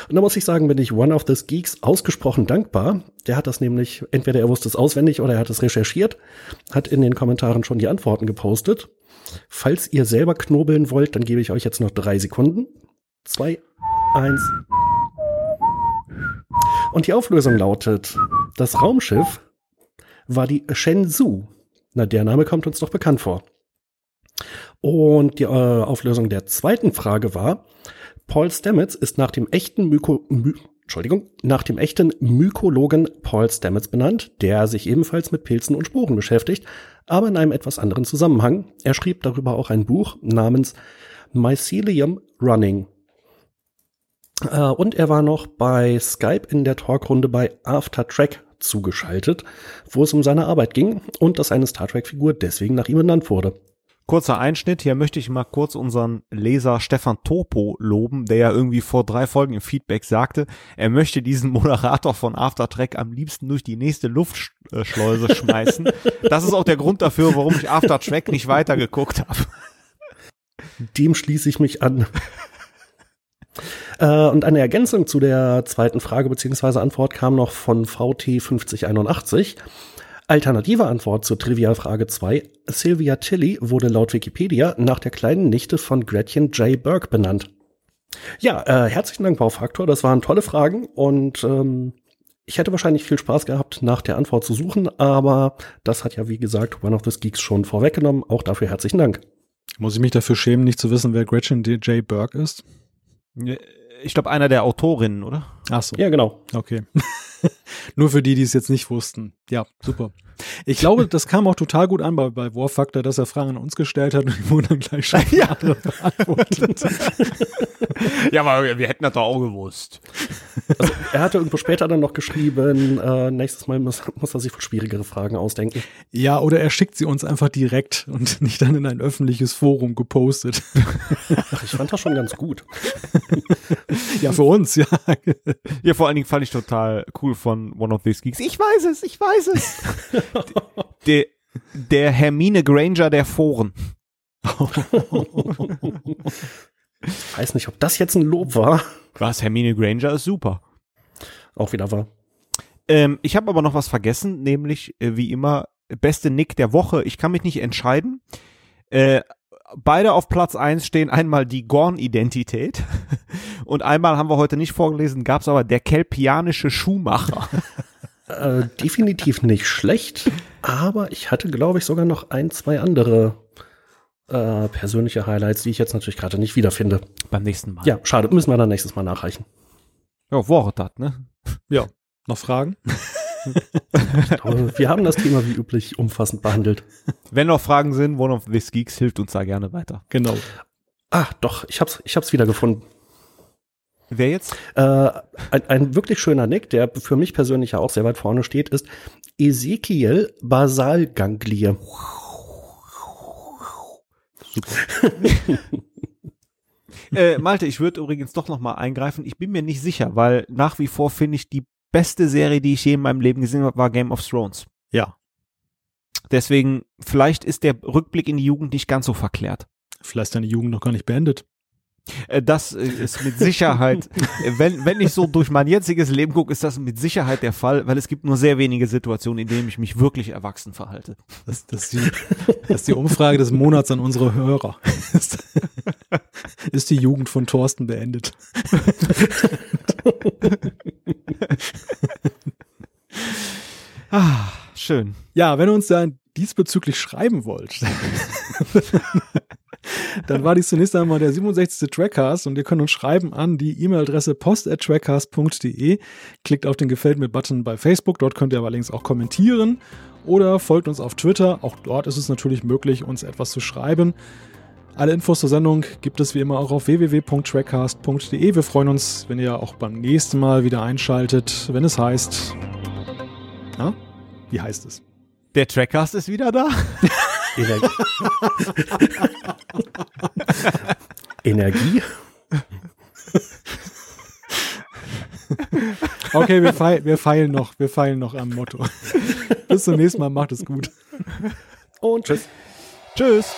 Und da muss ich sagen, bin ich One of the Geeks ausgesprochen dankbar. Der hat das nämlich, entweder er wusste es auswendig oder er hat es recherchiert, hat in den Kommentaren schon die Antworten gepostet. Falls ihr selber knobeln wollt, dann gebe ich euch jetzt noch drei Sekunden. Zwei, eins. Und die Auflösung lautet, das Raumschiff war die Shenzhou. Na, der Name kommt uns doch bekannt vor. Und die äh, Auflösung der zweiten Frage war, Paul Stamets ist nach dem echten Myko, My, Entschuldigung, nach dem echten Mykologen Paul Stamets benannt, der sich ebenfalls mit Pilzen und Sporen beschäftigt, aber in einem etwas anderen Zusammenhang. Er schrieb darüber auch ein Buch namens Mycelium Running. Äh, und er war noch bei Skype in der Talkrunde bei After Track zugeschaltet, wo es um seine Arbeit ging und dass eine Star Trek-Figur deswegen nach ihm benannt wurde. Kurzer Einschnitt, hier möchte ich mal kurz unseren Leser Stefan Topo loben, der ja irgendwie vor drei Folgen im Feedback sagte, er möchte diesen Moderator von Aftertrack am liebsten durch die nächste Luftschleuse schmeißen. Das ist auch der Grund dafür, warum ich Aftertrack nicht weitergeguckt habe. Dem schließe ich mich an. Äh, und eine Ergänzung zu der zweiten Frage bzw. Antwort kam noch von VT5081. Alternative Antwort zur Trivialfrage 2. Sylvia Tilly wurde laut Wikipedia nach der kleinen Nichte von Gretchen J. Burke benannt. Ja, äh, herzlichen Dank, Baufaktor. Das waren tolle Fragen und ähm, ich hätte wahrscheinlich viel Spaß gehabt, nach der Antwort zu suchen, aber das hat ja, wie gesagt, One of the Geeks schon vorweggenommen. Auch dafür herzlichen Dank. Muss ich mich dafür schämen, nicht zu wissen, wer Gretchen J. Burke ist? Ich glaube, einer der Autorinnen, oder? Ach so. Ja, genau. Okay. Nur für die, die es jetzt nicht wussten. Ja, super. Ich glaube, das kam auch total gut an bei, bei War Factor, dass er Fragen an uns gestellt hat und die wurden dann gleich schon ja. beantwortet. ja, aber wir hätten das doch auch gewusst. Also, er hatte irgendwo später dann noch geschrieben, äh, nächstes Mal muss, muss er sich für schwierigere Fragen ausdenken. Ja, oder er schickt sie uns einfach direkt und nicht dann in ein öffentliches Forum gepostet. Ach, ich fand das schon ganz gut. ja, für uns, ja. Ja, vor allen Dingen fand ich total cool von One of These Geeks. Ich weiß es, ich weiß es. der, der Hermine Granger der Foren. Ich weiß nicht, ob das jetzt ein Lob war. Was? Hermine Granger ist super. Auch wieder wahr. Ähm, ich habe aber noch was vergessen, nämlich äh, wie immer beste Nick der Woche. Ich kann mich nicht entscheiden. Äh, beide auf Platz eins stehen einmal die Gorn-Identität und einmal haben wir heute nicht vorgelesen, gab es aber der kelpianische Schuhmacher. Äh, definitiv nicht schlecht, aber ich hatte, glaube ich, sogar noch ein, zwei andere äh, persönliche Highlights, die ich jetzt natürlich gerade nicht wiederfinde. Beim nächsten Mal. Ja, schade, müssen wir dann nächstes Mal nachreichen. Ja, hat, ne? Ja. Noch Fragen? Wir haben das Thema wie üblich umfassend behandelt. Wenn noch Fragen sind, One of This Geeks hilft uns da gerne weiter. Genau. Ah, doch, ich hab's, ich hab's wieder gefunden. Wer jetzt? Äh, ein, ein wirklich schöner Nick, der für mich persönlich ja auch sehr weit vorne steht, ist Ezekiel Basalganglie. Super. äh, Malte, ich würde übrigens doch noch mal eingreifen. Ich bin mir nicht sicher, weil nach wie vor finde ich die beste Serie, die ich je in meinem Leben gesehen habe, war Game of Thrones. Ja. Deswegen, vielleicht ist der Rückblick in die Jugend nicht ganz so verklärt. Vielleicht ist deine Jugend noch gar nicht beendet. Äh, das äh, ist mit Sicherheit, wenn, wenn ich so durch mein jetziges Leben gucke, ist das mit Sicherheit der Fall, weil es gibt nur sehr wenige Situationen, in denen ich mich wirklich erwachsen verhalte. Das, das, ist, die, das ist die Umfrage des Monats an unsere Hörer. Ist, ist die Jugend von Thorsten beendet? ah, schön. Ja, wenn ihr uns da diesbezüglich schreiben wollt, Dann war dies zunächst einmal der 67. Trackcast und ihr könnt uns schreiben an die E-Mail-Adresse post.trackcast.de. Klickt auf den Gefällt mir-Button bei Facebook, dort könnt ihr aber links auch kommentieren oder folgt uns auf Twitter. Auch dort ist es natürlich möglich, uns etwas zu schreiben. Alle Infos zur Sendung gibt es wie immer auch auf www.trackcast.de. Wir freuen uns, wenn ihr auch beim nächsten Mal wieder einschaltet, wenn es heißt. Na? Wie heißt es? Der Trackcast ist wieder da. Energie. Energie. Okay, wir, feil, wir feilen noch, wir feilen noch am Motto. Bis zum nächsten Mal, macht es gut. Und tschüss. Tschüss.